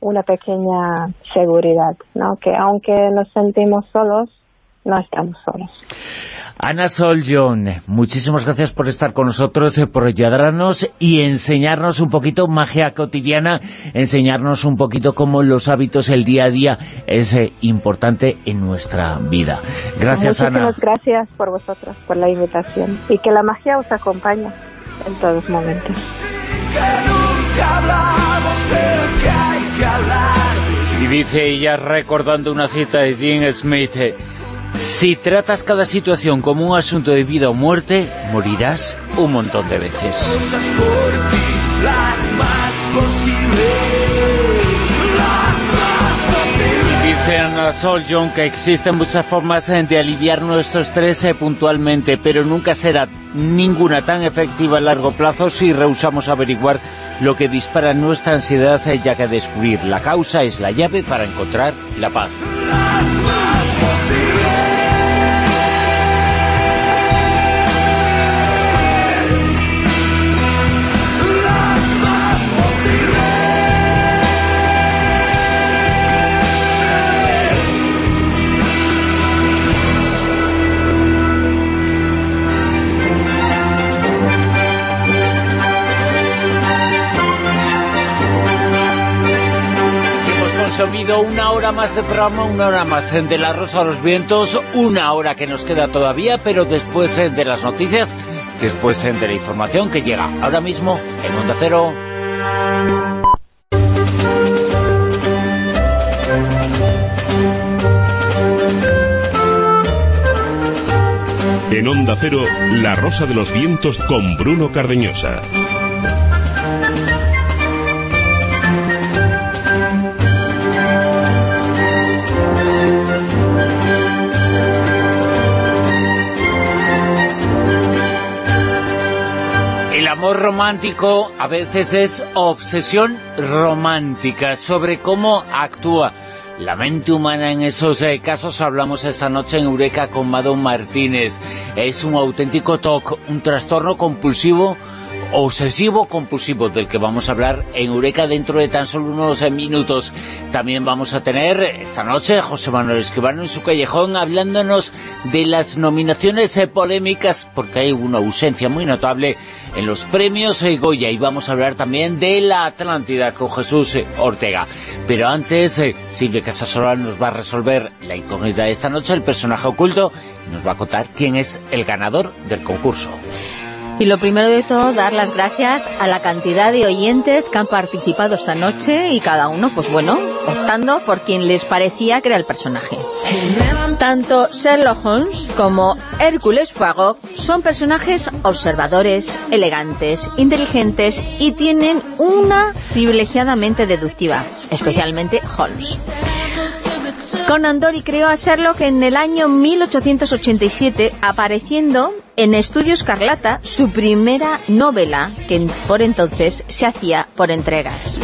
una pequeña seguridad, ¿no? Que aunque nos sentimos solos, no estamos solos. Ana Sol John, muchísimas gracias por estar con nosotros, eh, por ayudarnos y enseñarnos un poquito magia cotidiana, enseñarnos un poquito cómo los hábitos, el día a día es eh, importante en nuestra vida. Gracias, Ana. Muchísimas gracias por vosotros, por la invitación y que la magia os acompañe en todos momentos. Y dice ella recordando una cita de Dean Smith, si tratas cada situación como un asunto de vida o muerte, morirás un montón de veces. Dice Ana Sol John que existen muchas formas de aliviar nuestro estrés eh, puntualmente, pero nunca será ninguna tan efectiva a largo plazo si rehusamos averiguar lo que dispara nuestra ansiedad, eh, ya que descubrir la causa es la llave para encontrar la paz. Consumido una hora más de programa, una hora más de La Rosa a los Vientos, una hora que nos queda todavía, pero después eh, de las noticias, después eh, de la información que llega ahora mismo en Onda Cero. En Onda Cero, La Rosa de los Vientos con Bruno Cardeñosa. Romántico a veces es obsesión romántica sobre cómo actúa la mente humana en esos eh, casos. Hablamos esta noche en Eureka con Mado Martínez. Es un auténtico TOC, un trastorno compulsivo obsesivo-compulsivo del que vamos a hablar en Eureka dentro de tan solo unos eh, minutos. También vamos a tener esta noche José Manuel Escribano en su callejón hablándonos de las nominaciones eh, polémicas porque hay una ausencia muy notable en los premios eh, Goya y vamos a hablar también de la Atlántida con Jesús Ortega. Pero antes Silvia Casasola nos va a resolver la incógnita de esta noche, el personaje oculto, nos va a contar quién es el ganador del concurso. Y lo primero de todo, dar las gracias a la cantidad de oyentes que han participado esta noche y cada uno, pues bueno, optando por quien les parecía que era el personaje. Tanto Sherlock Holmes como Hércules Poirot son personajes observadores, elegantes, inteligentes y tienen una privilegiadamente deductiva, especialmente Holmes. Conan Doyle creó a Sherlock en el año 1887, apareciendo en Estudio Escarlata, su primera novela, que por entonces se hacía por entregas.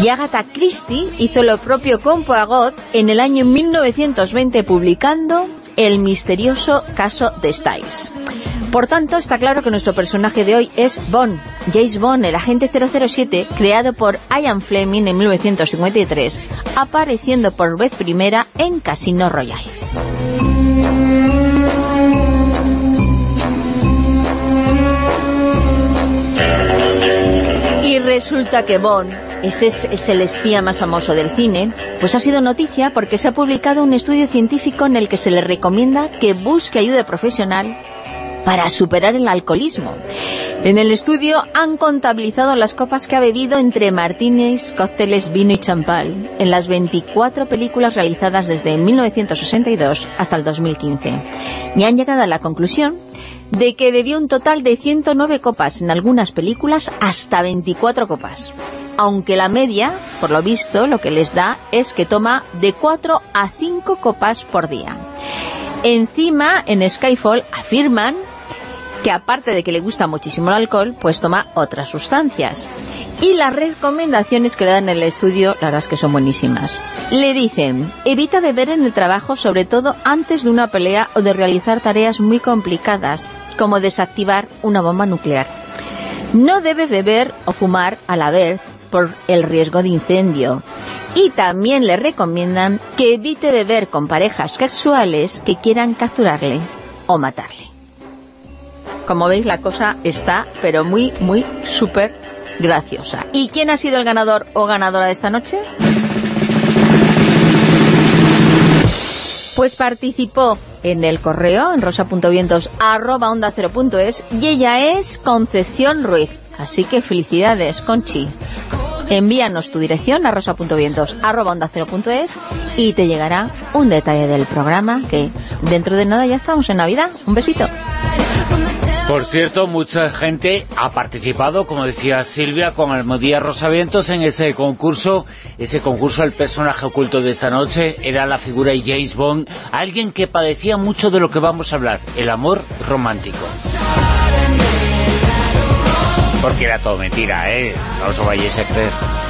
Y Agatha Christie hizo lo propio con Poirot en el año 1920, publicando El misterioso caso de Styles. Por tanto, está claro que nuestro personaje de hoy es Bond, James Bond, el agente 007, creado por Ian Fleming en 1953, apareciendo por vez primera en Casino Royale. Y resulta que Bond, ese es, es, el espía más famoso del cine, pues ha sido noticia porque se ha publicado un estudio científico en el que se le recomienda que busque ayuda profesional para superar el alcoholismo. En el estudio han contabilizado las copas que ha bebido entre martinis, cócteles, vino y champán en las 24 películas realizadas desde 1962 hasta el 2015. Y han llegado a la conclusión de que bebió un total de 109 copas en algunas películas hasta 24 copas. Aunque la media, por lo visto, lo que les da es que toma de 4 a 5 copas por día. Encima, en Skyfall afirman que aparte de que le gusta muchísimo el alcohol, pues toma otras sustancias. Y las recomendaciones que le dan en el estudio, la verdad que son buenísimas. Le dicen, evita beber en el trabajo, sobre todo antes de una pelea o de realizar tareas muy complicadas, como desactivar una bomba nuclear. No debe beber o fumar a la vez por el riesgo de incendio. Y también le recomiendan que evite beber con parejas casuales que quieran capturarle o matarle. Como veis, la cosa está, pero muy, muy súper graciosa. ¿Y quién ha sido el ganador o ganadora de esta noche? Pues participó en el correo, en rosa.vientos, arroba onda 0.es, y ella es Concepción Ruiz. Así que felicidades, Conchi. Envíanos tu dirección a rosa.vientos, arroba onda 0.es, y te llegará un detalle del programa que dentro de nada ya estamos en Navidad. Un besito. Por cierto, mucha gente ha participado, como decía Silvia, con Almodía Rosavientos en ese concurso. Ese concurso, el personaje oculto de esta noche, era la figura de James Bond, alguien que padecía mucho de lo que vamos a hablar, el amor romántico. Porque era todo mentira, ¿eh? No os vayáis a creer.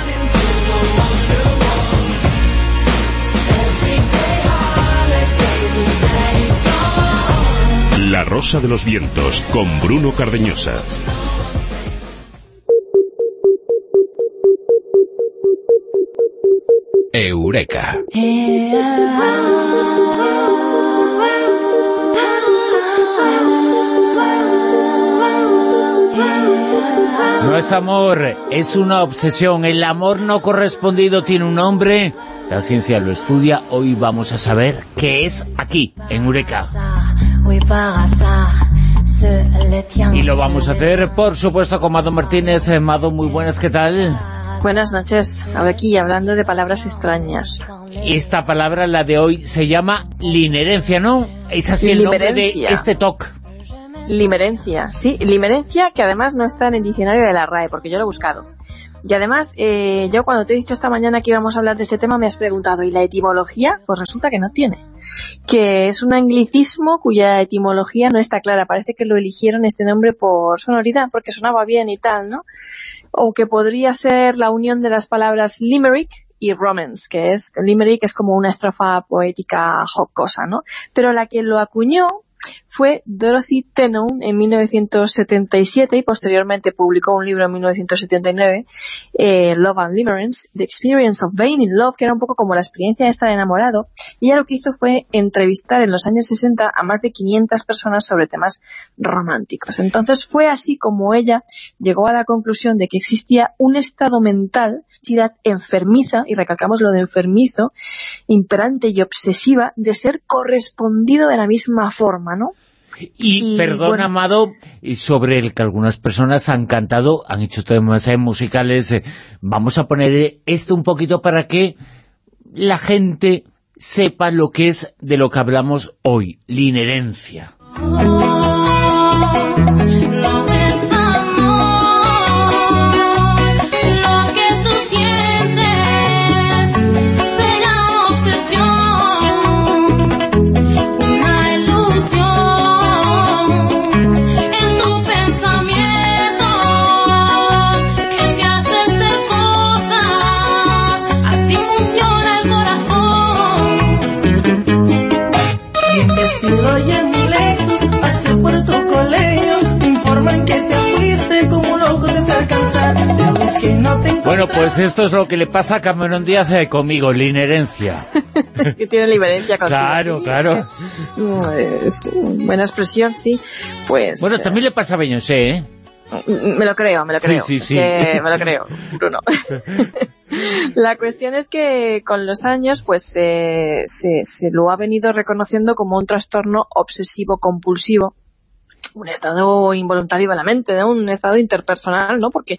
La Rosa de los Vientos, con Bruno Cardeñosa. Eureka. No es amor, es una obsesión. El amor no correspondido tiene un nombre. La ciencia lo estudia. Hoy vamos a saber qué es aquí, en Eureka. Y lo vamos a hacer, por supuesto, con Mado Martínez. Eh, Mado, muy buenas, ¿qué tal? Buenas noches. Aquí hablando de palabras extrañas. Esta palabra, la de hoy, se llama linerencia, ¿no? Es así el nombre de este talk. Limerencia, sí. Limerencia, que además no está en el diccionario de la RAE, porque yo lo he buscado. Y además, eh, yo cuando te he dicho esta mañana que íbamos a hablar de este tema, me has preguntado, ¿y la etimología? Pues resulta que no tiene. Que es un anglicismo cuya etimología no está clara. Parece que lo eligieron este nombre por sonoridad, porque sonaba bien y tal, ¿no? O que podría ser la unión de las palabras limerick, y romance, que es, limerick es como una estrofa poética jocosa, ¿no? Pero la que lo acuñó fue Dorothy Tenon en 1977 y posteriormente publicó un libro en 1979, eh, Love and Limerence, The Experience of Being in Love, que era un poco como la experiencia de estar enamorado, y ella lo que hizo fue entrevistar en los años 60 a más de 500 personas sobre temas románticos. Entonces fue así como ella llegó a la conclusión de que existía un estado mental, enfermiza, y recalcamos lo de enfermizo, imperante y obsesiva, de ser correspondido de la misma forma, ¿no? Y, perdón, Amado, sobre el que algunas personas han cantado, han hecho temas musicales, eh, vamos a poner esto un poquito para que la gente sepa lo que es de lo que hablamos hoy, la inherencia. Bueno, pues esto es lo que le pasa a Cameron Díaz eh, conmigo, la inherencia. que tiene la inherencia contigo. Claro, claro. Es, buena expresión, sí. Pues... Bueno, también le pasa a Beyoncé, ¿eh? Me lo creo, me lo creo. Sí, sí, sí. me lo creo, Bruno. La cuestión es que con los años pues se, se lo ha venido reconociendo como un trastorno obsesivo-compulsivo un estado involuntario de la mente, de un estado interpersonal, ¿no? Porque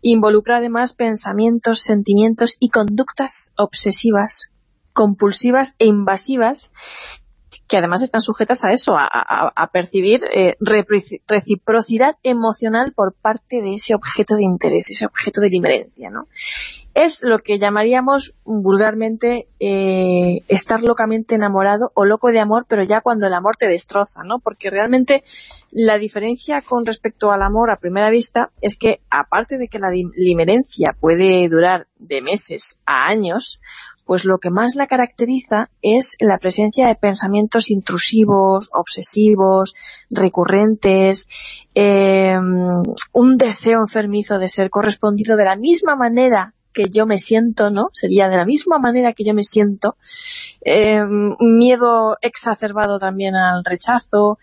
involucra además pensamientos, sentimientos y conductas obsesivas, compulsivas e invasivas que además están sujetas a eso, a, percibir eh, reciprocidad emocional por parte de ese objeto de interés, ese objeto de diferencia, ¿no? Es lo que llamaríamos vulgarmente eh, estar locamente enamorado o loco de amor, pero ya cuando el amor te destroza, ¿no? Porque realmente la diferencia con respecto al amor a primera vista es que, aparte de que la limerencia puede durar de meses a años, pues lo que más la caracteriza es la presencia de pensamientos intrusivos, obsesivos, recurrentes, eh, un deseo enfermizo de ser correspondido de la misma manera que yo me siento, ¿no? Sería de la misma manera que yo me siento. Eh, miedo exacerbado también al rechazo,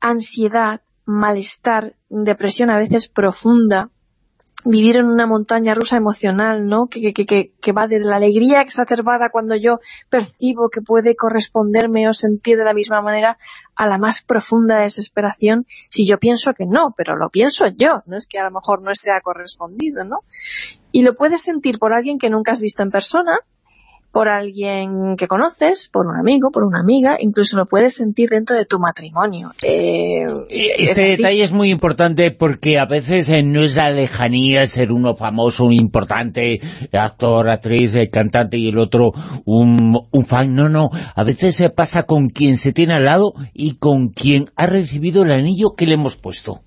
ansiedad, malestar, depresión a veces profunda, vivir en una montaña rusa emocional, ¿no? Que, que, que, que, va de la alegría exacerbada cuando yo percibo que puede corresponderme o sentir de la misma manera a la más profunda desesperación si yo pienso que no, pero lo pienso yo, no es que a lo mejor no sea correspondido, ¿no? Y lo puedes sentir por alguien que nunca has visto en persona, por alguien que conoces, por un amigo, por una amiga, incluso lo puedes sentir dentro de tu matrimonio. Eh, este detalle es muy importante porque a veces eh, no es la lejanía ser uno famoso, un importante actor, actriz, eh, cantante y el otro un, un fan, no, no, a veces se pasa con quien se tiene al lado y con quien ha recibido el anillo que le hemos puesto.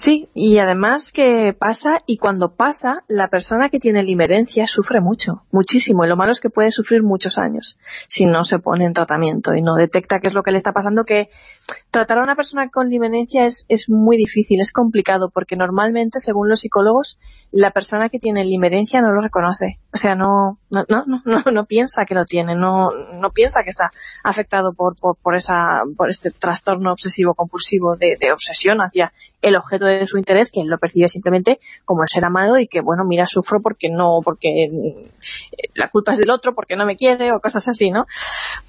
Sí, y además que pasa, y cuando pasa, la persona que tiene limerencia sufre mucho, muchísimo, y lo malo es que puede sufrir muchos años si no se pone en tratamiento y no detecta qué es lo que le está pasando, que tratar a una persona con limerencia es, es muy difícil, es complicado, porque normalmente, según los psicólogos, la persona que tiene limerencia no lo reconoce, o sea, no no, no, no, no piensa que lo tiene, no, no piensa que está afectado por, por, por, esa, por este trastorno obsesivo-compulsivo de, de obsesión hacia el objeto de su interés, él lo percibe simplemente como el ser amado y que, bueno, mira, sufro porque no, porque eh, la culpa es del otro, porque no me quiere o cosas así, ¿no?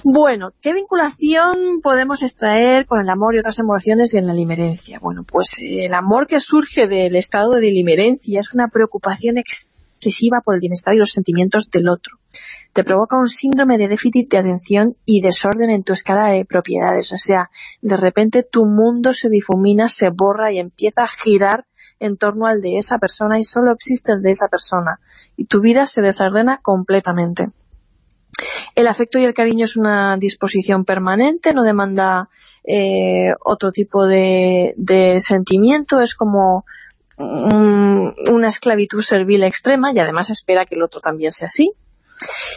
Bueno, ¿qué vinculación podemos extraer con el amor y otras emociones en la limerencia? Bueno, pues eh, el amor que surge del estado de limerencia es una preocupación excesiva por el bienestar y los sentimientos del otro te provoca un síndrome de déficit de atención y desorden en tu escala de propiedades. O sea, de repente tu mundo se difumina, se borra y empieza a girar en torno al de esa persona y solo existe el de esa persona. Y tu vida se desordena completamente. El afecto y el cariño es una disposición permanente, no demanda eh, otro tipo de, sentimiento, es como una esclavitud servil extrema y además espera que el otro también sea así.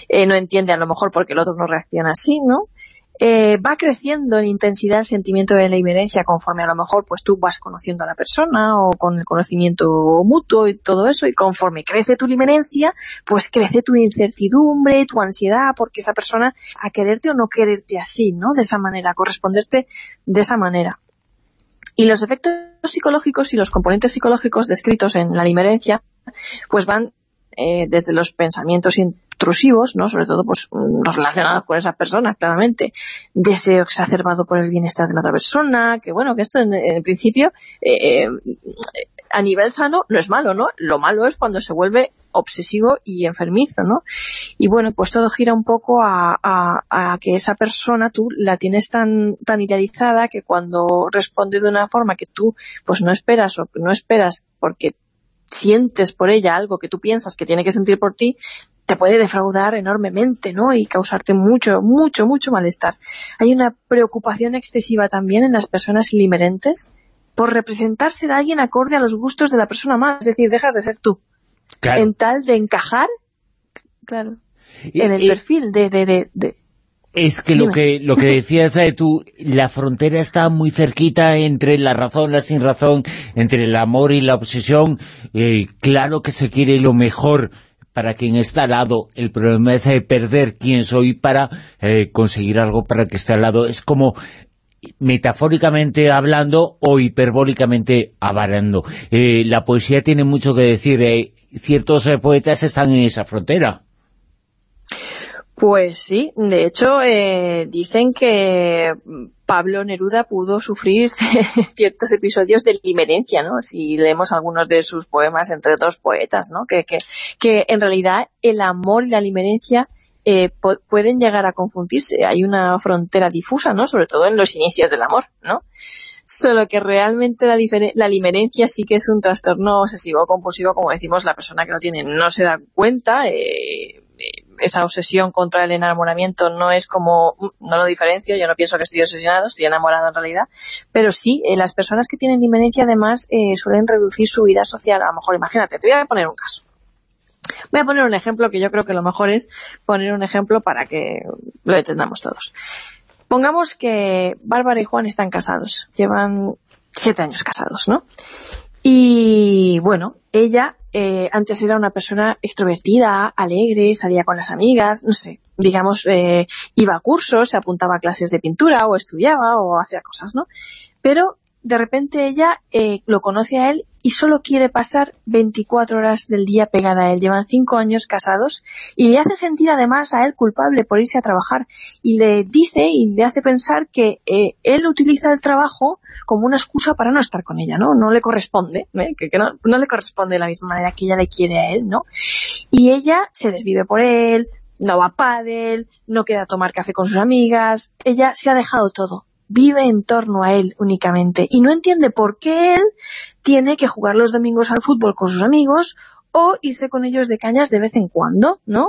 Eh, no entiende a lo mejor porque el otro no reacciona así, ¿no? Eh, va creciendo en intensidad el sentimiento de la inherencia conforme a lo mejor pues tú vas conociendo a la persona o con el conocimiento mutuo y todo eso y conforme crece tu limerencia pues crece tu incertidumbre, tu ansiedad porque esa persona a quererte o no quererte así, ¿no? De esa manera, a corresponderte de esa manera. Y los efectos psicológicos y los componentes psicológicos descritos en la limerencia pues van eh, desde los pensamientos intrusivos, ¿no? sobre todo pues los relacionados con esa persona, claramente, deseo exacerbado por el bienestar de la otra persona, que bueno, que esto en, principio eh, eh, a nivel sano no es malo, ¿no? Lo malo es cuando se vuelve obsesivo y enfermizo, ¿no? Y bueno, pues todo gira un poco a, a, que esa persona tú la tienes tan, tan idealizada que cuando responde de una forma que tú pues no esperas o no esperas porque sientes por ella algo que tú piensas que tiene que sentir por ti, te puede defraudar enormemente, ¿no? Y causarte mucho, mucho, mucho malestar. Hay una preocupación excesiva también en las personas limerentes por representar ser alguien acorde a los gustos de la persona más, es decir, dejas de ser tú. En tal de encajar, claro, en el perfil de, de, de, Es que lo que lo que decías eh, tú, la frontera está muy cerquita entre la razón, la sin razón, entre el amor y la obsesión. Eh, claro que se quiere lo mejor para quien está al lado. El problema es eh, perder quién soy para eh, conseguir algo para el que está al lado. Es como metafóricamente hablando o hiperbólicamente hablando. Eh, la poesía tiene mucho que decir. ciertos poetas están en esa frontera. Pues sí, de hecho eh, dicen que Pablo Neruda pudo sufrir ciertos episodios de limerencia, ¿no? Si leemos algunos de sus poemas entre dos poetas, ¿no? Que, que, que en realidad el amor y la limerencia eh, pueden llegar a confundirse. Hay una frontera difusa, ¿no? Sobre todo en los inicios del amor, ¿no? Solo que realmente la, la limerencia sí que es un trastorno obsesivo compulsivo, como decimos, la persona que lo tiene no se da cuenta, eh, esa obsesión contra el enamoramiento no es como, no lo diferencio, yo no pienso que estoy obsesionado, estoy enamorado en realidad, pero sí, eh, las personas que tienen limerencia además eh, suelen reducir su vida social, a lo mejor imagínate, te voy a poner un caso. Voy a poner un ejemplo que yo creo que lo mejor es poner un ejemplo para que lo entendamos todos. Pongamos que Bárbara y Juan están casados, llevan siete años casados, ¿no? Y bueno, ella eh, antes era una persona extrovertida, alegre, salía con las amigas, no sé, digamos, eh, iba a cursos, se apuntaba a clases de pintura o estudiaba o hacía cosas, ¿no? Pero de repente ella eh, lo conoce a él y solo quiere pasar 24 horas del día pegada a él. Llevan cinco años casados y le hace sentir además a él culpable por irse a trabajar y le dice y le hace pensar que eh, él utiliza el trabajo como una excusa para no estar con ella, ¿no? No le corresponde, ¿eh? que, no, no, le corresponde de la misma manera que ella le quiere a él, ¿no? Y ella se desvive por él, no va a pádel, no queda a tomar café con sus amigas, ella se ha dejado todo vive en torno a él únicamente y no entiende por qué él tiene que jugar los domingos al fútbol con sus amigos o irse con ellos de cañas de vez en cuando, ¿no?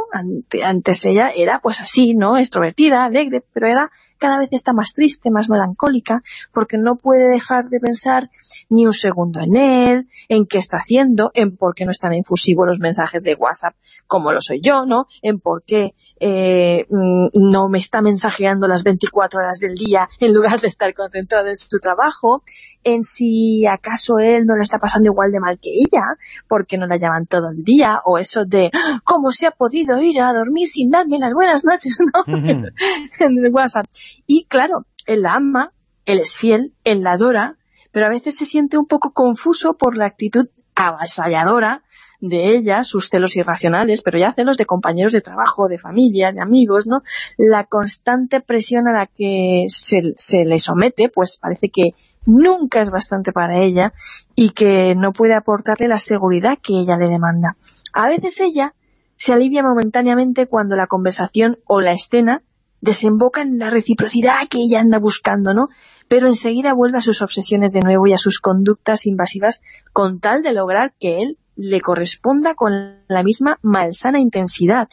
Antes ella era pues así, ¿no? Extrovertida, alegre, pero era cada vez está más triste, más melancólica, porque no puede dejar de pensar ni un segundo en él, en qué está haciendo, en por qué no están infusivos los mensajes de WhatsApp como lo soy yo, ¿no? En por qué eh, mm, no me está mensajeando las 24 horas del día en lugar de estar concentrado en su trabajo, en si acaso él no lo está pasando igual de mal que ella, porque no la llaman todo el día, o eso de ¡Ah! cómo se ha podido ir a dormir sin darme las buenas noches, ¿no? en el WhatsApp. Y claro, él la ama, él es fiel, él la adora, pero a veces se siente un poco confuso por la actitud avasalladora de ella, sus celos irracionales, pero ya celos de compañeros de trabajo, de familia, de amigos, ¿no? La constante presión a la que se, se le somete, pues parece que nunca es bastante para ella y que no puede aportarle la seguridad que ella le demanda. A veces ella se alivia momentáneamente cuando la conversación o la escena desemboca en la reciprocidad que ella anda buscando, ¿no? Pero enseguida vuelve a sus obsesiones de nuevo y a sus conductas invasivas con tal de lograr que él le corresponda con la misma malsana intensidad.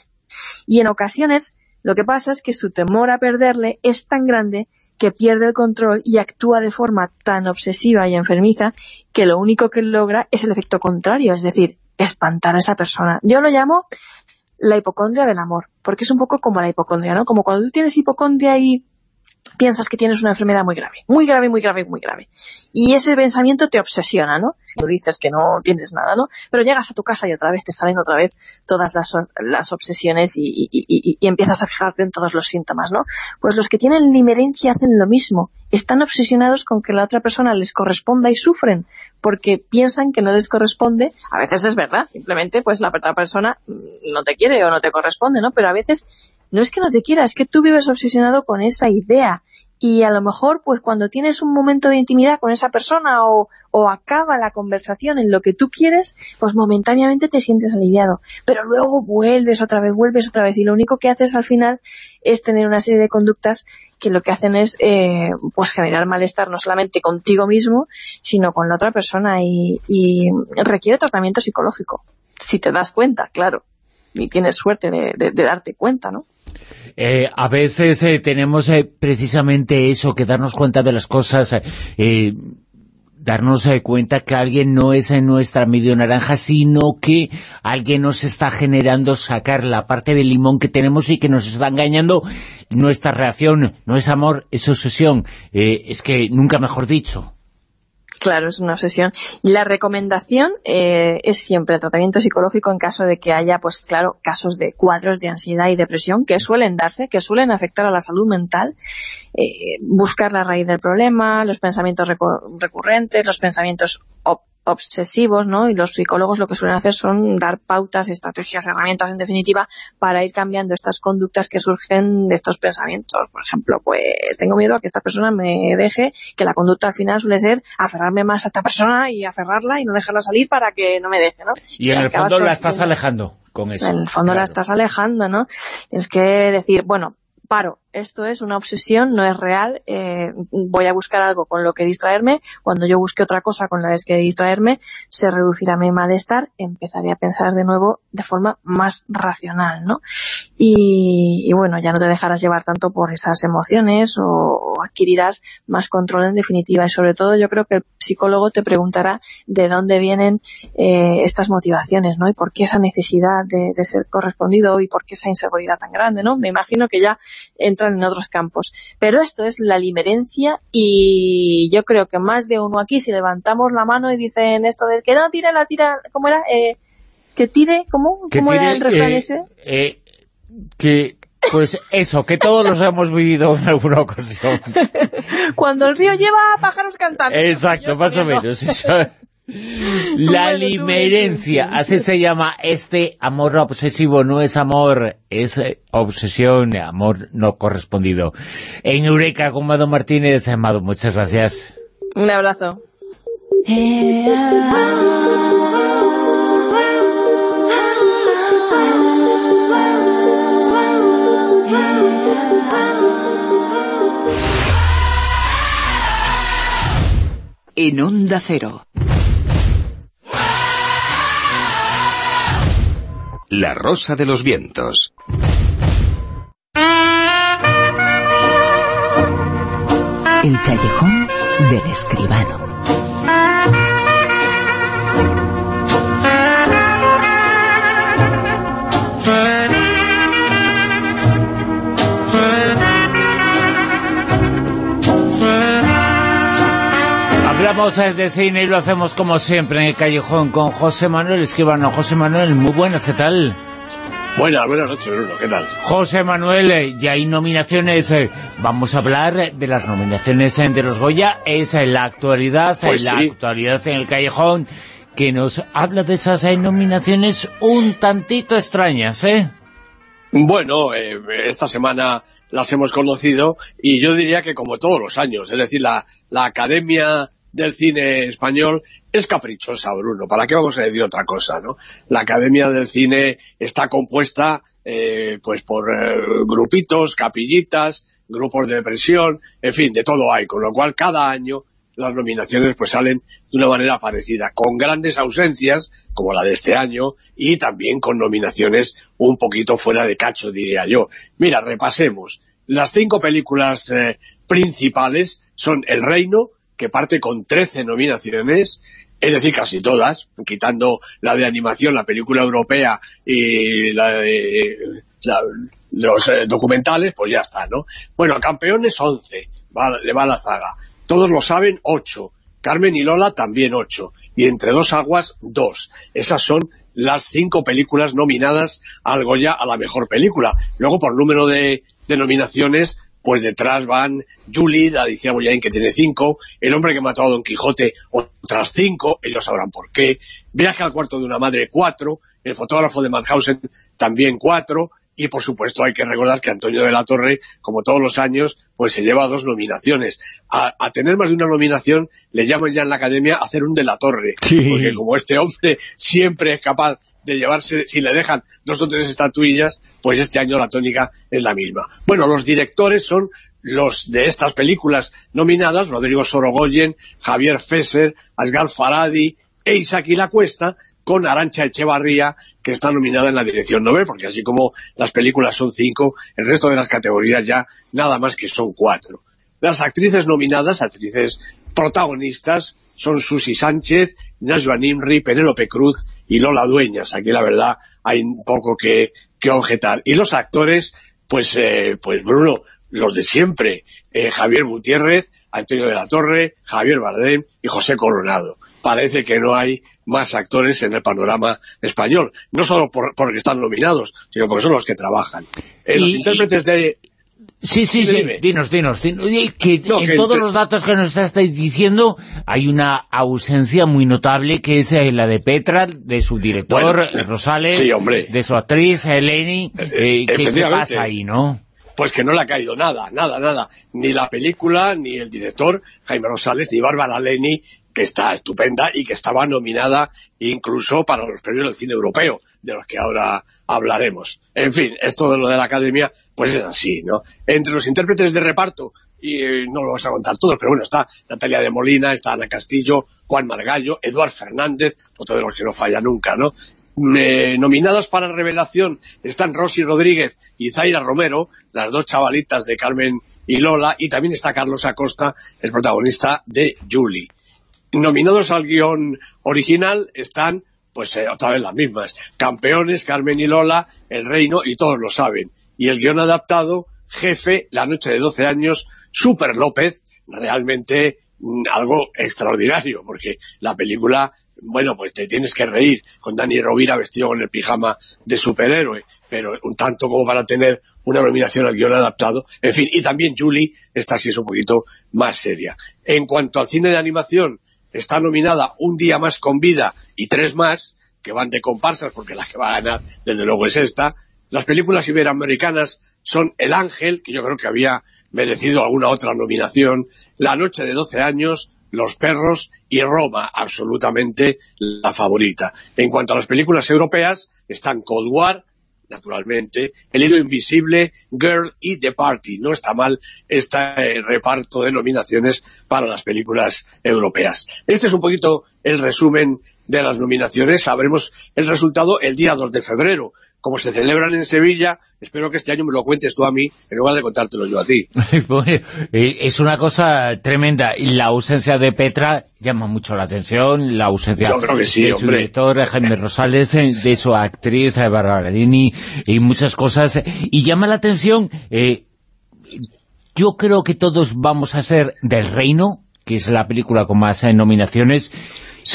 Y en ocasiones lo que pasa es que su temor a perderle es tan grande que pierde el control y actúa de forma tan obsesiva y enfermiza que lo único que logra es el efecto contrario, es decir, espantar a esa persona. Yo lo llamo la hipocondria del amor, porque es un poco como la hipocondria, ¿no? Como cuando tú tienes hipocondria y piensas que tienes una enfermedad muy grave, muy grave, muy grave, muy grave. Y ese pensamiento te obsesiona, ¿no? Tú dices que no tienes nada, ¿no? Pero llegas a tu casa y otra vez te salen otra vez todas las, las obsesiones y, y, empiezas a fijarte en todos los síntomas, ¿no? Pues los que tienen limerencia hacen lo mismo. Están obsesionados con que la otra persona les corresponda y sufren porque piensan que no les corresponde. A veces es verdad, simplemente pues la otra persona no te quiere o no te corresponde, ¿no? Pero a veces no es que no te quiera, es que tú vives obsesionado con esa idea. Y a lo mejor pues cuando tienes un momento de intimidad con esa persona o, o, acaba la conversación en lo que tú quieres, pues momentáneamente te sientes aliviado, pero luego vuelves otra vez, vuelves otra vez. Y lo único que haces al final es tener una serie de conductas que lo que hacen es eh, pues generar malestar no solamente contigo mismo, sino con la otra persona. Y, y requiere tratamiento psicológico, si te das cuenta, claro, y tienes suerte de, de darte cuenta, ¿no? Eh, a veces eh, tenemos eh, precisamente eso, que darnos cuenta de las cosas darnos eh, cuenta que alguien no es en nuestra medio naranja, sino que alguien nos está generando sacar la parte del limón que tenemos y que nos está engañando. Nuestra reacción no es amor, es obsesión. Eh, es que nunca mejor dicho. Claro, es una obsesión. La recomendación eh, es siempre el tratamiento psicológico en caso de que haya, pues claro, casos de cuadros de ansiedad y depresión que suelen darse, que suelen afectar a la salud mental. Eh, buscar la raíz del problema, los pensamientos recurrentes, los pensamientos obsesivos, ¿no? Y los psicólogos lo que suelen hacer son dar pautas, estrategias, herramientas, en definitiva, para ir cambiando estas conductas que surgen de estos pensamientos. Por ejemplo, pues tengo miedo a que esta persona me deje, que la conducta al final suele ser aferrarme más a esta persona y aferrarla y no dejarla salir para que no me deje, ¿no? Y en el fondo la estás alejando con eso. En el fondo la estás alejando, ¿no? Tienes que decir, bueno, paro, esto es una obsesión, no es real, eh, voy a buscar algo con lo que distraerme, cuando yo busque otra cosa con la que distraerme, se reducirá mi malestar, empezaré a pensar de nuevo de forma más racional, ¿no? Y, bueno, ya no te dejarás llevar tanto por esas emociones o, adquirirás más control en definitiva y sobre todo yo creo que el psicólogo te preguntará de dónde vienen eh, estas motivaciones, ¿no? Y por qué esa necesidad de, ser correspondido y por qué esa inseguridad tan grande, ¿no? Me imagino que ya en otros campos. Pero esto es la limerencia y yo creo que más de uno aquí, si levantamos la mano y dicen esto de que no, tira la tira, ¿cómo era? Eh, que tire, ¿cómo? ¿Cómo era el refrán eh, ese? Eh, que pues eso, que todos los hemos vivido en alguna ocasión. Cuando el río lleva pájaros cantando. Exacto, más o menos. Eso. La limerencia, así se llama este amor obsesivo, no es amor, es eh, obsesión, amor no correspondido. En Eureka con Mado Martínez, Amado, muchas gracias. Un abrazo. En Onda Cero. La Rosa de los Vientos. El callejón del escribano. Hablamos de cine y lo hacemos como siempre en el callejón con José Manuel Escribano. José Manuel, muy buenas, ¿qué tal? Buenas, buenas noches, Bruno, ¿qué tal? José Manuel, eh, ya hay nominaciones, eh, vamos a hablar de las nominaciones de los Goya, es la actualidad, Pues la sí. actualidad en el callejón, que nos habla de esas eh, nominaciones un tantito extrañas, ¿eh? Bueno, eh, esta semana las hemos conocido y yo diría que como todos los años, es decir, la, la Academia del Cine Español es caprichosa, Bruno, ¿para qué vamos a decir otra cosa, no? La Academia del Cine está compuesta eh, pues por eh, grupitos, capillitas, grupos de presión, en fin, de todo hay, con lo cual cada año las nominaciones pues salen de una manera parecida, con grandes ausencias, como la de este año, y también con nominaciones un poquito fuera de cacho, diría yo. Mira, repasemos. Las cinco películas eh, principales son El Reino, que parte con 13 nominaciones, es decir, casi todas, quitando la de animación, la película europea y la de los eh, documentales, pues ya está, ¿no? Bueno, campeones 11, va- le va la zaga. Todos lo saben, 8. Carmen y Lola también 8. Y Entre dos aguas, 2. Esas son las cinco películas nominadas al Goya a la mejor película. Luego, por número de nominaciones, pues detrás van Julie, la Alicia Boyain, que tiene cinco, El hombre que mató a Don Quijote, otras cinco, ellos sabrán por qué, Viaje al cuarto de una madre, cuatro, El fotógrafo de Madhausen, también cuatro, y por supuesto hay que recordar que Antonio de la Torre, como todos los años, pues se lleva dos nominaciones. A, a tener más de una nominación le llaman ya en la academia a hacer un de la Torre, porque como este hombre siempre es capaz de llevarse, si le dejan dos o tres estatuillas, pues este año la tónica es la misma. Bueno, los directores son los de estas películas nominadas, Rodrigo Sorogoyen, Javier Fesser, Asghar Faradi e Isaki La Cuesta, con Arancha Echevarría, que está nominada en la dirección Nobel, porque así como las películas son cinco, el resto de las categorías ya nada más que son cuatro. Las actrices nominadas, actrices protagonistas son Susi Sánchez, Najwa Nimri, Penélope Cruz y Lola Dueñas. Aquí la verdad hay un poco que, que objetar. Y los actores, pues, eh, pues Bruno, los de siempre, eh, Javier Gutiérrez, Antonio de la Torre, Javier Bardem y José Coronado. Parece que no hay más actores en el panorama español, no solo por, porque están nominados, sino porque son los que trabajan. Eh, los intérpretes de... Sí, sí, sí, dinos, dinos. dinos. Que en todos los datos que nos estáis diciendo hay una ausencia muy notable que es eh, la de Petra, de su director, Rosales, de su actriz, Eleni. ¿Qué pasa ahí, no? pues que no le ha caído nada, nada, nada. Ni la película, ni el director, Jaime Rosales, ni Bárbara Leni, que está estupenda y que estaba nominada incluso para los premios del cine europeo, de los que ahora hablaremos. En fin, esto de lo de la academia, pues es así, ¿no? Entre los intérpretes de reparto, y eh, no lo vamos a contar todos, pero bueno, está Natalia de Molina, está Ana Castillo, Juan Margallo, Eduard Fernández, otro de los que no falla nunca, ¿no? Eh, nominadas para revelación están Rosy Rodríguez y Zaira Romero, las dos chavalitas de Carmen y Lola, y también está Carlos Acosta, el protagonista de Julie. Nominados al guion original están, pues eh, otra vez las mismas, Campeones, Carmen y Lola, El Reino, y todos lo saben. Y el guion adaptado, Jefe, La Noche de 12 años, Super López, realmente mm, algo extraordinario, porque la película bueno, pues te tienes que reír con Dani Rovira vestido con el pijama de superhéroe, pero un tanto como para tener una nominación al guion adaptado. En fin, y también Julie, esta sí es un poquito más seria. En cuanto al cine de animación, está nominada Un día más con vida y tres más, que van de comparsas, porque la que va a ganar, desde luego, es esta. Las películas iberoamericanas son El Ángel, que yo creo que había merecido alguna otra nominación, La noche de 12 años, los perros y Roma, absolutamente la favorita. En cuanto a las películas europeas, están Cold War, naturalmente, El hilo invisible, Girl y The Party. No está mal este reparto de nominaciones para las películas europeas. Este es un poquito el resumen de las nominaciones. Sabremos el resultado el día 2 de febrero como se celebran en Sevilla, espero que este año me lo cuentes tú a mí, en lugar de contártelo yo a ti. Eh, es una cosa tremenda, y la ausencia de Petra llama mucho la atención, la ausencia de su director, Jaime Rosales, eh, de su actriz, eh, Barbara y muchas cosas, y llama la atención, yo creo que todos vamos a ser del reino, que es la película con más nominaciones,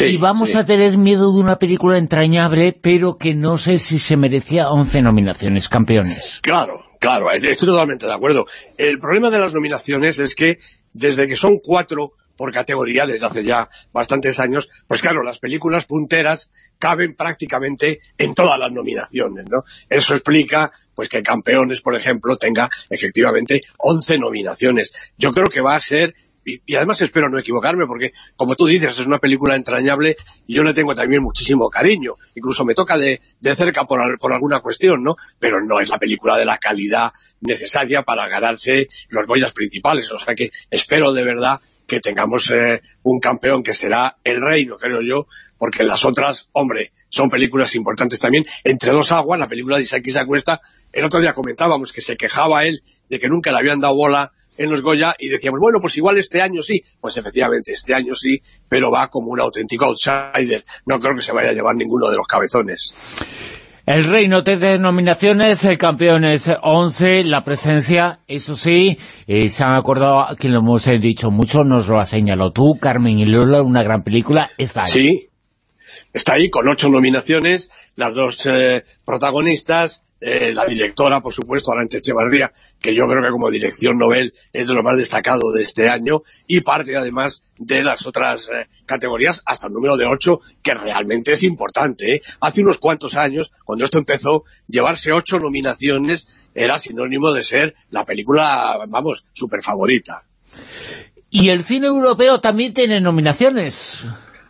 y vamos a tener miedo de una película entrañable, pero que no sé si se merecía 11 nominaciones, campeones. Claro, claro, estoy totalmente de acuerdo. El problema de las nominaciones es que desde que son cuatro por categoría desde hace ya bastantes años, pues claro, las películas punteras caben prácticamente en todas las nominaciones, ¿no? Eso explica pues que Campeones, por ejemplo, tenga efectivamente 11 nominaciones. Yo creo que va a ser y, además espero no equivocarme, porque como tú dices, es una película entrañable y yo le tengo también muchísimo cariño. Incluso me toca de, cerca por, alguna cuestión, ¿no? Pero no es la película de la calidad necesaria para ganarse los boyas principales. O sea que espero de verdad que tengamos eh, un campeón que será El Reino, creo yo, porque las otras, hombre, son películas importantes también. Entre dos aguas, la película de Isaki Sacuesta, el otro día comentábamos que se quejaba él de que nunca le habían dado bola en los Goya y decíamos, bueno, pues igual este año sí. Pues efectivamente, este año sí, pero va como un auténtico outsider. No creo que se vaya a llevar ninguno de los cabezones. El Reino de denominaciones, el campeón es 11, la presencia, eso sí, eh, se han acordado, que lo hemos dicho mucho, nos lo has señalado tú, Carmen y Lola, una gran película, está ahí. Sí, está ahí con ocho nominaciones, las dos eh, protagonistas, eh, la directora, por supuesto, Arantxa Echevarría, que yo creo que como dirección novel es de lo más destacado de este año, y parte además de las otras eh, categorías, hasta el número de ocho, que realmente es importante. ¿eh? Hace unos cuantos años, cuando esto empezó, llevarse ocho nominaciones era sinónimo de ser la película, vamos, súper favorita. ¿Y el cine europeo también tiene nominaciones?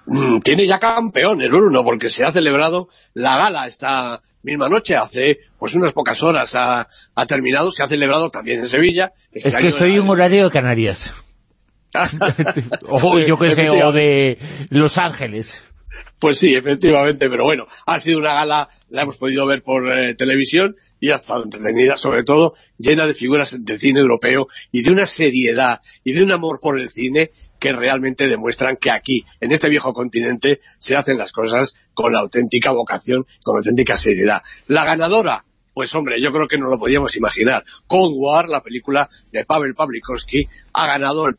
Mm, tiene ya campeones, Bruno, porque se ha celebrado la gala esta misma noche, hace pues unas pocas horas ha, terminado, se ha celebrado también en Sevilla. Este es que soy un horario de Canarias. o yo que sé, o de Los Ángeles. Pues sí, efectivamente, pero bueno, ha sido una gala, la hemos podido ver por eh, televisión y ha estado entretenida, sobre todo llena de figuras de cine europeo y de una seriedad y de un amor por el cine que realmente demuestran que aquí, en este viejo continente, se hacen las cosas con auténtica vocación, con auténtica seriedad. La ganadora, pues hombre, yo creo que no lo podíamos imaginar. Cold War, la película de Pavel Pavlikovsky, ha ganado el,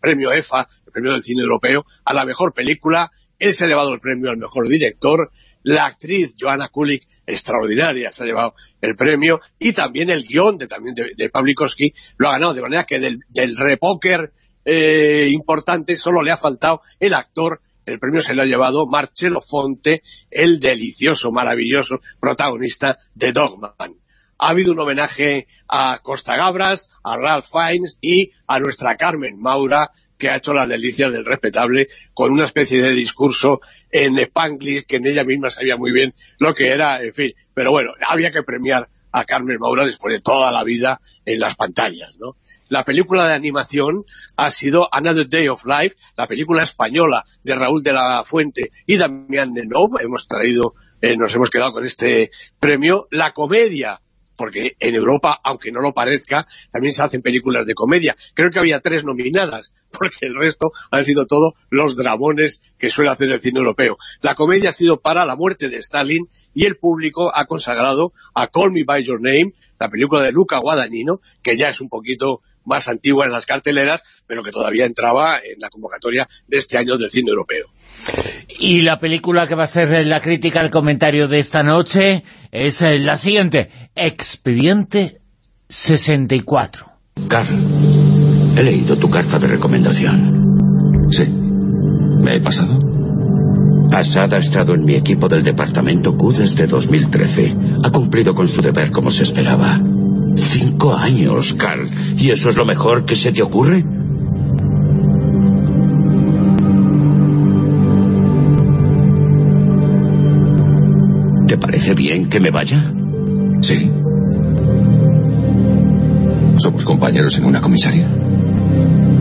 premio EFA, el premio del cine europeo, a la mejor película. Él se ha llevado el premio al mejor director. La actriz Joanna Kulik, extraordinaria, se ha llevado el premio. Y también el guion de, también de, Pavlikovsky lo ha ganado. De manera que del, del repóquer eh, importante solo le ha faltado el actor el premio se lo ha llevado Marcelo Fonte, el delicioso, maravilloso protagonista de Dogman. Ha habido un homenaje a Costa Gabras, a Ralph Fiennes y a nuestra Carmen Maura, que ha hecho las delicias del respetable con una especie de discurso en Spanglish que en ella misma sabía muy bien lo que era, en fin. Pero bueno, había que premiar a Carmen Maura después de toda la vida en las pantallas, ¿no? La película de animación ha sido Another Day of Life, la película española de Raúl de la Fuente y Damián Nenov. Hemos traído, eh, nos hemos quedado con este premio. La comedia porque en Europa, aunque no lo parezca, también se hacen películas de comedia. Creo que había tres nominadas, porque el resto han sido todos los dramones que suele hacer el cine europeo. La comedia ha sido para La muerte de Stalin y el público ha consagrado a Call Me By Your Name, la película de Luca Guadagnino, que ya es un poquito más antigua en las carteleras, pero que todavía entraba en la convocatoria de este año del cine europeo. Y la película que va a ser la crítica, el comentario de esta noche es eh, la siguiente, Expediente 64. Carl, he leído tu carta de recomendación. Sí, me he pasado. Assad ha estado en mi equipo del departamento Q desde 2013. Ha cumplido con su deber como se esperaba. Cinco años, Carl. ¿Y eso es lo mejor que se te ocurre? ¿Te parece bien que me vaya? Sí. Somos compañeros en una comisaría.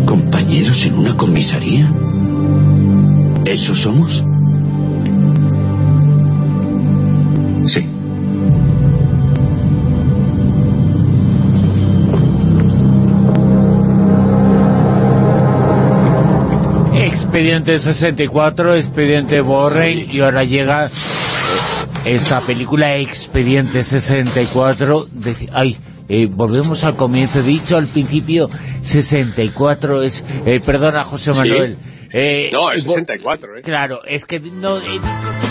¿Compañeros en una comisaría? ¿Eso somos? Expediente 64, Expediente Borrell, y ahora llega esta película Expediente 64. ay, eh, volvemos al comienzo, dicho al principio, 64 es... Eh, perdona, José Manuel. Eh, no, es 64, ¿eh? Claro, es que no... Se nos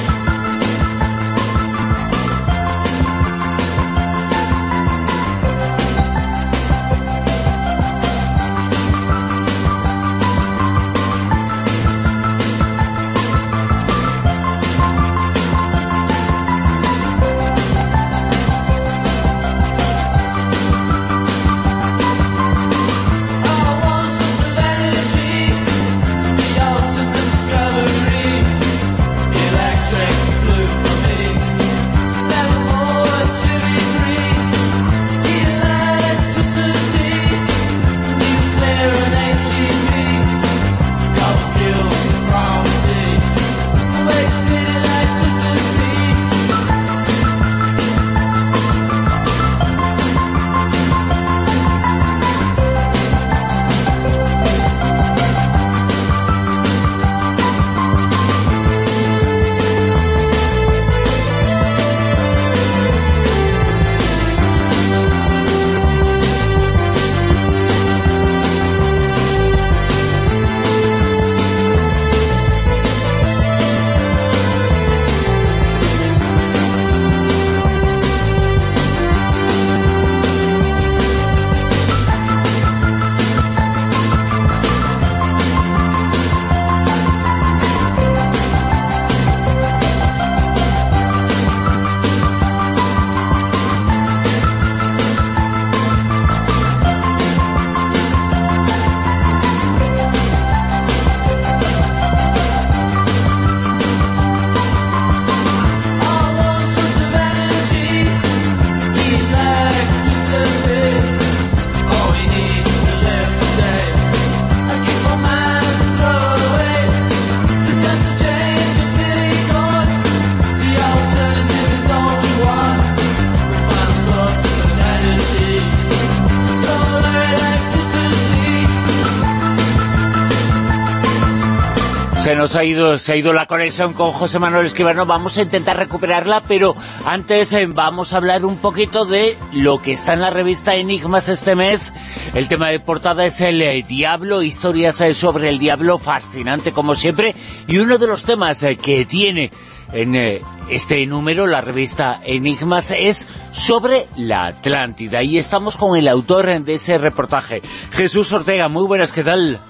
se ha ido la conexión con José Manuel Escribano, vamos a intentar recuperarla, pero antes eh, vamos a hablar un poquito de lo que está en la revista Enigmas este mes. El tema de portada es el eh, Diablo, historias eh, sobre el Diablo, fascinante como siempre, y uno de los temas que tiene en este número, la revista Enigmas, es sobre la Atlántida, y estamos con el autor de ese reportaje, Jesús Ortega. Muy buenas, ¿qué tal?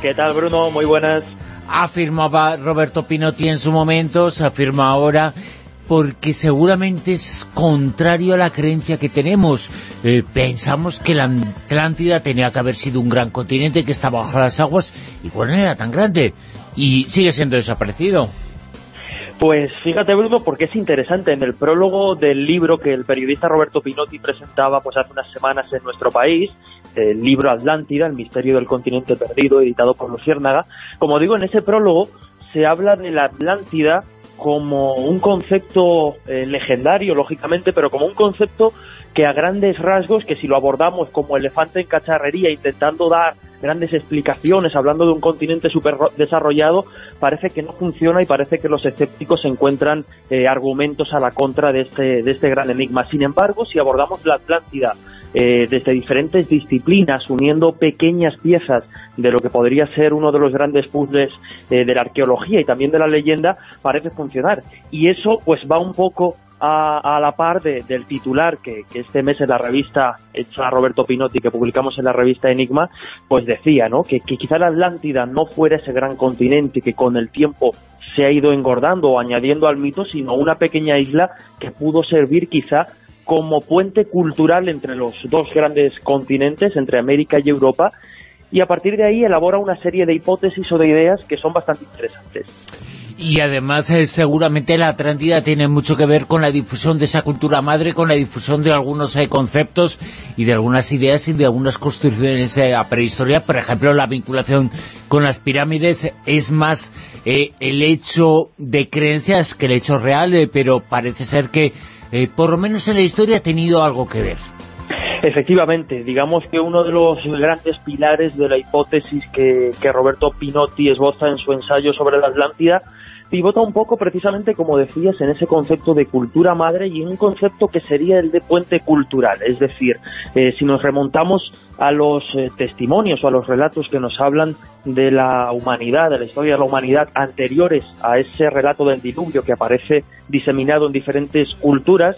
¿Qué tal, Bruno? Muy buenas afirmaba Roberto Pinotti en su momento, se afirma ahora porque seguramente es contrario a la creencia que tenemos. Eh, pensamos que la Atlántida tenía que haber sido un gran continente que estaba bajo las aguas, y no era tan grande, y sigue siendo desaparecido. Pues fíjate Bruno, porque es interesante, en el prólogo del libro que el periodista Roberto Pinotti presentaba pues hace unas semanas en nuestro país, el libro Atlántida, el misterio del continente perdido, editado por Luciérnaga, como digo, en ese prólogo se habla de la Atlántida como un concepto eh, legendario, lógicamente, pero como un concepto que a grandes rasgos, que si lo abordamos como elefante en cacharrería, intentando dar grandes explicaciones, hablando de un continente súper desarrollado, parece que no funciona y parece que los escépticos encuentran eh, argumentos a la contra de este, de este gran enigma. Sin embargo, si abordamos la Atlántida eh, desde diferentes disciplinas, uniendo pequeñas piezas de lo que podría ser uno de los grandes puzzles eh, de la arqueología y también de la leyenda, parece funcionar. Y eso pues va un poco a, la par del titular que, este mes en la revista hecha a Roberto Pinotti, que publicamos en la revista Enigma, pues decía, ¿no? Que, que quizá la Atlántida no fuera ese gran continente que con el tiempo se ha ido engordando o añadiendo al mito, sino una pequeña isla que pudo servir quizá como puente cultural entre los dos grandes continentes, entre América y Europa, y a partir de ahí elabora una serie de hipótesis o de ideas que son bastante interesantes. Y además eh, seguramente la Atlántida tiene mucho que ver con la difusión de esa cultura madre, con la difusión de algunos eh, conceptos y de algunas ideas y de algunas construcciones eh, a prehistoria. Por ejemplo, la vinculación con las pirámides es más el hecho de creencias que el hecho real, pero parece ser que por lo menos en la historia ha tenido algo que ver. Efectivamente, digamos que uno de los grandes pilares de la hipótesis que, Roberto Pinotti esboza en su ensayo sobre la Atlántida pivota un poco precisamente, como decías, en ese concepto de cultura madre y en un concepto que sería el de puente cultural. Es decir, eh, si nos remontamos a los eh, testimonios o a los relatos que nos hablan de la humanidad, de la historia de la humanidad anteriores a ese relato del diluvio que aparece diseminado en diferentes culturas,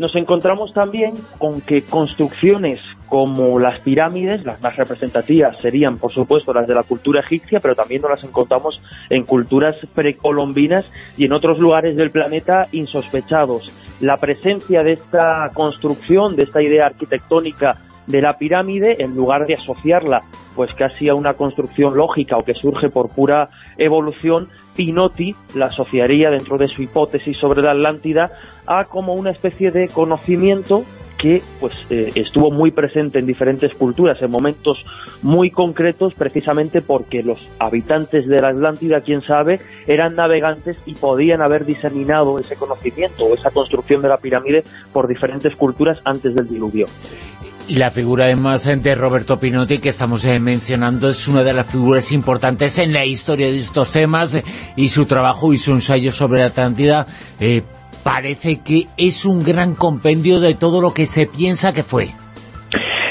nos encontramos también con que construcciones como las pirámides, las más representativas serían, por supuesto, las de la cultura egipcia, pero también nos las encontramos en culturas precolombinas y en otros lugares del planeta insospechados. La presencia de esta construcción, de esta idea arquitectónica de la pirámide, en lugar de asociarla pues casi a una construcción lógica o que surge por pura evolución, Pinotti la asociaría dentro de su hipótesis sobre la Atlántida a como una especie de conocimiento que pues eh, estuvo muy presente en diferentes culturas en momentos muy concretos precisamente porque los habitantes de la Atlántida, quién sabe, eran navegantes y podían haber diseminado ese conocimiento o esa construcción de la pirámide por diferentes culturas antes del diluvio. Y la figura además de Roberto Pinotti que estamos eh, mencionando es una de las figuras importantes en la historia de estos temas y su trabajo y su ensayo sobre la Atlántida eh, parece que es un gran compendio de todo lo que se piensa que fue.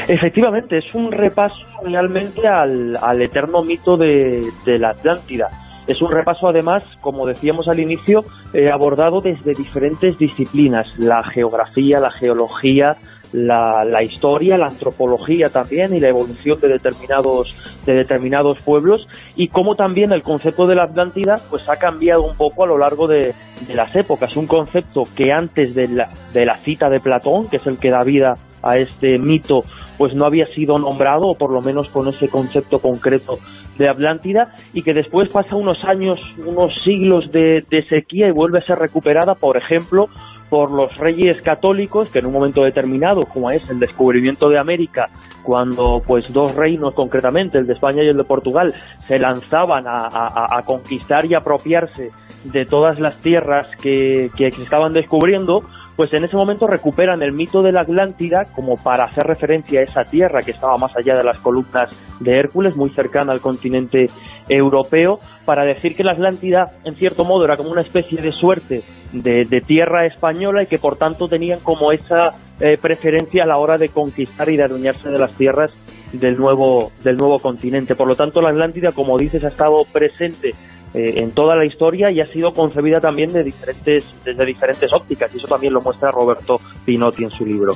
Efectivamente, es un repaso realmente al, eterno mito de, la Atlántida. Es un repaso, además, como decíamos al inicio, eh, abordado desde diferentes disciplinas, la geografía, la geología, la, la, historia, la antropología también y la evolución de determinados, de determinados pueblos y cómo también el concepto de la Atlántida pues ha cambiado un poco a lo largo de, de las épocas. Un concepto que antes de la, de la cita de Platón, que es el que da vida a este mito, pues no había sido nombrado, o por lo menos con ese concepto concreto de Atlántida, y que después pasa unos años, unos siglos de, de sequía y vuelve a ser recuperada, por ejemplo, por los reyes católicos que en un momento determinado, como es el descubrimiento de América, cuando pues dos reinos concretamente, el de España y el de Portugal, se lanzaban a, conquistar y apropiarse de todas las tierras que, que estaban descubriendo, pues en ese momento recuperan el mito de la Atlántida como para hacer referencia a esa tierra que estaba más allá de las columnas de Hércules, muy cercana al continente europeo, para decir que la Atlántida, en cierto modo, era como una especie de suerte de, tierra española y que por tanto tenían como esa eh, preferencia a la hora de conquistar y de adueñarse de las tierras del nuevo, del nuevo continente. Por lo tanto, la Atlántida, como dices, ha estado presente eh, en toda la historia y ha sido concebida también de diferentes, desde diferentes ópticas, y eso también lo muestra Roberto Pinotti en su libro.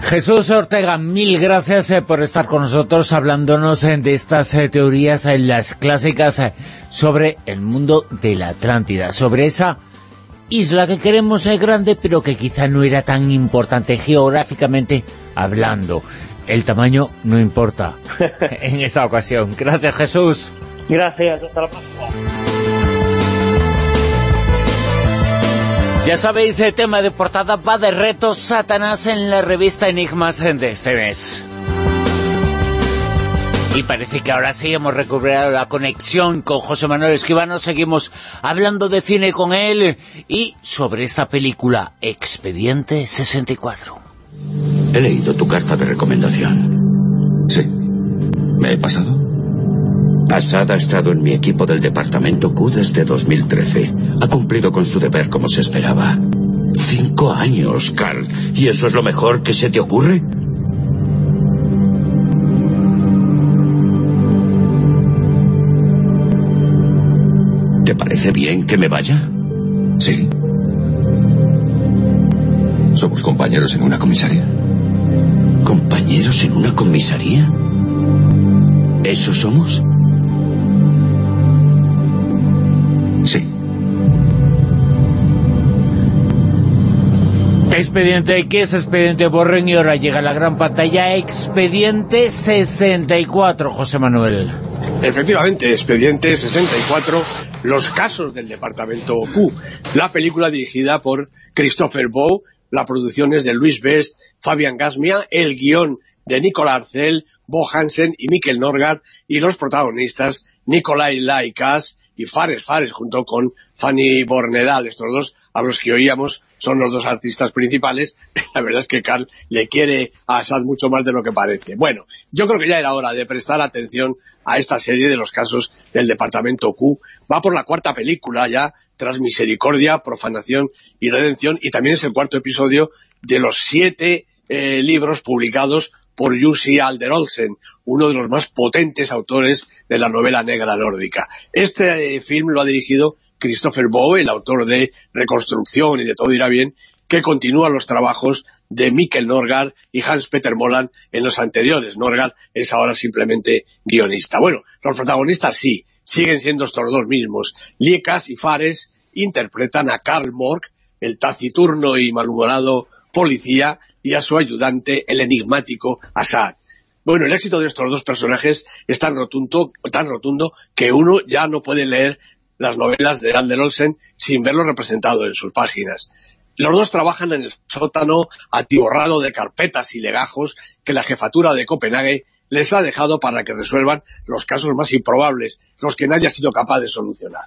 Jesús Ortega, mil gracias eh, por estar con nosotros hablándonos eh, de estas teorías, las clásicas, sobre el mundo de la Atlántida, sobre esa isla que queremos ser grande, pero que quizá no era tan importante geográficamente hablando. El tamaño no importa en esta ocasión. Gracias, Jesús. Gracias, hasta la próxima. Ya sabéis, el tema de portada va de retos Satanás en la revista Enigmas de este mes. Y parece que ahora sí hemos recuperado la conexión con José Manuel Esquivano, seguimos hablando de cine con él y sobre esta película, Expediente 64. He leído tu carta de recomendación. Sí. ¿Me he pasado? Assad ha estado en mi equipo del departamento Q desde 2013. Ha cumplido con su deber como se esperaba. Cinco años, Carl. ¿Y eso es lo mejor que se te ocurre? ¿Te parece bien que me vaya? Sí. ¿Somos compañeros en una comisaría? ¿Compañeros en una comisaría? ¿Eso somos? Expediente, ¿qué es Expediente Borren? Y ahora llega la gran pantalla Expediente 64, José Manuel. Efectivamente, Expediente 64, los casos del Departamento Q. La película dirigida por Christopher Bow, la producción es de Luis Best, Fabian Gasmia, el guion de Nicolás Arcel, Bo Hansen y Mikkel Norgard, y los protagonistas Nikolai Laikas y Fares Fares junto con Fanny Bornedal, estos dos a los que oíamos son los dos artistas principales, la verdad es que Carl le quiere a Assad mucho más de lo que parece. Bueno, yo creo que ya era hora de prestar atención a esta serie de los casos del Departamento Q. Va por la cuarta película ya, tras Misericordia, Profanación y Redención, y también es el cuarto episodio de los siete eh, libros publicados por Jussi Alder Olsen, uno de los más potentes autores de la novela negra nórdica. Este eh, film lo ha dirigido Christopher Boe, el autor de Reconstrucción y de Todo irá bien, que continúa los trabajos de Mikkel Norgard y Hans-Peter Moland en los anteriores. Norgard es ahora simplemente guionista. Bueno, los protagonistas sí, siguen siendo estos dos mismos. Liekas y Fares interpretan a Karl Morg, el taciturno y malhumorado policía, y a su ayudante, el enigmático Assad. Bueno, el éxito de estos dos personajes es tan rotundo, tan rotundo que uno ya no puede leer las novelas de Ander Olsen sin verlo representado en sus páginas. Los dos trabajan en el sótano atiborrado de carpetas y legajos que la jefatura de Copenhague les ha dejado para que resuelvan los casos más improbables, los que nadie ha sido capaz de solucionar.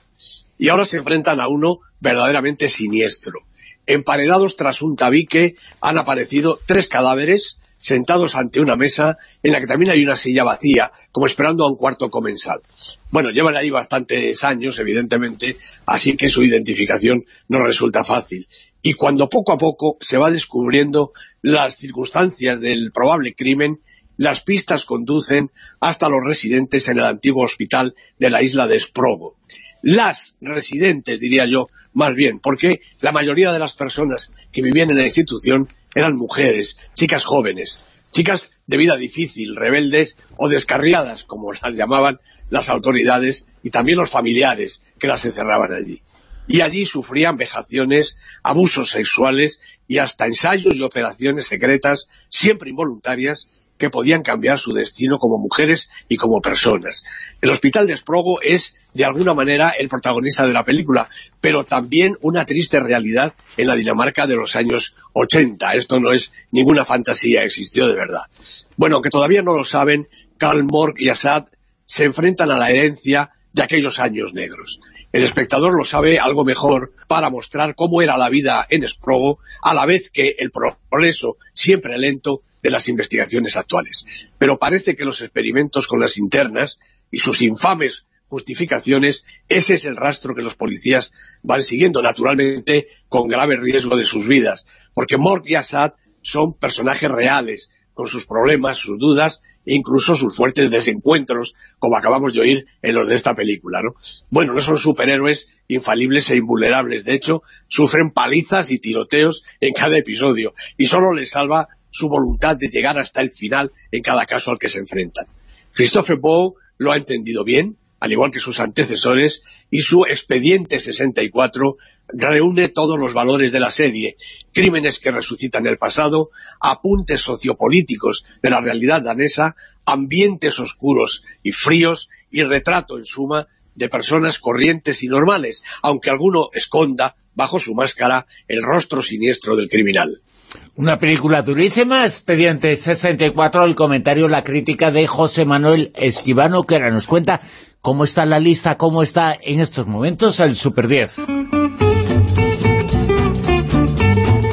Y ahora se enfrentan a uno verdaderamente siniestro, emparedados tras un tabique, han aparecido tres cadáveres sentados ante una mesa en la que también hay una silla vacía, como esperando a un cuarto comensal. Bueno, llevan ahí bastantes años, evidentemente, así que su identificación no resulta fácil. Y cuando poco a poco se va descubriendo las circunstancias del probable crimen, las pistas conducen hasta los residentes en el antiguo hospital de la isla de Sprogo. Las residentes, diría yo, más bien, porque la mayoría de las personas que vivían en la institución eran mujeres, chicas jóvenes, chicas de vida difícil, rebeldes o descarriadas, como las llamaban las autoridades y también los familiares que las encerraban allí. Y allí sufrían vejaciones, abusos sexuales y hasta ensayos y operaciones secretas, siempre involuntarias, que podían cambiar su destino como mujeres y como personas. El hospital de Sprogo es, de alguna manera, el protagonista de la película, pero también una triste realidad en la Dinamarca de los años 80. Esto no es ninguna fantasía, existió de verdad. Bueno, aunque todavía no lo saben, Karl Morg y Assad se enfrentan a la herencia de aquellos años negros. El espectador lo sabe algo mejor para mostrar cómo era la vida en Sprogo, a la vez que el progreso, siempre lento, de las investigaciones actuales. Pero parece que los experimentos con las internas y sus infames justificaciones, ese es el rastro que los policías van siguiendo, naturalmente con grave riesgo de sus vidas, porque Mork y Assad son personajes reales, con sus problemas, sus dudas e incluso sus fuertes desencuentros, como acabamos de oír en los de esta película. ¿no? Bueno, no son superhéroes infalibles e invulnerables, de hecho, sufren palizas y tiroteos en cada episodio, y solo les salva su voluntad de llegar hasta el final en cada caso al que se enfrentan. Christopher Bow lo ha entendido bien, al igual que sus antecesores, y su Expediente 64 reúne todos los valores de la serie, crímenes que resucitan el pasado, apuntes sociopolíticos de la realidad danesa, ambientes oscuros y fríos, y retrato, en suma, de personas corrientes y normales, aunque alguno esconda, bajo su máscara, el rostro siniestro del criminal. Una película durísima, Expediente 64, el comentario, la crítica de José Manuel Esquivano, que ahora nos cuenta cómo está la lista, cómo está en estos momentos el Super 10.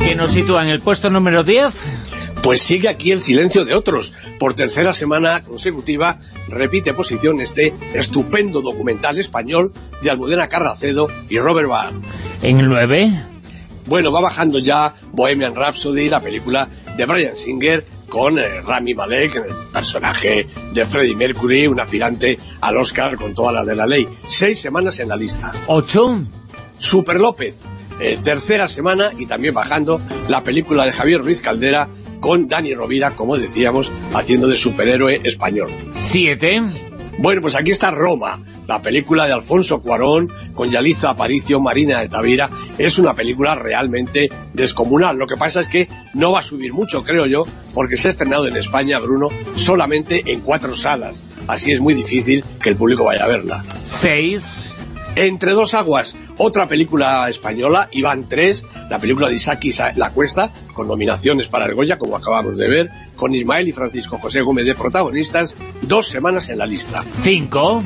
¿Qué nos sitúa en el puesto número 10? Pues sigue aquí el silencio de otros. Por tercera semana consecutiva repite posición este estupendo documental español de Almudena Carracedo y Robert Barr. ¿En el 9? Bueno, va bajando ya Bohemian Rhapsody, la película de Brian Singer, con eh, Rami Malek, el personaje de Freddie Mercury, un aspirante al Oscar con todas las de la ley. Seis semanas en la lista. ¿Ocho? Super López, eh, tercera semana y también bajando la película de Javier Ruiz Caldera con Dani Rovira, como decíamos, haciendo de superhéroe español. Siete. Bueno, pues aquí está Roma, la película de Alfonso Cuarón, con Yaliza Aparicio, Marina de Tavira, es una película realmente descomunal. Lo que pasa es que no va a subir mucho, creo yo, porque se ha estrenado en España, Bruno, solamente en cuatro salas. Así es muy difícil que el público vaya a verla. Seis. Entre dos aguas, otra película española, Iván 3, la película de Isaki La Cuesta, con nominaciones para el Goya, como acabamos de ver, con Ismael y Francisco José Gómez de protagonistas, dos semanas en la lista. Cinco.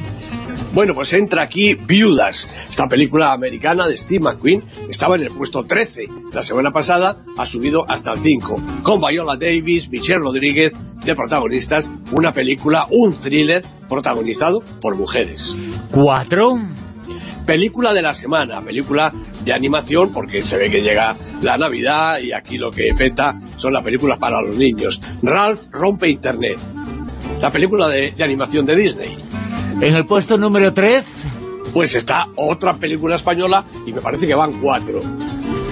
Bueno, pues entra aquí Viudas, esta película americana de Steve McQueen, estaba en el puesto 13 la semana pasada, ha subido hasta el 5, con Viola Davis, Michelle Rodríguez de protagonistas, una película, un thriller protagonizado por mujeres. Cuatro. Película de la semana, película de animación, porque se ve que llega la Navidad y aquí lo que peta son las películas para los niños. Ralph rompe Internet, la película de, de animación de Disney. En el puesto número 3... Pues está otra película española y me parece que van cuatro.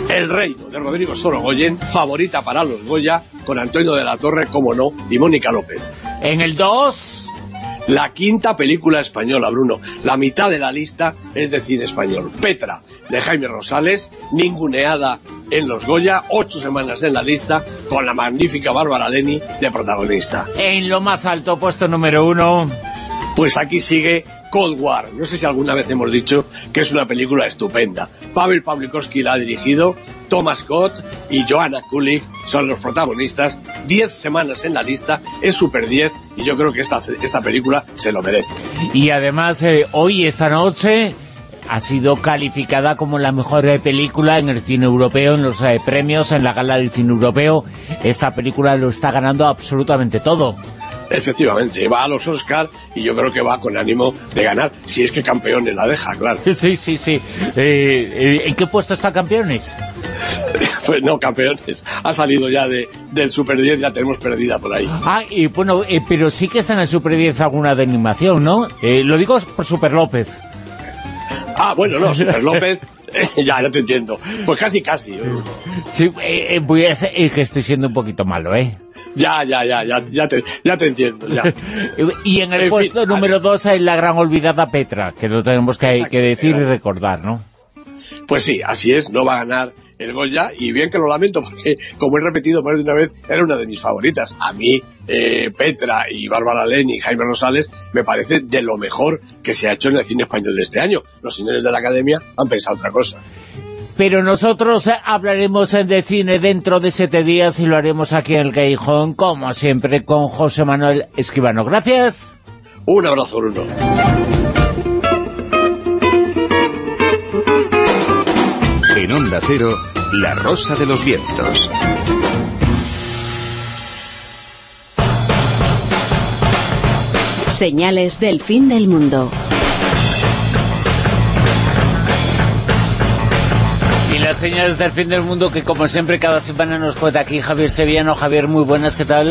El Reino, de Rodrigo Sorogoyen, favorita para los Goya, con Antonio de la Torre, como no, y Mónica López. En el 2... La quinta película española, Bruno. La mitad de la lista es de cine español. Petra, de Jaime Rosales, ninguneada en los Goya, ocho semanas en la lista, con la magnífica Bárbara Leni de protagonista. En lo más alto, puesto número uno... Pues aquí sigue Cold War. No sé si alguna vez hemos dicho que es una película estupenda. Pavel Pawlikowski la ha dirigido, Thomas Scott y Joanna Kulig son los protagonistas. Diez semanas en la lista, es Super 10 y yo creo que esta, esta película se lo merece. Y además, eh, hoy, esta noche ha sido calificada como la mejor eh, película en el cine europeo, en los eh, premios, en la gala del cine europeo. Esta película lo está ganando absolutamente todo. Efectivamente, va a los Oscars y yo creo que va con ánimo de ganar, si es que campeones la deja, claro. Sí, sí, sí. Eh, ¿En qué puesto está campeones? pues no, campeones. Ha salido ya de, del Super 10, ya tenemos perdida por ahí. Ah, y bueno, eh, pero sí que está en el Super 10 alguna de animación, ¿no? Eh, lo digo por Super López. Ah, bueno, no, Super López, ya, ya te entiendo. Pues casi, casi. Sí, voy a ser, que estoy siendo un poquito malo, ¿eh? Ya, ya, ya, ya, ya te, ya te entiendo, ya. y en el En puesto fin, número 2 hay la gran olvidada Petra, que lo tenemos que, que decir y recordar, ¿no? Pues sí, así es, no va a ganar el Goya y bien que lo lamento porque, como he repetido más de una vez, era una de mis favoritas. A mí, eh, Petra y Bárbara Leni y Jaime Rosales me parece de lo mejor que se ha hecho en el cine español de este año. Los señores de la Academia han pensado otra cosa. Pero nosotros hablaremos de cine dentro de siete días y lo haremos aquí en el Callejón, como siempre, con José Manuel Escribano. Gracias. Un abrazo, Bruno. En Onda Cero, La Rosa de los Vientos. Señales del fin del mundo. Las señales del fin del mundo que como siempre cada semana nos cuenta aquí Javier Sevillano. Javier, muy buenas, ¿qué tal?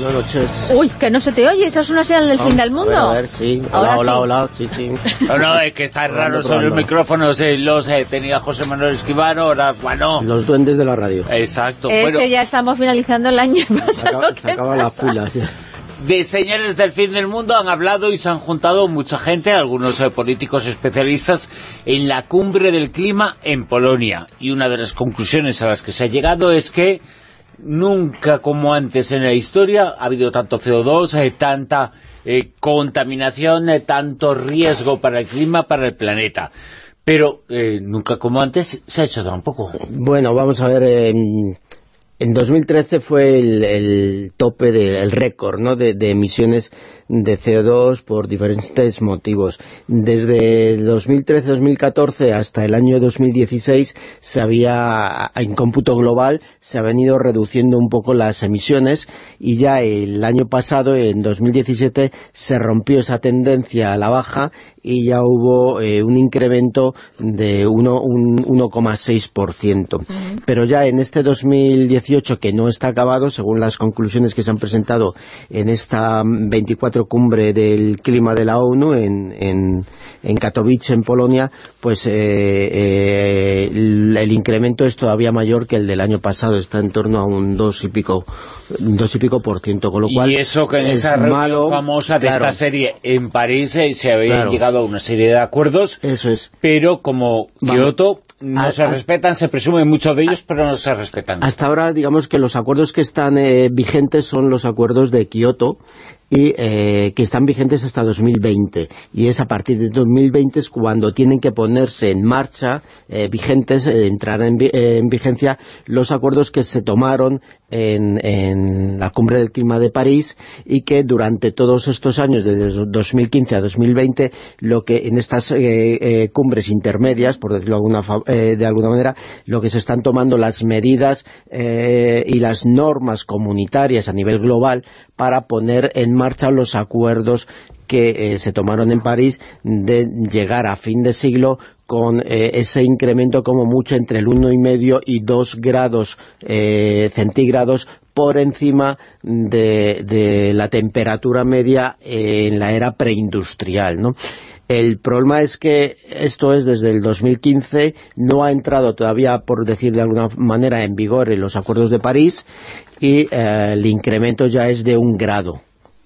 Buenas noches. Uy, que no se te oye, ¿esa es una señal del fin del mundo? A ver, sí. Hola, hola, hola, sí, sí. No, no, es que está raro sobre los micrófonos, eh, los eh, tenía José Manuel Esquivano, ahora, bueno... Los duendes de la radio. Exacto. Es que ya estamos finalizando el año. Se acaba, se acaba la pula, sí de señales del fin del mundo han hablado y se han juntado mucha gente, algunos eh, políticos especialistas, en la cumbre del clima en Polonia. Y una de las conclusiones a las que se ha llegado es que nunca como antes en la historia ha habido tanto CO2, eh, tanta eh, contaminación, tanto riesgo para el clima, para el planeta. Pero nunca como antes se ha hecho tampoco. Bueno, vamos a ver... En 2013 fue el, tope, del récord ¿no? de, emisiones de CO2 por diferentes motivos. Desde 2013-2014 hasta el año 2016 se había, en cómputo global, se ha venido reduciendo un poco las emisiones y ya el año pasado, en 2017, se rompió esa tendencia a la baja y ya hubo eh, un incremento de 1,6%. Pero ya en este 2018, que no está acabado, según las conclusiones que se han presentado en esta 24 cumbre del clima de la ONU en, en, en Katowice, en Polonia, pues eh, eh, el, incremento es todavía mayor que el del año pasado, está en torno a un dos y pico, dos y pico por ciento, con lo cual y eso que en esa malo, famosa de esta serie en París eh, se había llegado a una serie de acuerdos, eso es, pero como Kioto no se respetan, se presumen muchos de ellos, pero no se respetan. Hasta ahora, digamos que los acuerdos que están vigentes son los acuerdos de Kioto, y eh, que están vigentes hasta 2020 y es a partir de 2020 es cuando tienen que ponerse en marcha eh, vigentes, eh, entrar en, en, vigencia los acuerdos que se tomaron en, en, la cumbre del clima de París y que durante todos estos años, desde 2015 a 2020, lo que en estas cumbres intermedias, por decirlo alguna, de alguna manera, lo que se están tomando las medidas y las normas comunitarias a nivel global para poner en marcha los acuerdos que eh, se tomaron en París de llegar a fin de siglo con eh, ese incremento como mucho entre el 1,5 y 2 grados eh, centígrados por encima de, la temperatura media en la era preindustrial, ¿no? El problema es que esto es desde el 2015, no ha entrado todavía, por decir de alguna manera, en vigor en los acuerdos de París y el incremento ya es de un grado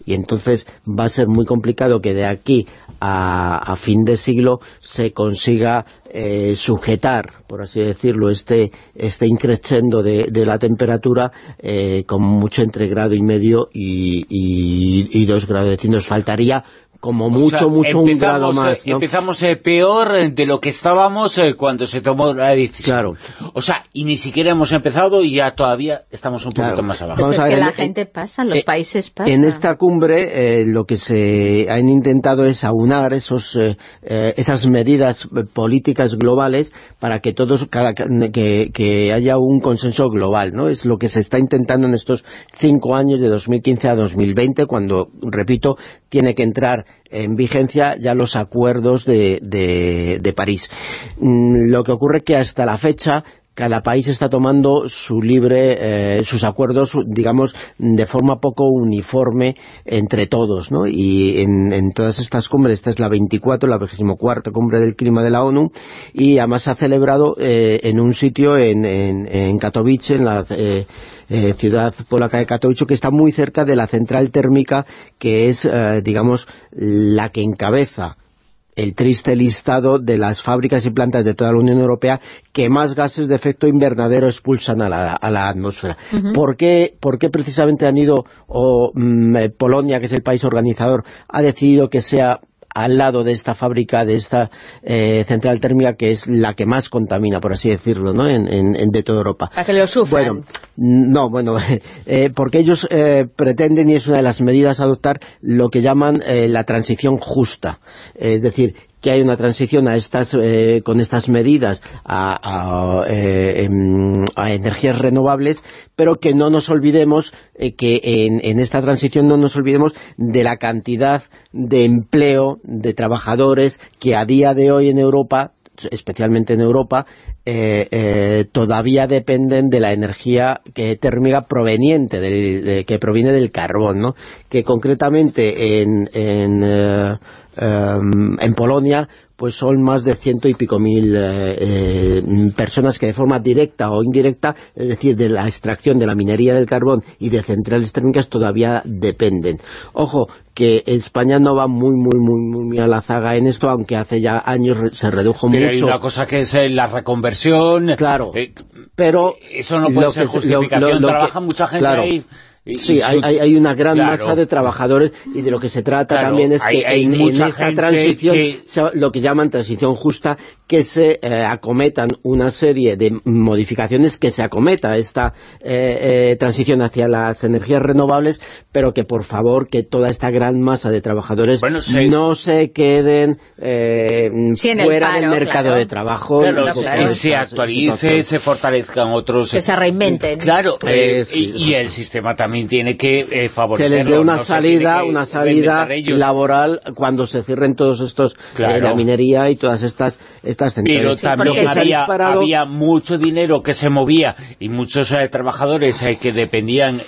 y entonces va a ser muy complicado que de aquí a, fin de siglo se consiga eh, sujetar, por así decirlo, este, este increchendo de, la temperatura eh, con mucho entre grado y medio y, y, dos grados. Es decir, nos faltaría como mucho, mucho un grado más. Eh, empezamos eh, peor de lo que estábamos eh, cuando se tomó la decisión. Claro. O sea, y ni siquiera hemos empezado y ya todavía estamos un poquito más abajo. Pues es que la gente pasa, los países pasan. En esta cumbre lo que se han intentado es aunar esos, esas medidas políticas globales para que todos, cada, que, que haya un consenso global, ¿no? Es lo que se está intentando en estos cinco años de 2015 a 2020, cuando, repito, tiene que entrar en vigencia ya los acuerdos de, de, París. Mm, lo que ocurre que hasta la fecha cada país está tomando su libre, eh, sus acuerdos, digamos, de forma poco uniforme entre todos, ¿no? Y en, todas estas cumbres, esta es la 24, la 24 cumbre del clima de la ONU, y además se ha celebrado eh, en un sitio en, en, Katowice, en la... Eh, eh, ciudad polaca de Katowice, que está muy cerca de la central térmica, que es, eh, digamos, la que encabeza el triste listado de las fábricas y plantas de toda la Unión Europea que más gases de efecto invernadero expulsan a la, atmósfera. ¿Por, qué, precisamente han ido, o mm, eh, Polonia, que es el país organizador, ha decidido que sea al lado de esta fábrica, de esta eh, central térmica, que es la que más contamina, por así decirlo, ¿no? en, de toda Europa. Para que lo sufran. Bueno, no, bueno, eh, porque ellos eh, pretenden, y es una de las medidas a adoptar, lo que llaman la transición justa. Es decir, que hay una transición a estas, eh, con estas medidas a, eh, em, a, energías renovables, pero que no nos olvidemos eh, que en, esta transición no nos olvidemos de la cantidad de empleo de trabajadores que a día de hoy en Europa especialmente en Europa, todavía dependen de la energía térmica proveniente, del, que proviene del carbón, ¿no? que concretamente en, en, en Polonia pues son más de ciento y pico mil eh, eh, personas que de forma directa o indirecta, es decir, de la extracción de la minería del carbón y de centrales térmicas todavía dependen. Ojo, que España no va muy, muy, muy, muy a la zaga en esto, aunque hace ya años se redujo pero mucho. hay una cosa que es eh, la reconversión. Claro, pero... Eso no puede ser que justificación. lo- lo Trabaja mucha gente claro. ahí. Y- Sí, y- hay, hay- hay una gran Claro. masa de trabajadores y de lo que se trata Claro, también es hay- que hay en, esta transición, que- se- lo que llaman transición justa, que se eh, acometan una serie de modificaciones, que se acometa esta eh, eh, transición hacia las energías renovables, pero que por favor que toda esta gran masa de trabajadores no se queden eh, Sí, fuera del mercado claro. de trabajo. Claro, con que esta se actualice, situación. se fortalezcan otros... Que se reinventen. Claro, eh, Eh, sí, y, y el sistema también tiene que eh, se favorecerlo. les dé una no se salida, una salida laboral cuando se cierren todos estos, eh, Claro. la minería y todas estas, estas Pero centrales. también se ha había, disparado- había mucho dinero que se movía y muchos eh, trabajadores eh, que dependían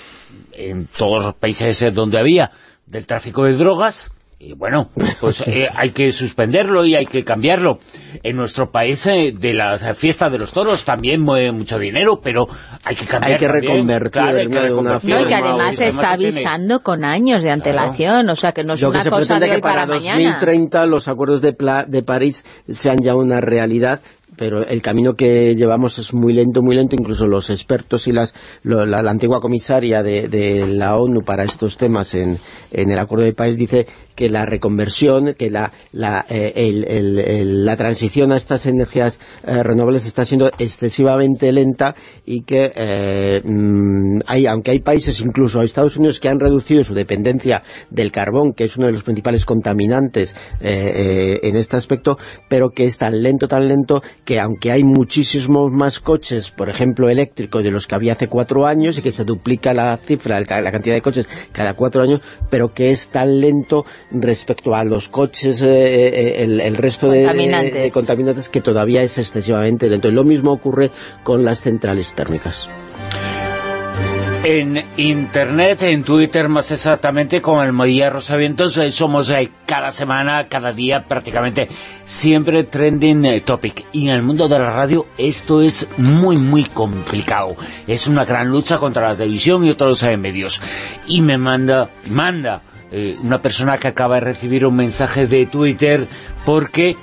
en todos los países donde había del tráfico de drogas y bueno, pues eh, hay que suspenderlo y hay que cambiarlo. En nuestro país, eh, de la fiesta de los toros también mueve mucho dinero, pero hay que cambiar Hay que reconvertir Claro, hay que de una reconvertir. No, y que forma además se está avisando con años de antelación, o sea que no es Lo que una se cosa de hoy que para, para, mañana. 2030 los acuerdos de, Pla- de París sean ya una realidad pero el camino que llevamos es muy lento, muy lento, incluso los expertos y las lo- la, antigua comisaria de, la ONU para estos temas en, el Acuerdo de París dice que la reconversión, que eh, la transición a estas energías eh, renovables está siendo excesivamente lenta y que eh, mm, hay, aunque hay países, incluso Estados Unidos, que han reducido su dependencia del carbón, que es uno de los principales contaminantes eh, en este aspecto, pero que es tan lento, tan lento, que aunque hay muchísimos más coches, por ejemplo, eléctricos de los que había hace cuatro años, y que se duplica la cifra, la cantidad de coches cada cuatro años, pero que es tan lento respecto a los coches, eh, eh, el, el resto de, de contaminantes, que todavía es excesivamente lento. Y lo mismo ocurre con las centrales térmicas. En internet, en Twitter más exactamente, con el Modilla Rosavientos, somos eh, cada semana, cada día prácticamente, siempre trending eh, topic. Y en el mundo de la radio esto es muy, muy complicado. Es una gran lucha contra la televisión y otros eh, medios. Y me manda, manda una persona que acaba de recibir un mensaje de Twitter porque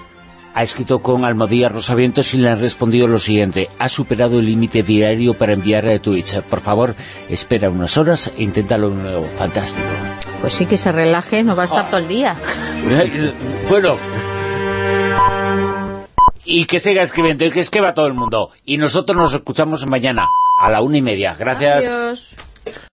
ha escrito con Almodía Rosavientos y le han respondido lo siguiente. Ha superado el límite diario para enviar a Twitch. Por favor, espera unas horas e inténtalo de nuevo. Fantástico. Pues sí que se relaje, no va a estar todo el día. bueno. Y que siga escribiendo y que escriba todo el mundo. Y nosotros nos escuchamos mañana a la una y media. Gracias. Adiós.